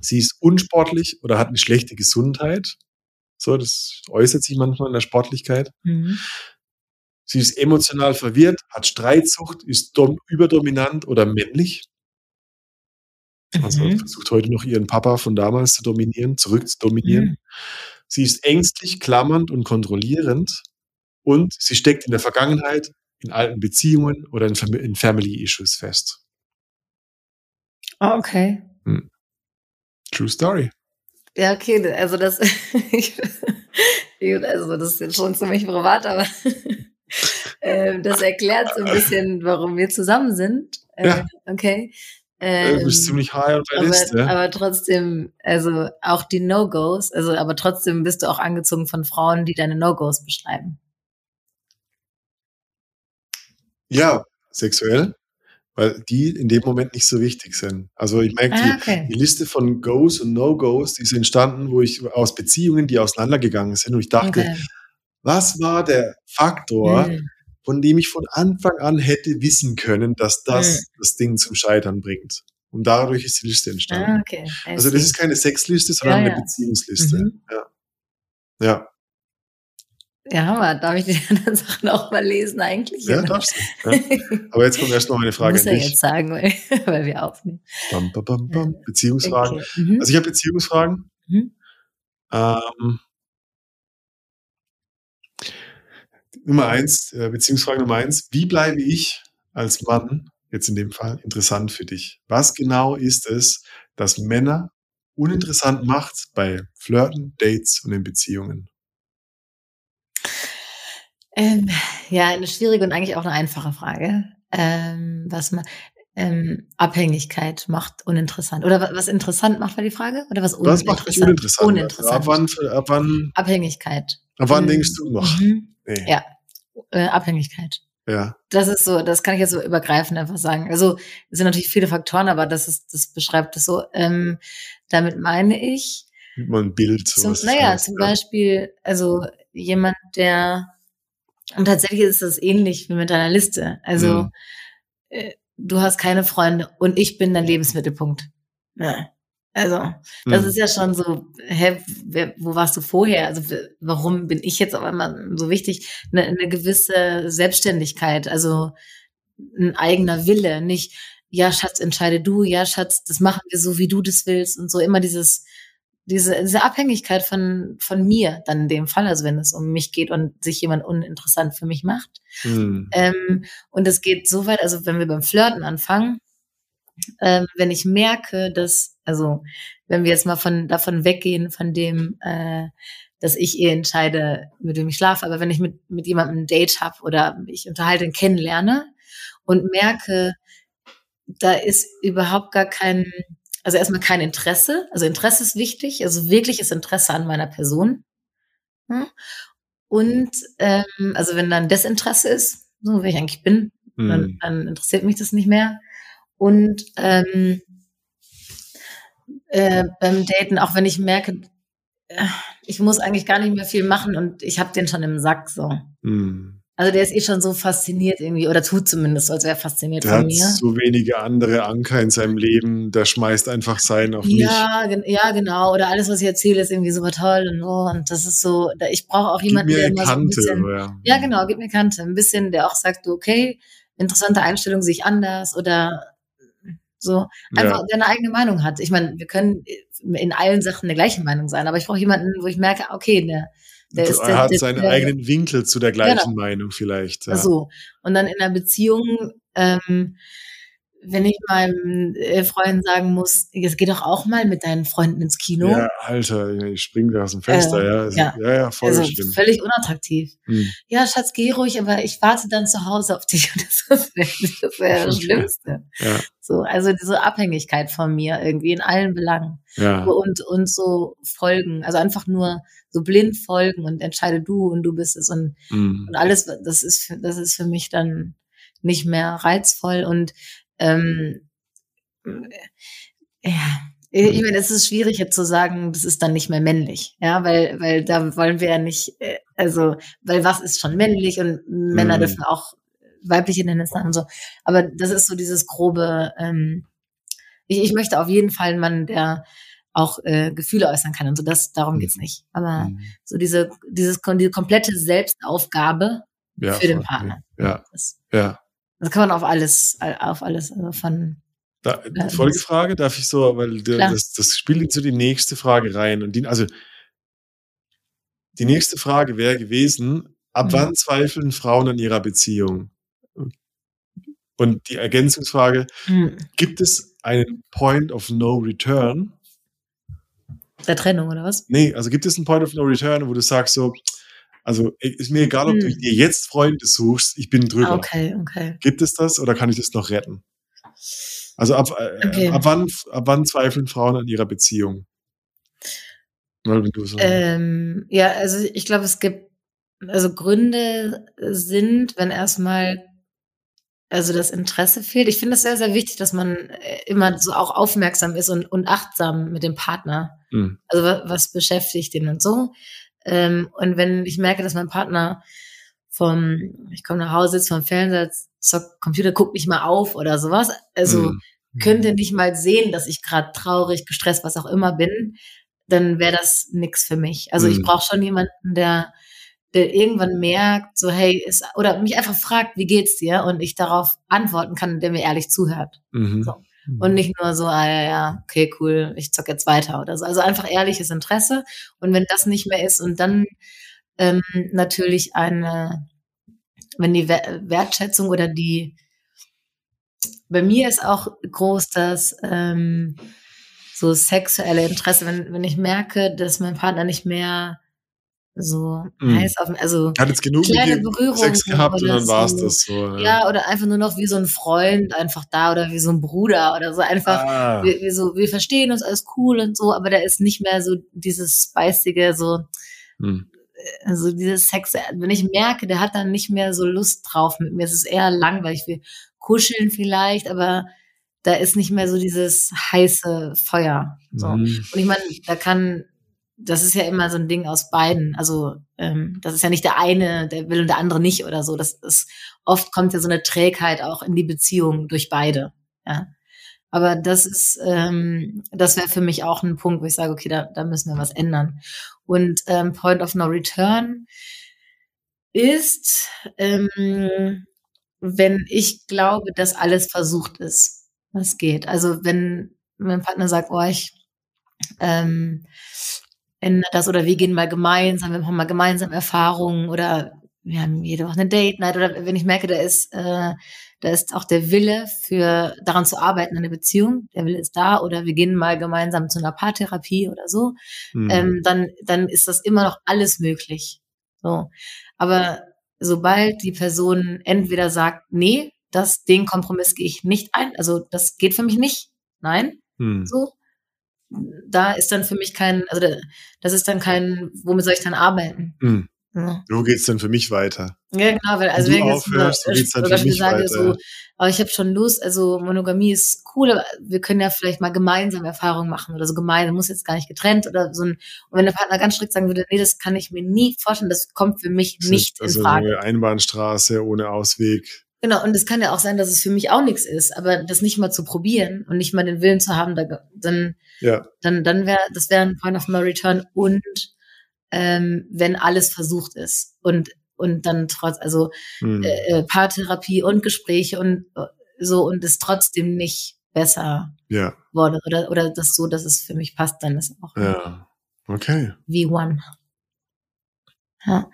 Sie ist unsportlich oder hat eine schlechte Gesundheit. So, das äußert sich manchmal in der Sportlichkeit. Mhm. Sie ist emotional verwirrt, hat Streitsucht, ist dom überdominant oder männlich. Also Mhm. versucht heute noch ihren Papa von damals zu dominieren, zurück zu dominieren. Mhm. Sie ist ängstlich, klammernd und kontrollierend. Und sie steckt in der Vergangenheit, in alten Beziehungen oder in, Fam in Family Issues fest. Oh, okay. True Story. Ja, okay, also das, also das ist jetzt schon ziemlich privat, aber ähm, das erklärt so ein bisschen, warum wir zusammen sind. Äh, Ja. Okay. Äh, du bist Ähm, ziemlich high auf der aber, Liste. aber trotzdem, also auch die No-Gos, also aber trotzdem bist du auch angezogen von Frauen, die deine No-Gos beschreiben. Ja, sexuell, weil die in dem Moment nicht so wichtig sind. Also ich merke, die, Ah, okay. die Liste von Goes und No-Gos, die ist entstanden, wo ich aus Beziehungen, die auseinandergegangen sind und ich dachte, okay. was war der Faktor, Hm. Von dem ich von Anfang an hätte wissen können, dass das Hm. das Ding zum Scheitern bringt. Und dadurch ist die Liste entstanden. Ah, okay. Also das ist keine Sexliste, sondern Ja, eine ja. Beziehungsliste. Mhm. Ja. Ja, Ja, Hammer. Darf ich die anderen Sachen auch mal lesen eigentlich? ja, Oder? darfst du. Ja. Aber jetzt kommt erst noch meine Frage Muss an jetzt sagen, weil, weil wir aufnehmen. Bam, bam, bam, bam. Beziehungsfragen. Okay. Mhm. Also ich habe Beziehungsfragen. Mhm. Ähm, Nummer eins, äh, Beziehungsfrage Nummer eins. Wie bleibe ich als Mann, jetzt in dem Fall, interessant für dich? Was genau ist es, das Männer uninteressant macht bei Flirten, Dates und in Beziehungen? Ähm, ja, eine schwierige und eigentlich auch eine einfache Frage. Ähm, was man ähm, Abhängigkeit macht uninteressant. Oder wa- was interessant macht, war die Frage? Oder was Was macht dich uninteressant? Uninteressant. Ab wann, ab wann, Abhängigkeit. ab wann Mhm. denkst du noch? Mhm. Nee. Ja. Äh, Abhängigkeit. Ja. Das ist so, das kann ich jetzt so übergreifend einfach sagen. Also es sind natürlich viele Faktoren, aber das ist, das beschreibt es so. Ähm, damit meine ich, Gib mal ein Bild. So naja, heißt, zum ja. Beispiel, also jemand, der, und tatsächlich ist das ähnlich wie mit deiner Liste. Also, Mhm. äh, du hast keine Freunde und ich bin dein Lebensmittelpunkt. Ja. Also, das Mhm. ist ja schon so, hä, wer, wo warst du vorher? Also, warum bin ich jetzt auf einmal so wichtig? Eine, eine gewisse Selbstständigkeit, also ein eigener Wille, nicht, ja, Schatz, entscheide du, ja, Schatz, das machen wir so, wie du das willst und so immer dieses, diese, diese Abhängigkeit von, von mir dann in dem Fall, also wenn es um mich geht und sich jemand uninteressant für mich macht. Mhm. Ähm, und es geht so weit, also wenn wir beim Flirten anfangen, ähm, wenn ich merke, dass, also wenn wir jetzt mal von davon weggehen, von dem, äh, dass ich eh entscheide, mit wem ich schlafe, aber wenn ich mit, mit jemandem ein Date habe oder mich unterhalte und kennenlerne und merke, da ist überhaupt gar kein, also erstmal kein Interesse, also Interesse ist wichtig, also wirkliches Interesse an meiner Person. Hm? Und ähm, also wenn dann Desinteresse ist, so wie ich eigentlich bin, dann, Mhm. dann interessiert mich das nicht mehr. Und ähm, äh, beim Daten, auch wenn ich merke, äh, ich muss eigentlich gar nicht mehr viel machen und ich habe den schon im Sack so. Mhm. Also der ist eh schon so fasziniert irgendwie, oder tut zumindest, als wäre er fasziniert Der von hat mir. so wenige andere Anker in seinem Leben, der schmeißt einfach sein auf mich. Ja, gen ja, genau. Oder alles, was ich erzähle, ist irgendwie super toll und so. Und das ist so, ich brauche auch jemanden, mir der immer so ein Kante. bisschen, oder? ja, genau, gib mir Kante. Ein bisschen, der auch sagt, okay, interessante Einstellung sehe ich anders oder so. Einfach, Ja. der eine eigene Meinung hat. Ich meine, wir können in allen Sachen der gleichen Meinung sein, aber ich brauche jemanden, wo ich merke, okay, der, der ist der, er hat der, seinen der, eigenen Winkel zu der gleichen Meinung vielleicht. Ja. So. Und dann in einer Beziehung, ähm, wenn ich meinem äh, Freund sagen muss, es geht doch auch mal mit deinen Freunden ins Kino. Ja, Alter, ich spring da aus dem Fenster, äh, ja. Ja. ja. voll also schlimm. völlig unattraktiv. Hm. Ja, Schatz, geh ruhig, aber ich warte dann zu Hause auf dich. das wäre das, wär das Schlimmste. Ja. So, also diese Abhängigkeit von mir irgendwie in allen Belangen. Ja. Und, und so folgen, also einfach nur so blind folgen und entscheide du und du bist es und, hm. und alles, das ist, das ist für mich dann nicht mehr reizvoll und ähm, ja, ich meine, es ist schwierig jetzt zu sagen, das ist dann nicht mehr männlich, ja, weil, weil da wollen wir ja nicht, äh, also, weil was ist schon männlich und Männer mhm. dürfen auch weibliche Tennis haben und so. Aber das ist so dieses grobe, ähm, ich, ich möchte auf jeden Fall einen Mann, der auch äh, Gefühle äußern kann und so, das, darum mhm. geht's nicht. Aber mhm. so diese, dieses, diese komplette Selbstaufgabe ja, für den Partner. Ja, das, ja. Das kann man auf alles, auf alles also von. Da, äh, Folgefrage, darf ich so, weil das, das spielt in so die nächste Frage rein. Und die, also die nächste Frage wäre gewesen: Ab mhm. wann zweifeln Frauen an ihrer Beziehung? Und die Ergänzungsfrage: mhm. Gibt es einen Point of No Return? Der Trennung oder was? Nee, also gibt es einen Point of No Return, wo du sagst so, also ist mir egal, ob hm. du dir jetzt Freunde suchst, ich bin drüber. Okay, okay. Gibt es das oder kann ich das noch retten? Also ab, äh, okay. ab, wann, ab wann zweifeln Frauen an ihrer Beziehung? Ähm, ja, also ich glaube, es gibt, also Gründe sind, wenn erstmal also das Interesse fehlt. Ich finde es sehr, sehr wichtig, dass man äh, immer so auch aufmerksam ist und, und achtsam mit dem Partner. Mhm. Also was, was beschäftigt ihn und so. Ähm, und wenn ich merke, dass mein Partner vom, ich komme nach Hause, sitzt vom Fernseher, zockt Computer, guckt nicht mal auf oder sowas, also mhm. könnte nicht mal sehen, dass ich gerade traurig, gestresst, was auch immer bin, dann wäre das nix für mich. Also mhm. ich brauche schon jemanden, der der irgendwann merkt, so hey, ist, oder mich einfach fragt, wie geht's dir? Und ich darauf antworten kann, der mir ehrlich zuhört. Mhm. So. Und nicht nur so, ah ja, ja, okay, cool, ich zock jetzt weiter oder so. Also einfach ehrliches Interesse. Und wenn das nicht mehr ist und dann ähm, natürlich eine, wenn die Wertschätzung oder die, bei mir ist auch groß das ähm, so sexuelle Interesse, wenn, wenn ich merke, dass mein Partner nicht mehr so mm. heiß auf also hat jetzt genug kleine Berührung Sex gehabt und dann war es das so ja. ja. oder einfach nur noch wie so ein Freund einfach da oder wie so ein Bruder oder so einfach ah. wir, wir, so wir verstehen uns alles cool und so aber da ist nicht mehr so dieses spicige so mm. also dieses Sex wenn ich merke der hat dann nicht mehr so Lust drauf mit mir es ist eher langweilig wir kuscheln vielleicht aber da ist nicht mehr so dieses heiße Feuer so mm. und ich meine da kann das ist ja immer so ein Ding aus beiden. Also ähm, das ist ja nicht der eine, der will und der andere nicht oder so. Das ist oft kommt ja so eine Trägheit auch in die Beziehung durch beide. Ja. Aber das ist, ähm, das wäre für mich auch ein Punkt, wo ich sage, okay, da, da müssen wir was ändern. Und ähm, Point of No Return ist, ähm, wenn ich glaube, dass alles versucht ist, was geht. Also wenn mein Partner sagt, oh, ich ähm, ändert das oder wir gehen mal gemeinsam, wir machen mal gemeinsam Erfahrungen oder wir haben jede Woche eine Date Night oder wenn ich merke, da ist, äh, da ist auch der Wille für daran zu arbeiten in der Beziehung, der Wille ist da oder wir gehen mal gemeinsam zu einer Paartherapie oder so, mhm. ähm, dann dann ist das immer noch alles möglich. So, aber sobald die Person entweder sagt, nee, das den Kompromiss gehe ich nicht ein, also das geht für mich nicht, nein, mhm. so da ist dann für mich kein, also das ist dann kein, womit soll ich dann arbeiten? Mhm. Ja. Wo geht's denn für mich weiter? Ja, genau, weil also wenn ich aufhörst, so geht's dann für mich sage, weiter. So, aber ich habe schon Lust, also Monogamie ist cool, aber wir können ja vielleicht mal gemeinsam Erfahrungen machen oder so gemeinsam, muss jetzt gar nicht getrennt oder so ein, und wenn der Partner ganz strikt sagen würde, nee, das kann ich mir nie vorstellen, das kommt für mich das nicht also in Frage. Eine Einbahnstraße ohne Ausweg. Genau, und es kann ja auch sein, dass es für mich auch nichts ist, aber das nicht mal zu probieren und nicht mal den Willen zu haben, da, dann, ja. dann, dann wäre, das wäre ein Point of No Return und ähm, wenn alles versucht ist und und dann trotz, also hm. äh, Paartherapie und Gespräche und äh, so und es trotzdem nicht besser ja. wurde oder oder das so, dass es für mich passt, dann ist auch ja. okay. Wie one. Ja.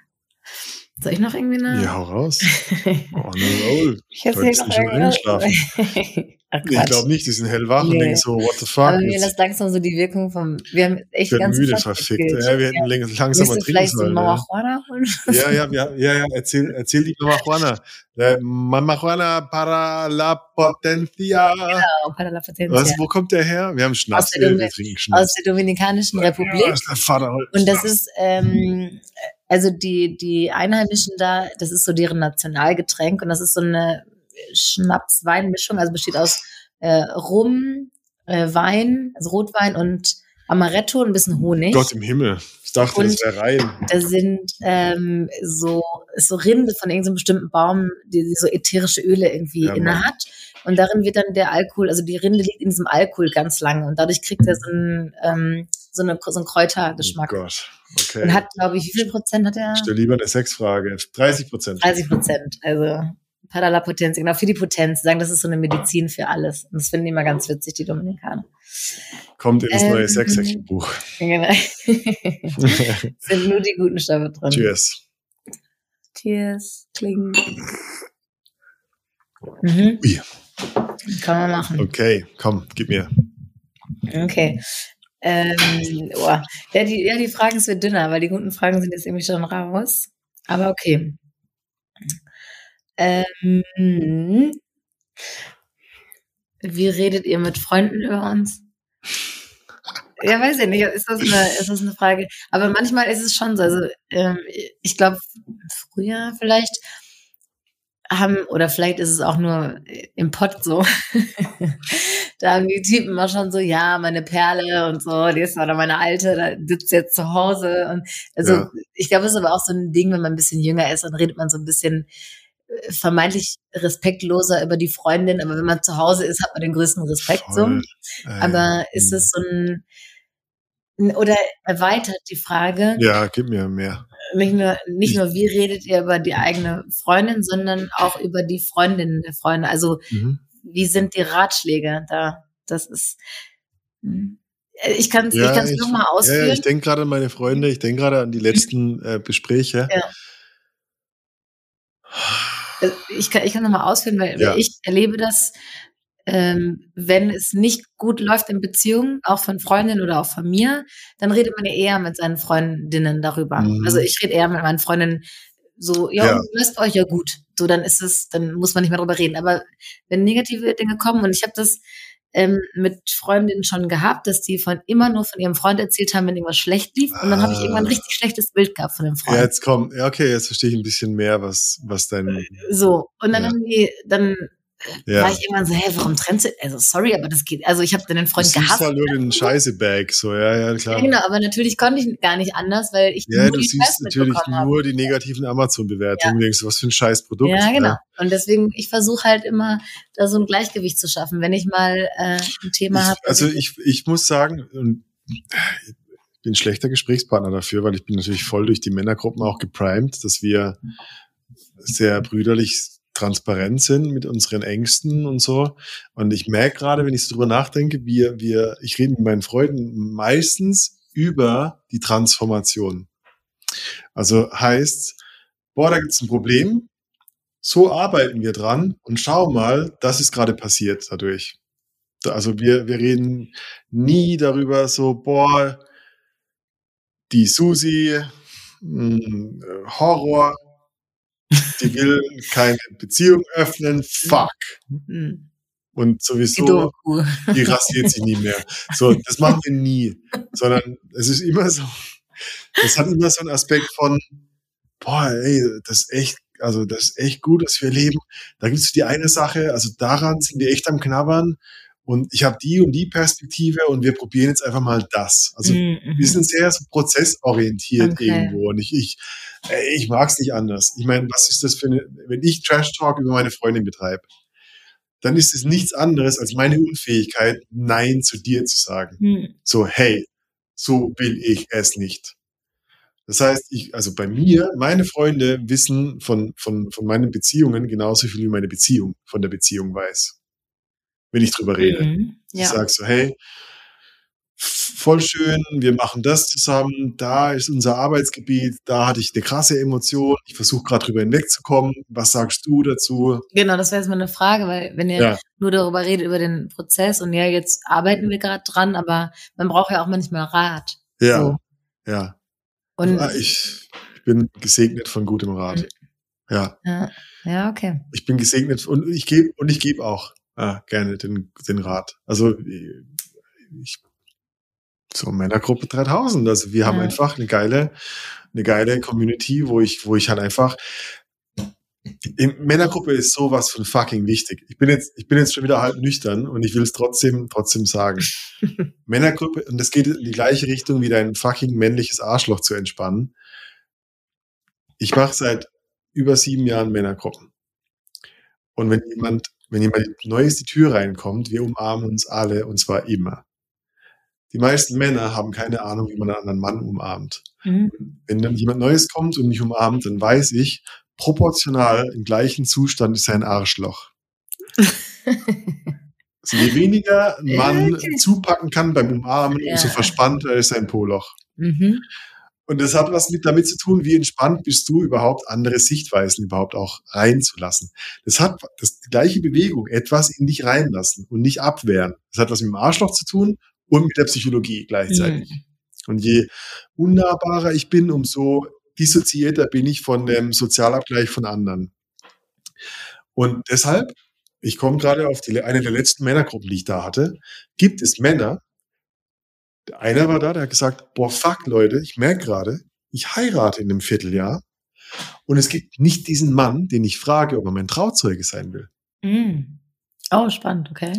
Soll ich noch irgendwie eine? Ja, hau raus. oh, no roll. Ich habe hier noch eingeschlafen. Ach, Ich glaube nicht, die sind hellwach und Nee. denken so, what the fuck? Aber mir lässt langsam so die Wirkung vom, wir haben echt Ich werde ganz müde, verfickt. Ja, wir hätten langsamer Willst du trinken vielleicht so sollen. Ja. Marihuana holen? ja, ja, ja, ja, ja, erzähl, erzähl die Marihuana. La Marihuana para la potencia. Genau, para la potencia. Was, wo kommt der her? Wir haben Schnaps, Aus der wir, wir trinken Aus Schnaps. der Dominikanischen Ja, Republik. ist der Vater heute. Und das ist, ähm, also die, die Einheimischen da, das ist so deren Nationalgetränk und das ist so eine Schnaps-Wein-Mischung, also besteht aus äh, Rum, äh, Wein, also Rotwein und Amaretto und ein bisschen Honig. Gott im Himmel. Ich dachte, das Und- wäre rein. Da sind ähm, so, so Rinde von irgendeinem bestimmten Baum, die, die so ätherische Öle irgendwie Ja, inne hat. Und darin wird dann der Alkohol, also die Rinde liegt in diesem Alkohol ganz lange und dadurch kriegt er so einen, ähm, so, eine, so einen Oh Kräutergeschmack. Gott. Okay. und hat, glaube ich, wie viel Prozent hat er? ich stelle lieber eine Sexfrage. 30 Prozent. 30 Prozent. Also para la Potenz, genau, für die Potenz. Sie sagen, das ist so eine Medizin für alles. Und das finden die immer ganz witzig, die Dominikaner. Kommt ins neue Ähm, Sex-Section-Buch. Genau. Sind nur die guten Stoffe drin. Cheers. Cheers. Kling. Mhm. Ui. Kann man machen. Okay, komm, gib mir. Okay. Ähm, oh. ja, die, ja, die Fragen sind dünner, weil die guten Fragen sind jetzt irgendwie schon raus. Aber okay. Ähm, wie redet ihr mit Freunden über uns? Ja, weiß ich nicht. Ist das eine, ist das eine Frage? Aber manchmal ist es schon so. Also, ähm, ich glaube, früher vielleicht haben, oder vielleicht ist es auch nur im Pott so. Da haben die Typen immer schon so, ja, meine Perle und so, die ist oder meine Alte, da sitzt jetzt zu Hause. Und also Ja. ich glaube, es ist aber auch so ein Ding, wenn man ein bisschen jünger ist, dann redet man so ein bisschen äh, vermeintlich respektloser über die Freundin, aber wenn man zu Hause ist, hat man den größten Respekt so. Voll. Aber ist es so ein oder erweitert die Frage, Ja, gib mir mehr. nicht nur, nicht nur, wie redet ihr über die eigene Freundin, sondern auch über die Freundinnen der Freunde. Also, Mhm. Wie sind die Ratschläge da? Das ist, hm. ich kann es Ja, ich nochmal ausführen. ja, ich denke gerade an meine Freunde, ich denke gerade an die letzten äh, Gespräche. Ja. Also, ich kann, ich kann nochmal ausführen, weil Ja. ich erlebe das, ähm, wenn es nicht gut läuft in Beziehungen, auch von Freundinnen oder auch von mir, dann redet man ja eher mit seinen Freundinnen darüber. Mhm. Also ich rede eher mit meinen Freundinnen so, ja, Ja. lasst euch ja gut. So, dann ist es, dann muss man nicht mehr drüber reden. Aber wenn negative Dinge kommen, und ich habe das ähm, mit Freundinnen schon gehabt, dass die von immer nur von ihrem Freund erzählt haben, wenn irgendwas schlecht lief. Und dann habe ich irgendwann ein Ah. richtig schlechtes Bild gehabt von dem Freund. Ja, jetzt komm, ja, okay, jetzt verstehe ich ein bisschen mehr, was, was dein, So, und dann Ja. haben die, dann ja. war ich irgendwann so, hä, warum trennst du, also sorry, aber das geht, also ich habe Du Freund siehst gehasst. halt nur den Scheiße-Bag, so, ja, ja, klar. Ja, genau, aber natürlich konnte ich gar nicht anders, weil ich Ja, nur du die siehst Scheiß natürlich nur die negativen Amazon-Bewertungen, denkst du, was für ein scheiß Produkt. Ja, genau. ne? Und deswegen, ich versuche halt immer, da so ein Gleichgewicht zu schaffen, wenn ich mal äh, ein Thema habe. also ich, ich muss sagen, ich bin schlechter Gesprächspartner dafür, weil ich bin natürlich voll durch die Männergruppen auch geprimed, dass wir sehr brüderlich transparent sind mit unseren Ängsten und so. Und ich merke gerade, wenn ich so drüber nachdenke, wir, wir, ich rede mit meinen Freunden meistens über die Transformation. Also heißt, boah, da gibt's ein Problem, so arbeiten wir dran und schau mal, das ist gerade passiert dadurch. Da- Also wir, wir reden nie darüber so, boah, die Susi, mh, Horror, die will keine Beziehung öffnen, fuck. Hm, Und die sowieso, Doku. die rasiert sich nie mehr. So, das machen wir nie. Sondern es ist immer so, es hat immer so einen Aspekt von, boah, ey, das ist echt, also das ist echt gut, dass wir leben. Da gibt's die eine Sache, also daran sind wir echt am Knabbern. Und ich habe die und die Perspektive und wir probieren jetzt einfach mal das. Also Mhm, wir sind sehr so prozessorientiert Okay. irgendwo. Und ich, ich, ey, ich mag's nicht anders. Ich meine, was ist das für eine, wenn ich Trash Talk über meine Freundin betreibe, dann ist es nichts anderes als meine Unfähigkeit, Nein zu dir zu sagen. hm, So, hey, so will ich es nicht. Das heißt, ich, also bei mir, meine Freunde wissen von, von, von meinen Beziehungen genauso viel wie meine Beziehung von der Beziehung weiß. Wenn ich drüber rede. mhm, Ich Ja. sag so, hey, voll schön, wir machen das zusammen, da ist unser Arbeitsgebiet, da hatte ich eine krasse Emotion, ich versuche gerade drüber hinwegzukommen. Was sagst du dazu? Genau, das wäre jetzt mal eine Frage, weil wenn ihr ja. nur darüber redet, über den Prozess und ja, jetzt arbeiten wir gerade dran, aber man braucht ja auch manchmal Rat. Ja, so. ja. Und ich, ich bin gesegnet von gutem Rat. Mhm. Ja. ja. Ja, okay. Ich bin gesegnet und ich gebe und ich gebe auch äh, gerne den, den Rat. Also ich so Männergruppe 3000. Also wir haben einfach eine geile, eine geile Community, wo ich, wo ich halt einfach in Männergruppe ist sowas von fucking wichtig. Ich bin jetzt, ich bin jetzt schon wieder halb nüchtern und ich will es trotzdem, trotzdem sagen. Männergruppe, und das geht in die gleiche Richtung wie dein fucking männliches Arschloch zu entspannen. Ich mache seit über sieben Jahren Männergruppen. Und wenn jemand, wenn jemand Neues die Tür reinkommt, wir umarmen uns alle und zwar immer. Die meisten Männer haben keine Ahnung, wie man einen anderen Mann umarmt. Mhm. Wenn dann jemand Neues kommt und mich umarmt, dann weiß ich, proportional im gleichen Zustand ist sein Arschloch. also je weniger ein Mann okay. zupacken kann beim Umarmen, ja. umso verspannter ist sein Poloch. Mhm. Und das hat was mit damit zu tun, wie entspannt bist du überhaupt, andere Sichtweisen überhaupt auch reinzulassen. Das hat das die gleiche Bewegung, etwas in dich reinlassen und nicht abwehren. Das hat was mit dem Arschloch zu tun und mit der Psychologie gleichzeitig. Mhm. Und je unnahbarer ich bin, umso dissoziierter bin ich von dem Sozialabgleich von anderen. Und deshalb, ich komme gerade auf die, eine der letzten Männergruppen, die ich da hatte, gibt es Männer, einer war da, der hat gesagt, boah, fuck, Leute, ich merke gerade, ich heirate in einem Vierteljahr und es gibt nicht diesen Mann, den ich frage, ob er mein Trauzeuge sein will. Mm. Oh, spannend, okay.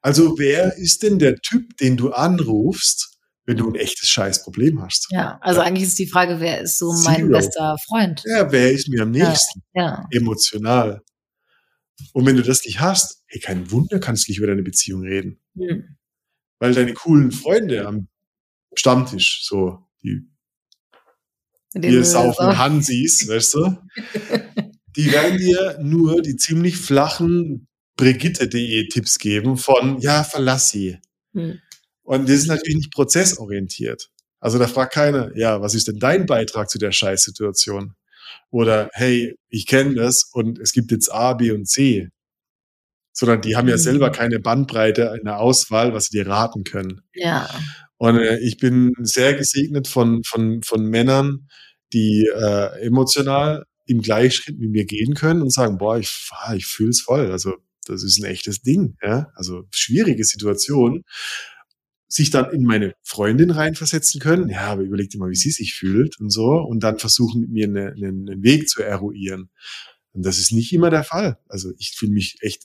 Also wer ist denn der Typ, den du anrufst, wenn du ein echtes Scheißproblem hast? Ja, also ja. eigentlich ist die Frage, wer ist so mein Zero. bester Freund? Ja, wer ist mir am nächsten? Ja, ja. Emotional. Und wenn du das nicht hast, hey, kein Wunder, kannst du nicht über deine Beziehung reden. Hm. Weil deine coolen Freunde am Stammtisch, so, die wir saufen Hansis, weißt du? Die werden dir nur die ziemlich flachen Brigitte.de Tipps geben von, ja, verlass sie. Hm. Und das ist natürlich nicht prozessorientiert. Also da fragt keiner, ja, was ist denn dein Beitrag zu der Scheißsituation? Oder, hey, ich kenne das und es gibt jetzt A, B und C. Sondern die haben ja selber hm. keine Bandbreite in der Auswahl, was sie dir raten können. Ja. Und äh, ich bin sehr gesegnet von, von, von Männern, die äh, emotional im Gleichschritt mit mir gehen können und sagen, boah, ich, ich fühle es voll. Also das ist ein echtes Ding. Ja? Also schwierige Situation. Sich dann in meine Freundin reinversetzen können. Ja, aber überlegt immer, wie sie sich fühlt und so. Und dann versuchen, mit mir eine, eine, einen Weg zu eruieren. Und das ist nicht immer der Fall. Also ich fühle mich echt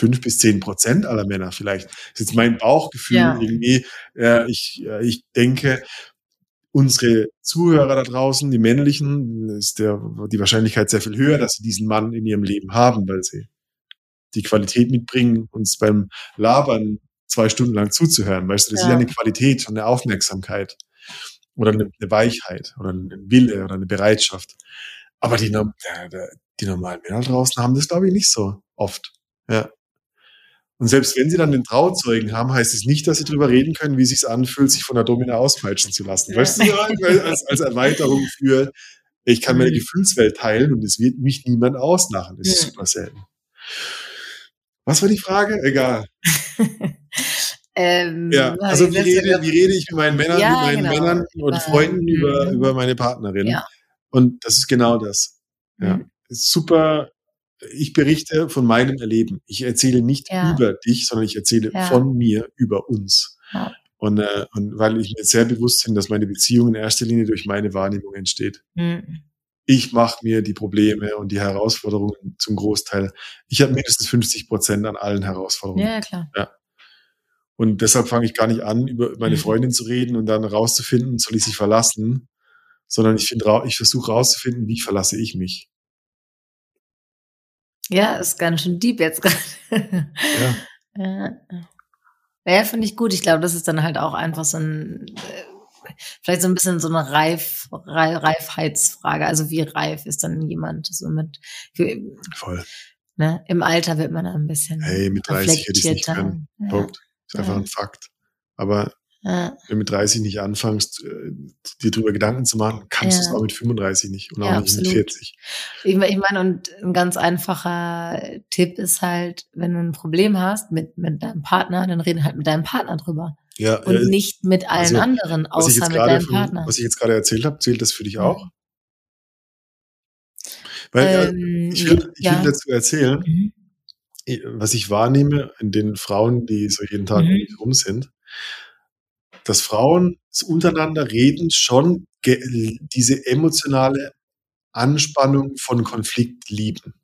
fünf bis zehn Prozent aller Männer vielleicht. Das ist jetzt mein Bauchgefühl ja. irgendwie. Äh, ich, äh, ich denke, unsere Zuhörer da draußen, die männlichen, ist der, die Wahrscheinlichkeit sehr viel höher, dass sie diesen Mann in ihrem Leben haben, weil sie die Qualität mitbringen, uns beim Labern zwei Stunden lang zuzuhören. Weißt du, das ja. ist ja eine Qualität und eine Aufmerksamkeit oder eine, eine Weichheit oder ein Wille oder eine Bereitschaft. Aber die, die normalen Männer draußen haben das, glaube ich, nicht so oft. Ja. Und selbst wenn sie dann den Trauzeugen haben, heißt es nicht, dass sie darüber reden können, wie es sich anfühlt, sich von der Domina auspeitschen zu lassen. Weißt du, als, als Erweiterung für, ich kann meine mhm. Gefühlswelt teilen und es wird mich niemand auslachen. Das ist super selten. Was war die Frage? Egal. ähm, ja, also wie rede, wie rede ich mit meinen Männern, ja, mit meinen genau. Männern und äh, Freunden über, über meine Partnerin? Ja. Und das ist genau das. Ja. Mhm. Super ich berichte von meinem Erleben. Ich erzähle nicht ja. über dich, sondern ich erzähle ja. von mir über uns. Ja. Und, äh, und weil ich mir sehr bewusst bin, dass meine Beziehung in erster Linie durch meine Wahrnehmung entsteht. Mhm. Ich mache mir die Probleme und die Herausforderungen zum Großteil. Ich habe mindestens 50 Prozent an allen Herausforderungen. Ja, klar. Ja. Und deshalb fange ich gar nicht an, über meine mhm. Freundin zu reden und dann rauszufinden, soll ich sie verlassen, sondern ich, ich versuche rauszufinden, wie verlasse ich mich. Ja, ist ganz schön deep jetzt gerade. Ja. ja. Ja, finde ich gut. Ich glaube, das ist dann halt auch einfach so ein, äh, vielleicht so ein bisschen so eine Reif, Reifheitsfrage. Also wie reif ist dann jemand so mit, Voll. Ne, Im Alter wird man dann ein bisschen Hey, mit 30 hätte ich nicht können. Ja. Punkt. Ist einfach Ja. ein Fakt. Aber Ja. wenn du mit 30 nicht anfängst, äh, dir darüber Gedanken zu machen, kannst du es Ja. auch mit 35 nicht und auch Ja, nicht mit absolut. 40. Ich, ich meine, und ein ganz einfacher Tipp ist halt, wenn du ein Problem hast mit, mit deinem Partner, dann rede halt mit deinem Partner drüber. Ja, Und äh, nicht mit allen also, anderen, was ich außer jetzt mit gerade deinem von- Partner. was ich jetzt gerade erzählt habe, zählt das für dich auch? Weil äh, Ähm, ich will, ich ja. will dazu erzählen, Mhm. was ich wahrnehme in den Frauen, die so jeden Tag um Mhm. mich rum sind, dass Frauen untereinander reden schon diese emotionale Anspannung von Konflikt lieben.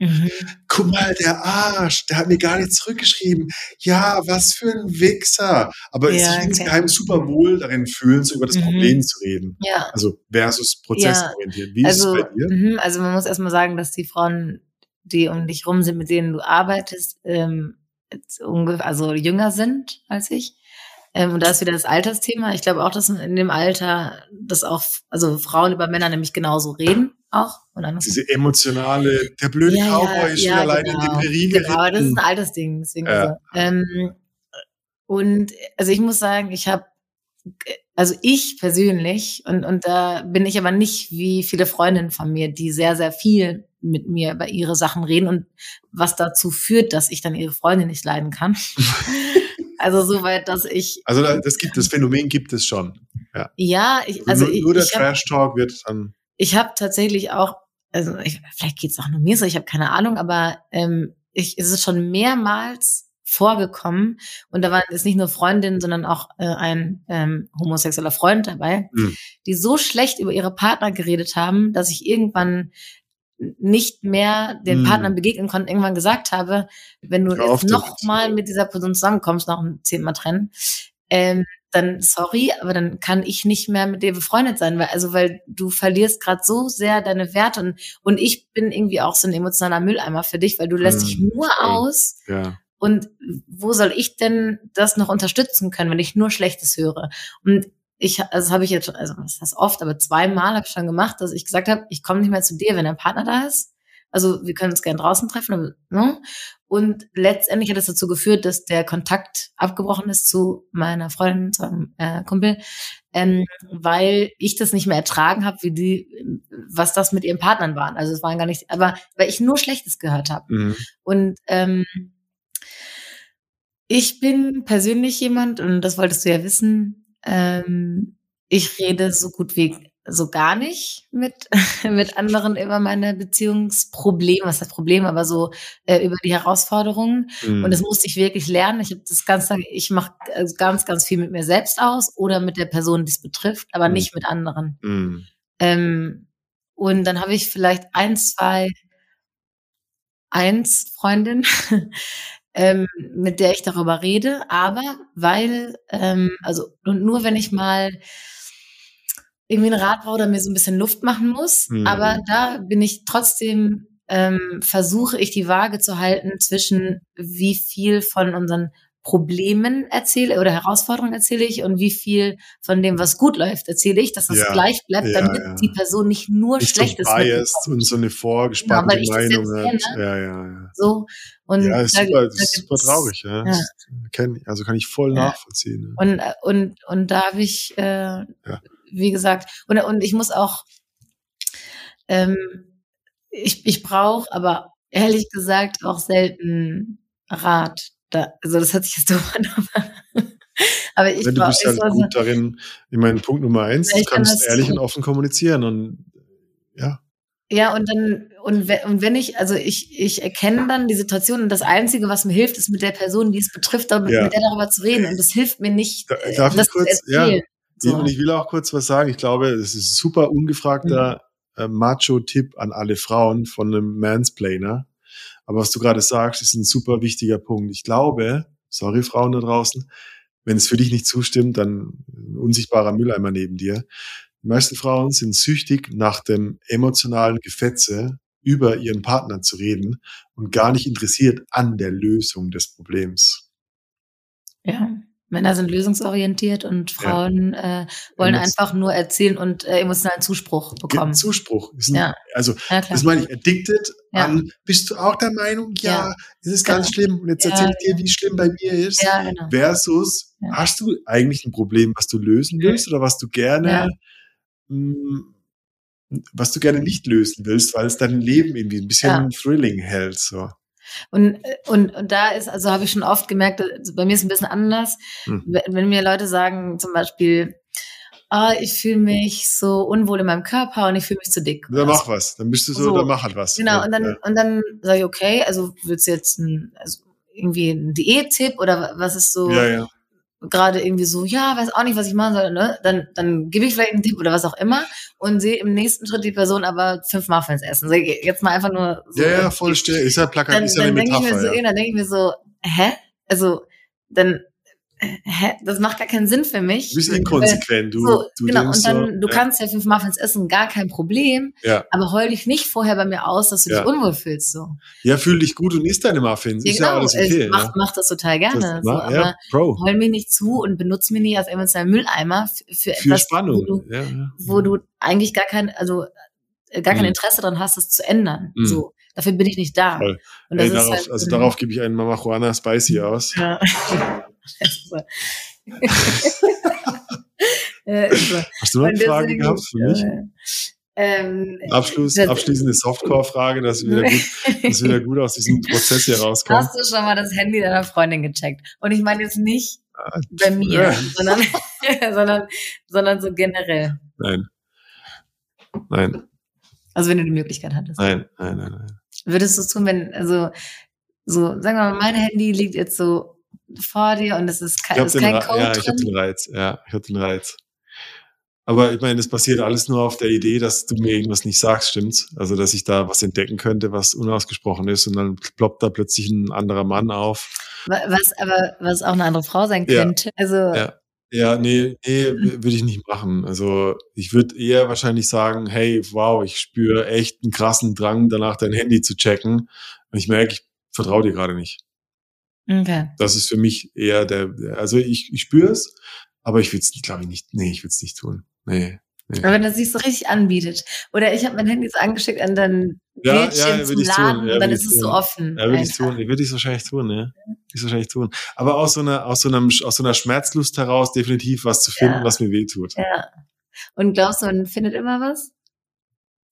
Mhm. Guck mal, der Arsch, der hat mir gar nicht zurückgeschrieben. Ja, was für ein Wichser. Aber Ja, sich insgeheim okay. super wohl darin fühlen, so über das Mhm. Problem zu reden. Ja. Also versus prozessorientiert. Wie Also, ist es bei dir? mhm, also man muss erstmal sagen, dass die Frauen, die um dich rum sind, mit denen du arbeitest, ähm, also jünger sind als ich. Ähm, und da ist wieder das Altersthema. Ich glaube auch, dass in dem Alter, dass auch, also Frauen über Männer nämlich genauso reden auch. Und. Diese emotionale, der blöde Ja, ja, Cowboy ist schon ja, alleine in genau. die Prärie Genau, aber das ist geritten. ein altes Ding. Deswegen Ja. so. ähm, und also ich muss sagen, ich habe, also ich persönlich, und, und da bin ich aber nicht wie viele Freundinnen von mir, die sehr, sehr viel mit mir über ihre Sachen reden und was dazu führt, dass ich dann ihre Freundin nicht leiden kann. also soweit, dass ich, Also da- das gibt das Phänomen gibt es schon. ja, ich, also nur, nur der Trash Talk wird dann ich habe tatsächlich auch, also ich, vielleicht geht's auch nur mir so, ich habe keine Ahnung, aber ähm, ich, es ist schon mehrmals vorgekommen und da waren jetzt nicht nur Freundinnen, sondern auch äh, ein ähm, homosexueller Freund dabei, Hm. die so schlecht über ihre Partner geredet haben, dass ich irgendwann nicht mehr den Hm. Partnern begegnen konnte, irgendwann gesagt habe, wenn du jetzt noch damit. mal mit dieser Person zusammenkommst, noch ein zehnmal trennen, ähm, dann sorry, aber dann kann ich nicht mehr mit dir befreundet sein, weil also weil du verlierst gerade so sehr deine Werte und und ich bin irgendwie auch so ein emotionaler Mülleimer für dich, weil du lässt dich Hm, nur voll. aus ja. und wo soll ich denn das noch unterstützen können, wenn ich nur Schlechtes höre? Und ich, also das habe ich jetzt, schon- also das heißt oft, aber zweimal habe ich schon gemacht, dass ich gesagt habe, ich komme nicht mehr zu dir, wenn dein Partner da ist. Also wir können uns gerne draußen treffen. aber, Ne? Und letztendlich hat es dazu geführt, dass der Kontakt abgebrochen ist zu meiner Freundin, zu einem äh, Kumpel, ähm, weil ich das nicht mehr ertragen habe, wie die, was das mit ihren Partnern waren. Also es waren gar nicht, aber weil ich nur Schlechtes gehört habe. Mhm. Und ähm, ich bin persönlich jemand, und das wolltest du ja wissen, ähm, ich rede so gut wie so gar nicht mit, mit anderen über meine Beziehungsprobleme, was heißt Problem, aber so äh, über die Herausforderungen. Mhm. Und das musste ich wirklich lernen. Ich habe das ganz lange, ich mache ganz, ganz viel mit mir selbst aus oder mit der Person, die es betrifft, aber Mhm. nicht mit anderen. Mhm. Ähm, und dann habe ich vielleicht ein, zwei, eins Freundin, ähm, mit der ich darüber rede, aber weil, ähm, also und nur wenn ich mal irgendwie einen Rat brauche oder mir so ein bisschen Luft machen muss, Mhm. aber da bin ich trotzdem ähm, versuche ich die Waage zu halten zwischen wie viel von unseren Problemen erzähle oder Herausforderungen erzähle ich und wie viel von dem, was gut läuft, erzähle ich, dass das Ja, gleich bleibt, ja, damit ja. die Person nicht nur Nicht Schlechtes so biased und so eine vorgespannte Genau, ich das Meinung hat. Ja, ja, ja. So und Ja, ist da- super, da ist super traurig, ja. ja. Kenn also kann ich voll nachvollziehen. Und, und, und da habe ich, äh, wie gesagt, und, und ich muss auch, ähm, ich, ich brauche aber ehrlich gesagt auch selten Rat. Da, also das hat sich jetzt doof an, aber- ich Ja, du bist ich halt gut darin, ich meine, Punkt Nummer eins, Ja, du ich kann kannst ehrlich so. und offen kommunizieren und ja, Ja, und dann, und wenn, und wenn ich, also ich, ich erkenne dann die Situation und das Einzige, was mir hilft, ist mit der Person, die es betrifft, Ja. mit der darüber zu reden. Und das hilft mir nicht, Da- äh, darf ich das kurz- erzählen. So. Und ich will auch kurz was sagen. Ich glaube, es ist ein super ungefragter Mhm. äh, Macho-Tipp an alle Frauen von einem Mansplainer. Aber was du gerade sagst, ist ein super wichtiger Punkt. Ich glaube, sorry Frauen da draußen, wenn es für dich nicht zustimmt, dann unsichtbarer Mülleimer neben dir. Die meisten Frauen sind süchtig nach dem emotionalen Gefetze über ihren Partner zu reden und gar nicht interessiert an der Lösung des Problems. Ja. Männer sind lösungsorientiert und Frauen ja. äh, wollen Emotion. einfach nur erzählen und äh, emotionalen Zuspruch bekommen. Zuspruch. Sind, ja. Also, ja, das meine ich, addicted an, bist du auch der Meinung, ja, es ist ganz genau. schlimm und jetzt erzähle ich dir, wie schlimm bei mir ist. Genau. Versus, hast du eigentlich ein Problem, was du lösen willst oder was du gerne, mh, hm, was du gerne nicht lösen willst, weil es dein Leben irgendwie ein bisschen thrilling hält, so. Und, und, und da ist, also habe ich schon oft gemerkt, also bei mir ist es ein bisschen anders, hm. wenn mir Leute sagen, zum Beispiel, ah, ich fühle mich so unwohl in meinem Körper und ich fühle mich zu dick. Dann mach was. Dann bist du so, so. dann mach halt was. Genau, ja, und dann, ja. und dann sage ich, okay, also willst du jetzt ein, also irgendwie ein Diät-Tipp oder was ist so? Ja, ja gerade irgendwie so, ja, weiß auch nicht, was ich machen soll, ne? Dann, dann gebe ich vielleicht einen Tipp oder was auch immer und sehe im nächsten Schritt die Person aber fünf Muffins essen. So, jetzt mal einfach nur so. Ja, ja, voll still. Ist ja plakat, ist ja eine Metapher. Ich mir so, ja. Dann denke ich mir so, hä? Also, dann hä, das macht gar keinen Sinn für mich. Du bist inkonsequent. Du, so, du genau, und dann, du ja. kannst ja fünf Muffins essen, gar kein Problem. Ja. Aber heul dich nicht vorher bei mir aus, dass du ja. dich unwohl fühlst. So. Ja, fühl dich gut und isst deine Muffins. Ja, ist genau. ja alles okay. Ich mach, mach das total gerne. Das, so, na, aber Bro. heul mich nicht zu und benutze mich nicht als emotionalen Mülleimer für, für, für etwas, Spannung. Wo du, wo du eigentlich gar kein, also äh, gar kein mhm. Interesse daran hast, das zu ändern. Mhm. So. Dafür bin ich nicht da. Voll. Ey, darauf, halt, also darauf gebe ich einen Mama Juana Spicy aus. Ja. Hast du noch eine Frage gehabt für mich? Ähm, Abschluss, abschließende Softcore-Frage, dass wir, wieder gut, dass wir wieder gut aus diesem Prozess hier rauskommen. Hast du schon mal das Handy deiner Freundin gecheckt? Und ich meine jetzt nicht ah, bei mir, sondern, sondern, sondern so generell. Nein. Nein. Also wenn du die Möglichkeit hattest. Nein, nein, nein, nein. Würdest du es tun, wenn, also, so, sagen wir mal, mein Handy liegt jetzt so vor dir und es ist kein, ist kein Code Ja, ich habe den Reiz. Ja, ich habe den Reiz. Aber ich meine, das passiert alles nur auf der Idee, dass du mir irgendwas nicht sagst, stimmt's? Also, dass ich da was entdecken könnte, was unausgesprochen ist und dann ploppt da plötzlich ein anderer Mann auf. Was aber, was auch eine andere Frau sein könnte. Ja. Also. Ja. Ja, nee, nee, würde ich nicht machen. Also ich würde eher wahrscheinlich sagen, hey, wow, ich spüre echt einen krassen Drang, danach dein Handy zu checken. Und ich merke, ich vertraue dir gerade nicht. Okay. Das ist für mich eher der, also ich, ich spüre es, aber ich will es, glaube ich, nicht, nee, ich will es nicht tun. Nee. Nee. Aber wenn das sich so richtig anbietet. Oder ich habe mein Handy so angeschickt an dann ja, Bildschirm ja, zum Laden, ja, dann ist es so offen. Ja, würde ich tun. Würde ich wahrscheinlich tun, ja. Würde ich wahrscheinlich tun. Aber aus so einer, aus so einem, aus so einer Schmerzlust heraus definitiv was zu finden, ja. was mir wehtut. Ja. Und glaubst du, man findet immer was?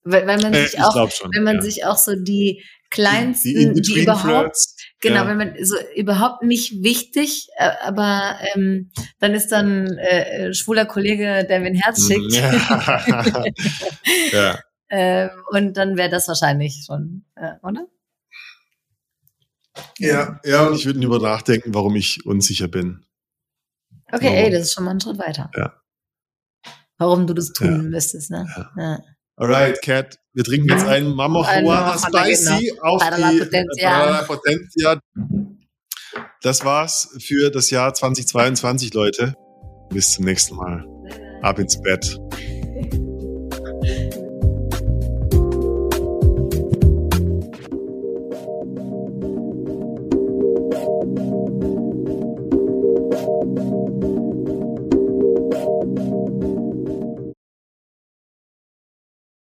Weil, weil man äh, sich auch, schon, wenn man sich auch so die kleinsten, die, die überhaupt, genau, ja. wenn man so überhaupt nicht wichtig, äh, aber ähm, dann ist dann äh, äh schwuler Kollege, der mir ein Herz schickt. Ja. ja. ähm, und dann wäre das wahrscheinlich schon, äh, oder? Ja, ja, und ich würde über nachdenken, warum ich unsicher bin. Okay, warum? ey, das ist schon mal ein Schritt weiter. Ja. Warum du das tun ja. müsstest, ne? Ja. Alright, Cat, wir trinken jetzt einen Mama Juana Spicy auf die Potentia. Potentia. Das war's für das Jahr 2022, Leute. Bis zum nächsten Mal. Ab ins Bett.